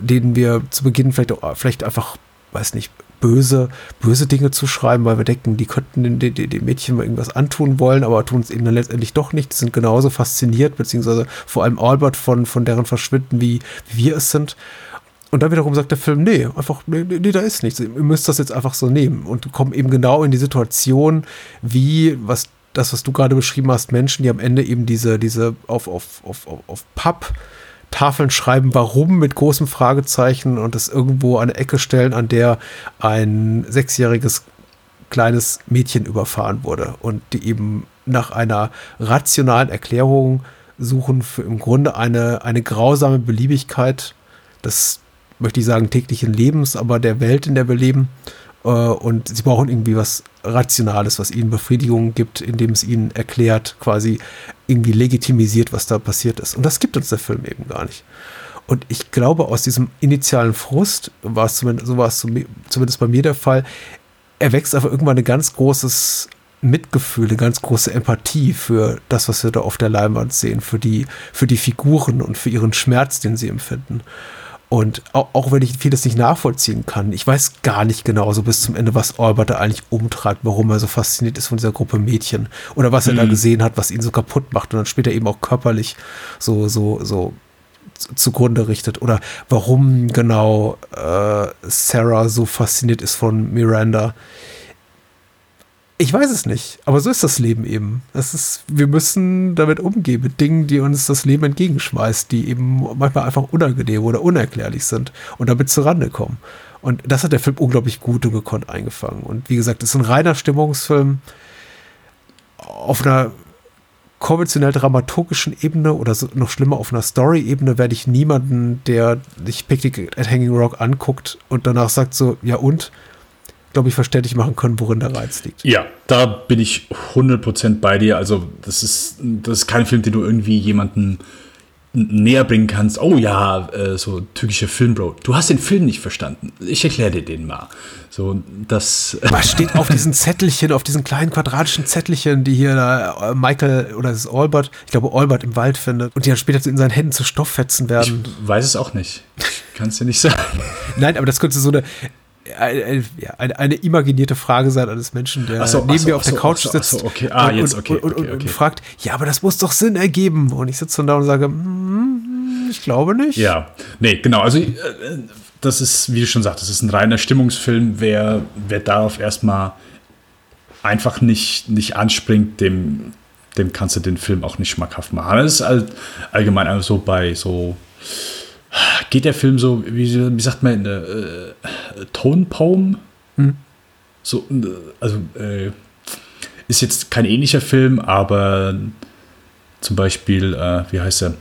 denen wir zu Beginn vielleicht, auch, vielleicht einfach, weiß nicht, böse, böse Dinge zu schreiben, weil wir denken, die könnten den, den, den Mädchen mal irgendwas antun wollen, aber tun es eben dann letztendlich doch nicht. Die sind genauso fasziniert, beziehungsweise vor allem Albert von, von deren Verschwinden, wie, wie wir es sind. Und dann wiederum sagt der Film, nee, einfach, nee, nee, da ist nichts. Ihr müsst das jetzt einfach so nehmen und kommen eben genau in die Situation, wie, was das, was du gerade beschrieben hast, Menschen, die am Ende eben diese, diese auf, auf, auf, auf Papp Tafeln schreiben, warum mit großem Fragezeichen und es irgendwo an eine Ecke stellen, an der ein sechsjähriges kleines Mädchen überfahren wurde und die eben nach einer rationalen Erklärung suchen für im Grunde eine, eine grausame Beliebigkeit des, möchte ich sagen, täglichen Lebens, aber der Welt, in der wir leben. Äh, und sie brauchen irgendwie was Rationales, was ihnen Befriedigung gibt, indem es ihnen erklärt, quasi irgendwie legitimisiert, was da passiert ist. Und das gibt uns der Film eben gar nicht. Und ich glaube, aus diesem initialen Frust war es zumindest, so war es zumindest bei mir der Fall, erwächst aber irgendwann ein ganz großes Mitgefühl, eine ganz große Empathie für das, was wir da auf der Leinwand sehen, für die, für die Figuren und für ihren Schmerz, den sie empfinden. Und auch, auch, wenn ich vieles nicht nachvollziehen kann, ich weiß gar nicht genau so bis zum Ende, was Albert da eigentlich umtreibt, warum er so fasziniert ist von dieser Gruppe Mädchen oder was er mhm. da gesehen hat, was ihn so kaputt macht und dann später eben auch körperlich so, so, so zugrunde richtet oder warum genau äh, Sarah so fasziniert ist von Miranda. Ich weiß es nicht, aber so ist das Leben eben. Das ist, wir müssen damit umgehen, mit Dingen, die uns das Leben entgegenschmeißt, die eben manchmal einfach unangenehm oder unerklärlich sind und damit zurande kommen. Und das hat der Film unglaublich gut und gekonnt eingefangen. Und wie gesagt, es ist ein reiner Stimmungsfilm auf einer konventionell dramaturgischen Ebene oder so, noch schlimmer auf einer Story-Ebene werde ich niemanden, der sich Picnic at Hanging Rock anguckt und danach sagt so, ja und, glaube ich, verständlich machen können, worin der Reiz liegt. Ja, da bin ich 100% bei dir. Also das ist, das ist kein Film, den du irgendwie jemanden näher bringen kannst. Oh ja, äh, so türkischer Film, Bro. Du hast den Film nicht verstanden. Ich erkläre dir den mal. So, das. Was steht auf diesen Zettelchen, auf diesen kleinen quadratischen Zettelchen, die hier äh, Michael oder das ist Albert, ich glaube Albert im Wald findet und die dann später in seinen Händen zu Stofffetzen werden? Ich weiß es auch nicht. Kann es dir nicht sagen. Nein, aber das könnte so eine eine, eine, eine, imaginierte Frage sein eines Menschen, der so, neben so, mir auf so, der Couch sitzt okay. ah, und, jetzt, okay, und, okay, und, fragt, ja, aber das muss doch Sinn ergeben. Und ich sitze dann da und sage, hm, ich glaube nicht. Ja, nee, genau. Also äh, das ist, wie du schon sagst, das ist ein reiner Stimmungsfilm. Wer, wer darauf erstmal einfach nicht, nicht anspringt, dem, dem kannst du den Film auch nicht schmackhaft machen. Das ist halt allgemein so bei so geht der Film so, wie, wie sagt man, in äh, Tonpoem? Hm. So, äh, also äh, ist jetzt kein ähnlicher Film, aber zum Beispiel, äh, wie heißt er?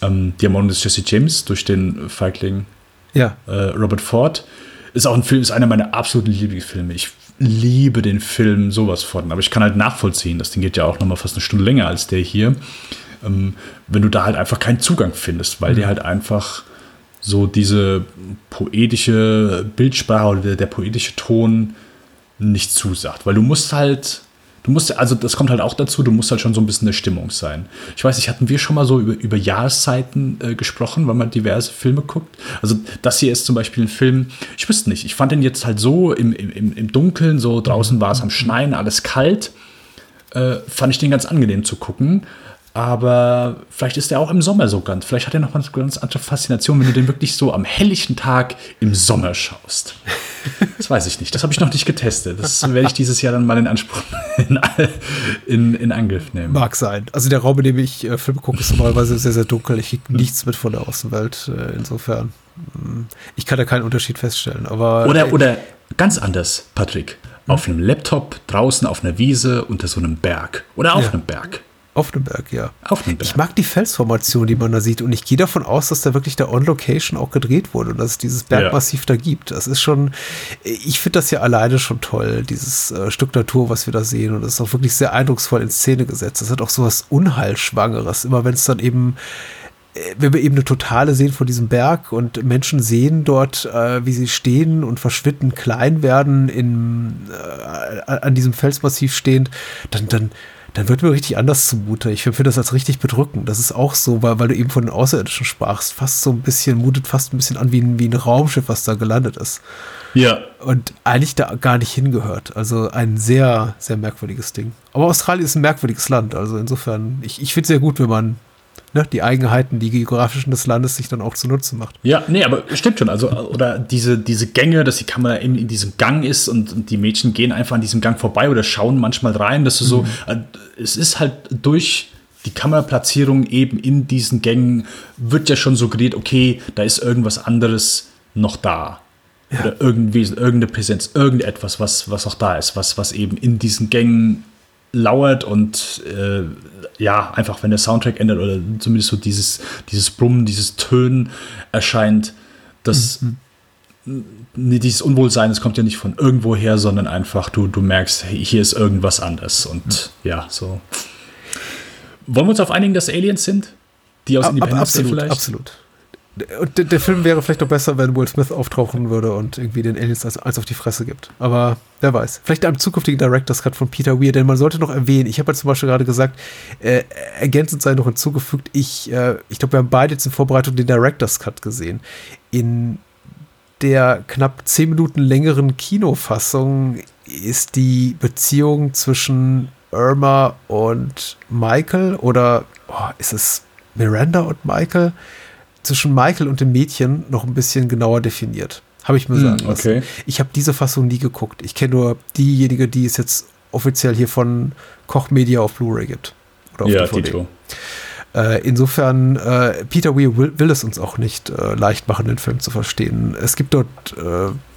Ähm, Diamond des Jesse James durch den Feigling ja. Äh, Robert Ford. Ist auch ein Film, ist einer meiner absoluten Lieblingsfilme. Ich liebe den Film sowas von, aber ich kann halt nachvollziehen, das Ding geht ja auch noch mal fast eine Stunde länger als der hier ähm, wenn du da halt einfach keinen Zugang findest, weil mhm. dir halt einfach so diese poetische Bildsprache oder der, der, poetische Ton nicht zusagt. Weil du musst halt, du musst, also das kommt halt auch dazu, du musst halt schon so ein bisschen der Stimmung sein. Ich weiß nicht, hatten wir schon mal so über, über Jahreszeiten äh, gesprochen, weil man diverse Filme guckt? Also das hier ist zum Beispiel ein Film, ich wüsste nicht, ich fand den jetzt halt so im, im, im Dunkeln, so draußen war es am Schneien, alles kalt, äh, fand ich den ganz angenehm zu gucken. Aber vielleicht ist er auch im Sommer so ganz. Vielleicht hat er noch eine ganz andere Faszination, wenn du den wirklich so am helllichten Tag im Sommer schaust. Das weiß ich nicht. Das habe ich noch nicht getestet. Das werde ich dieses Jahr dann mal in Anspruch in, in, in Angriff nehmen. Mag sein. Also der Raum, in dem ich äh, Filme gucke, ist normalerweise sehr, sehr dunkel. Ich kriege nichts mit von der Außenwelt. Äh, insofern. Hm, ich kann da keinen Unterschied feststellen. Aber, oder, oder ganz anders, Patrick. Auf einem Laptop, draußen auf einer Wiese, unter so einem Berg. Oder auf ja. einem Berg. Auf dem Berg, ja. Auf dem Berg. Ich mag die Felsformation, die man da sieht. Und ich gehe davon aus, dass da wirklich der On-Location auch gedreht wurde und dass es dieses Bergmassiv ja. da gibt. Das ist schon, ich finde das ja alleine schon toll, dieses äh, Stück Natur, was wir da sehen. Und das ist auch wirklich sehr eindrucksvoll in Szene gesetzt. Das hat auch so was Unheilschwangeres. Immer wenn es dann eben äh, wenn wir eben eine totale sehen von diesem Berg und Menschen sehen dort, äh, wie sie stehen und verschwinden, klein werden, in, äh, an diesem Felsmassiv stehend, dann, dann, dann wird mir richtig anders zumute. Ich finde das als richtig bedrückend. Das ist auch so, weil, weil du eben von den Außerirdischen sprachst, fast so ein bisschen, mutet fast ein bisschen an wie ein, wie ein Raumschiff, was da gelandet ist. Ja. Und eigentlich da gar nicht hingehört. Also ein sehr, sehr merkwürdiges Ding. Aber Australien ist ein merkwürdiges Land. Also insofern, ich, ich finde es sehr gut, wenn man ne, die Eigenheiten, die geografischen des Landes sich dann auch zunutze macht. Ja, nee, aber stimmt schon. Also, oder diese, diese Gänge, dass die Kamera in, in diesem Gang ist und, und die Mädchen gehen einfach an diesem Gang vorbei oder schauen manchmal rein, dass du so, äh, es ist halt durch die Kameraplatzierung eben in diesen Gängen wird ja schon suggeriert, okay, da ist irgendwas anderes noch da. Oder irgendwie irgendeine Präsenz, irgendetwas, was, was auch da ist, was, was eben in diesen Gängen lauert und äh, ja, einfach wenn der Soundtrack ändert oder zumindest so dieses, dieses Brummen, dieses Tönen erscheint, das nee, dieses Unwohlsein, das kommt ja nicht von irgendwo her, sondern einfach, du, du merkst, hey, hier ist irgendwas anders und ja, so. Wollen wir uns auf einigen, dass Aliens sind? Die aus Ab- Independence absolut, vielleicht? absolut. Und der, der Film wäre vielleicht noch besser, wenn Will Smith auftauchen würde und irgendwie den Aliens als, als auf die Fresse gibt. Aber wer weiß. Vielleicht am zukünftigen Director's Cut von Peter Weir, denn man sollte noch erwähnen, ich habe ja zum Beispiel gerade gesagt, äh, ergänzend sei noch hinzugefügt, ich, äh, ich glaube, wir haben beide jetzt in Vorbereitung den Director's Cut gesehen. In der knapp zehn Minuten längeren Kinofassung ist die Beziehung zwischen Irma und Michael oder oh, ist es Miranda und Michael? Zwischen Michael und dem Mädchen noch ein bisschen genauer definiert. Habe ich mir Hm, sagen lassen. okay. Ich habe diese Fassung nie geguckt. Ich kenne nur diejenige, die es jetzt offiziell hier von Koch Media auf Blu-ray gibt. Oder auf Ja, DVD. Tito. Äh, insofern, äh, Peter Weir will, will es uns auch nicht äh, leicht machen, den Film zu verstehen. Es gibt dort, äh,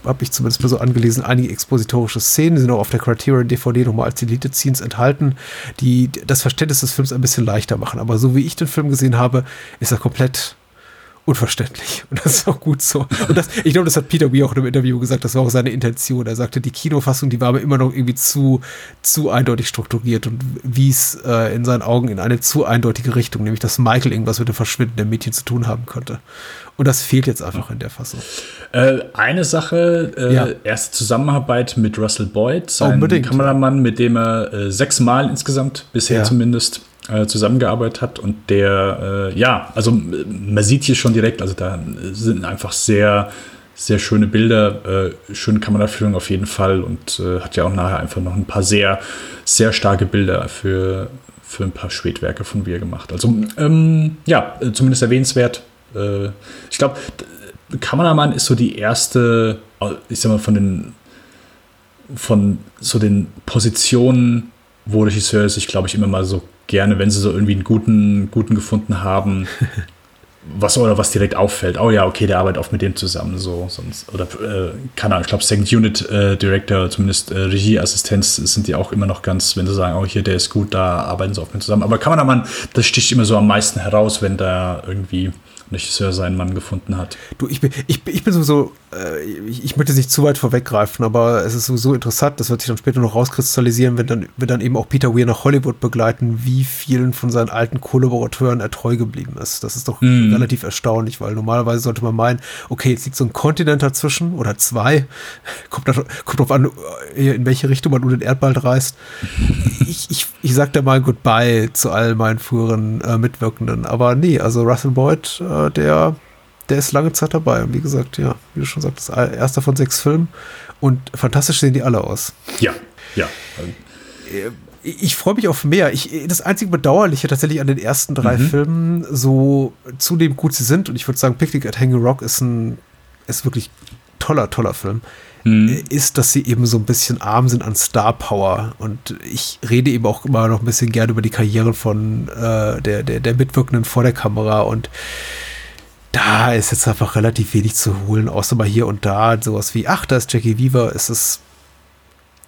habe ich zumindest mal so angelesen, einige expositorische Szenen, die sind auch auf der Criterion DVD nochmal als Deleted Scenes enthalten, die das Verständnis des Films ein bisschen leichter machen. Aber so wie ich den Film gesehen habe, ist er komplett unverständlich. Und das ist auch gut so. Und das, ich glaube, das hat Peter Weir auch in einem Interview gesagt, das war auch seine Intention. Er sagte, die Kinofassung, die war aber immer noch irgendwie zu, zu eindeutig strukturiert und wies äh, in seinen Augen in eine zu eindeutige Richtung, nämlich dass Michael irgendwas mit dem Verschwinden der Mädchen zu tun haben könnte. Und das fehlt jetzt einfach in der Fassung. Äh, eine Sache, äh, Ja. erste Zusammenarbeit mit Russell Boyd, sein Unbedingt. Kameramann, mit dem er äh, sechsmal insgesamt bisher Ja. zumindest äh, zusammengearbeitet hat und der, äh, ja, also man sieht hier schon direkt, also da sind einfach sehr, sehr schöne Bilder, äh, schöne Kameraführung auf jeden Fall und äh, hat ja auch nachher einfach noch ein paar sehr, sehr starke Bilder für, für ein paar Spätwerke von Weir gemacht. Also ähm, ja, äh, zumindest erwähnenswert. Äh, ich glaube, Kameramann ist so die erste, ich sag mal, von den von so den Positionen, wo Regisseure sich, glaube ich, immer mal so gerne, wenn sie so irgendwie einen guten, guten gefunden haben, was oder was direkt auffällt. Oh ja, okay, der arbeitet oft mit dem zusammen, so sonst oder äh, keine Ahnung. Ich glaube, Second Unit äh, Director, zumindest äh, Regieassistenz, sind die auch immer noch ganz, wenn sie sagen, oh hier, der ist gut, da arbeiten sie oft mit zusammen. Aber Kameramann, das sticht immer so am meisten heraus, wenn da irgendwie ein Regisseur seinen Mann gefunden hat. Du, ich bin, ich, bin- ich bin sowieso, ich, ich möchte nicht zu weit vorweggreifen, aber es ist sowieso interessant, das wird sich dann später noch rauskristallisieren, wenn dann, wenn dann eben auch Peter Weir nach Hollywood begleiten, wie vielen von seinen alten Kollaborateuren er treu geblieben ist. Das ist doch Mhm. relativ erstaunlich, weil normalerweise sollte man meinen, okay, jetzt liegt so ein Kontinent dazwischen oder zwei, kommt, da, kommt drauf an, äh, in welche Richtung man um den Erdball reist. Ich, ich, ich sag da mal Goodbye zu all meinen früheren äh, Mitwirkenden, aber nee, also Russell Boyd, äh, der der ist lange Zeit dabei. Und wie gesagt, ja, wie du schon sagtest, erster von sechs Filmen. Und fantastisch sehen die alle aus. Ja, ja. Ich freue mich auf mehr. Ich, das einzige Bedauerliche tatsächlich an den ersten drei Filmen, so zunehmend gut sie sind, und ich würde sagen, Picnic at Hanging Rock ist ein, ist wirklich toller, toller Film, ist, dass sie eben so ein bisschen arm sind an Star Power. Und ich rede eben auch immer noch ein bisschen gerne über die Karrieren von äh, der, der, der Mitwirkenden vor der Kamera und da ist jetzt einfach relativ wenig zu holen, außer mal hier und da sowas wie, ach, da ist Jackie Weaver, ist es,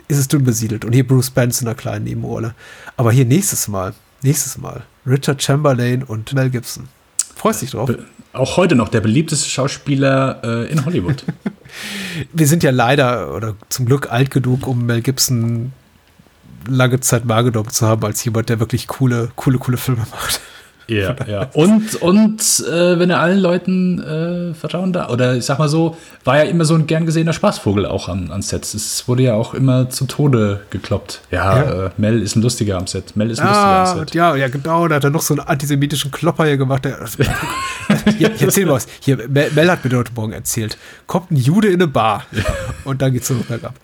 ist es dünn besiedelt. Und hier Bruce Spence in einer kleinen Nebenrolle. Aber hier nächstes Mal, nächstes Mal, Richard Chamberlain und Mel Gibson. Freust dich drauf? Be- Auch heute noch der beliebteste Schauspieler äh, in Hollywood. Wir sind ja leider oder zum Glück alt genug, um Mel Gibson lange Zeit wahrgenommen zu haben als jemand, der wirklich coole, coole, coole Filme macht. Ja, ja. Und, und äh, wenn er allen Leuten äh, Vertrauen da, oder ich sag mal so, war ja immer so ein gern gesehener Spaßvogel auch an, an Sets. Es wurde ja auch immer zu Tode gekloppt. Ja, Ja. Äh, Mel ist ein lustiger am Set. Mel ist ein lustiger Ah, am Set. ja, ja, genau. Da hat er noch so einen antisemitischen Klopper hier gemacht. Der, hier, hier, erzähl mal was. Hier, Mel, Mel hat mir heute Morgen erzählt. Kommt ein Jude in eine Bar. Und dann geht's so bergab.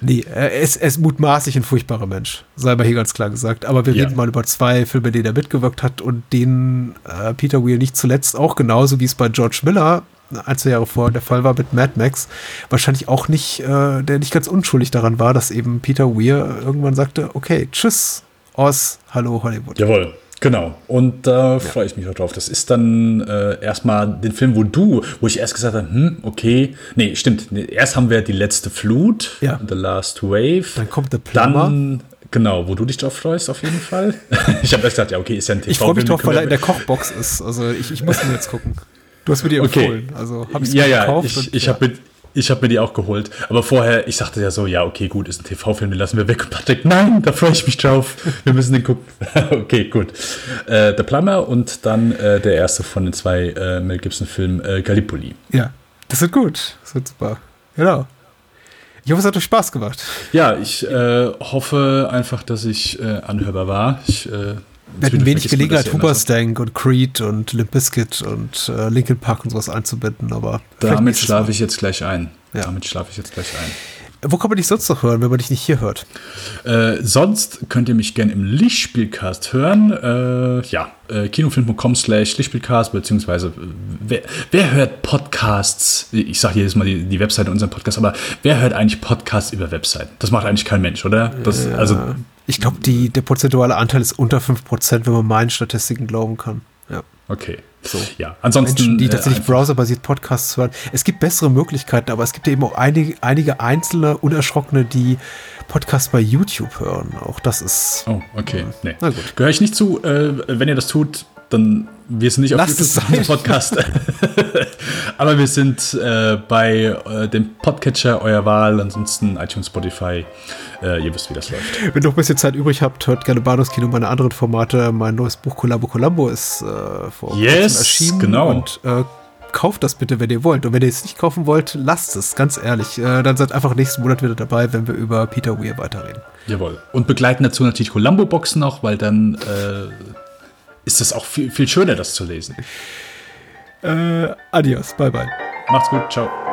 Nee, er ist, er ist mutmaßlich ein furchtbarer Mensch, sei mal hier ganz klar gesagt. Aber wir Ja. reden mal über zwei Filme, denen er mitgewirkt hat und denen äh, Peter Weir nicht zuletzt auch genauso, wie es bei George Miller ein, zwei Jahre vorher der Fall war mit Mad Max, wahrscheinlich auch nicht, äh, der nicht ganz unschuldig daran war, dass eben Peter Weir irgendwann sagte, okay, tschüss, Oz, hallo Hollywood. Jawohl, genau. Und da freue ich mich auch drauf. Das ist dann äh, erstmal den Film, wo du, wo ich erst gesagt habe, hm, okay. Nee, stimmt. Nee, erst haben wir die letzte Flut, Ja. The Last Wave. Dann kommt The Plumber. Dann, genau, wo du dich drauf freust, auf jeden Fall. ich habe erst gedacht, ja, okay, ist ja ein TV. Ich freue mich drauf, weil er in der Kochbox ist. Also ich, ich muss ihn jetzt gucken. Du hast mir die Okay. empfohlen. Also habe ich ja, ja, gekauft. ich, und- ich ja. habe ich hab mir die auch geholt. Aber vorher, ich sagte ja so, ja, okay, gut, ist ein TV-Film, den lassen wir weg. Und Patrick, nein, da freue ich mich drauf. Wir müssen den gucken. okay, gut. Äh, The Plumber und dann äh, der erste von den zwei äh, Mel Gibson-Filmen, äh, Gallipoli. Ja, das wird gut. Das wird super. Genau. Ich hoffe, es hat euch Spaß gemacht. Ja, ich äh, hoffe einfach, dass ich äh, anhörbar war. Ich, äh, Wir hatten wenig Gelegenheit, ja so. Hoobastank und Creed und Limp Bizkit und äh, Linkin Park und sowas einzubinden, aber Damit schlafe ich jetzt gleich ein. Ja. Damit schlafe ich jetzt gleich ein. Wo kann man dich sonst noch hören, wenn man dich nicht hier hört? Äh, sonst könnt ihr mich gerne im Lichtspielcast hören. Äh, ja, äh, kinofilm.com slash Lichtspielcast, beziehungsweise äh, wer, wer hört Podcasts? Ich sage jedes Mal die, die Webseite unserem Podcast, aber wer hört eigentlich Podcasts über Webseiten? Das macht eigentlich kein Mensch, oder? Das, Also, Ich glaube, die, der prozentuale Anteil ist unter 5%, wenn man meinen Statistiken glauben kann. Ja. okay. So. Ja, ansonsten. Menschen, die äh, tatsächlich einfach- browserbasiert Podcasts hören. Es gibt bessere Möglichkeiten, aber es gibt eben auch einige, einige einzelne, unerschrockene, die Podcasts bei YouTube hören. Auch das ist. Oh, okay. Nee. Na gut. Gehöre ich nicht zu. Äh, wenn ihr das tut, dann wir sind nicht auf Lasst es YouTube Podcast. Aber wir sind äh, bei äh, dem Podcatcher eurer Wahl, ansonsten iTunes, Spotify. Äh, ihr wisst, wie das läuft. Wenn ihr noch ein bisschen Zeit übrig habt, hört gerne Bahnhofskino, meine anderen Formate. Mein neues Buch Columbo Columbo ist äh, vor Yes, erschienen. genau. Und äh, kauft das bitte, wenn ihr wollt. Und wenn ihr es nicht kaufen wollt, lasst es, ganz ehrlich. Äh, dann seid einfach nächsten Monat wieder dabei, wenn wir über Peter Weir weiterreden. Jawohl. Und begleiten dazu natürlich Columbo-Boxen noch, weil dann ist das auch viel, viel schöner, das zu lesen. Äh, adios, bye bye. Macht's gut, ciao.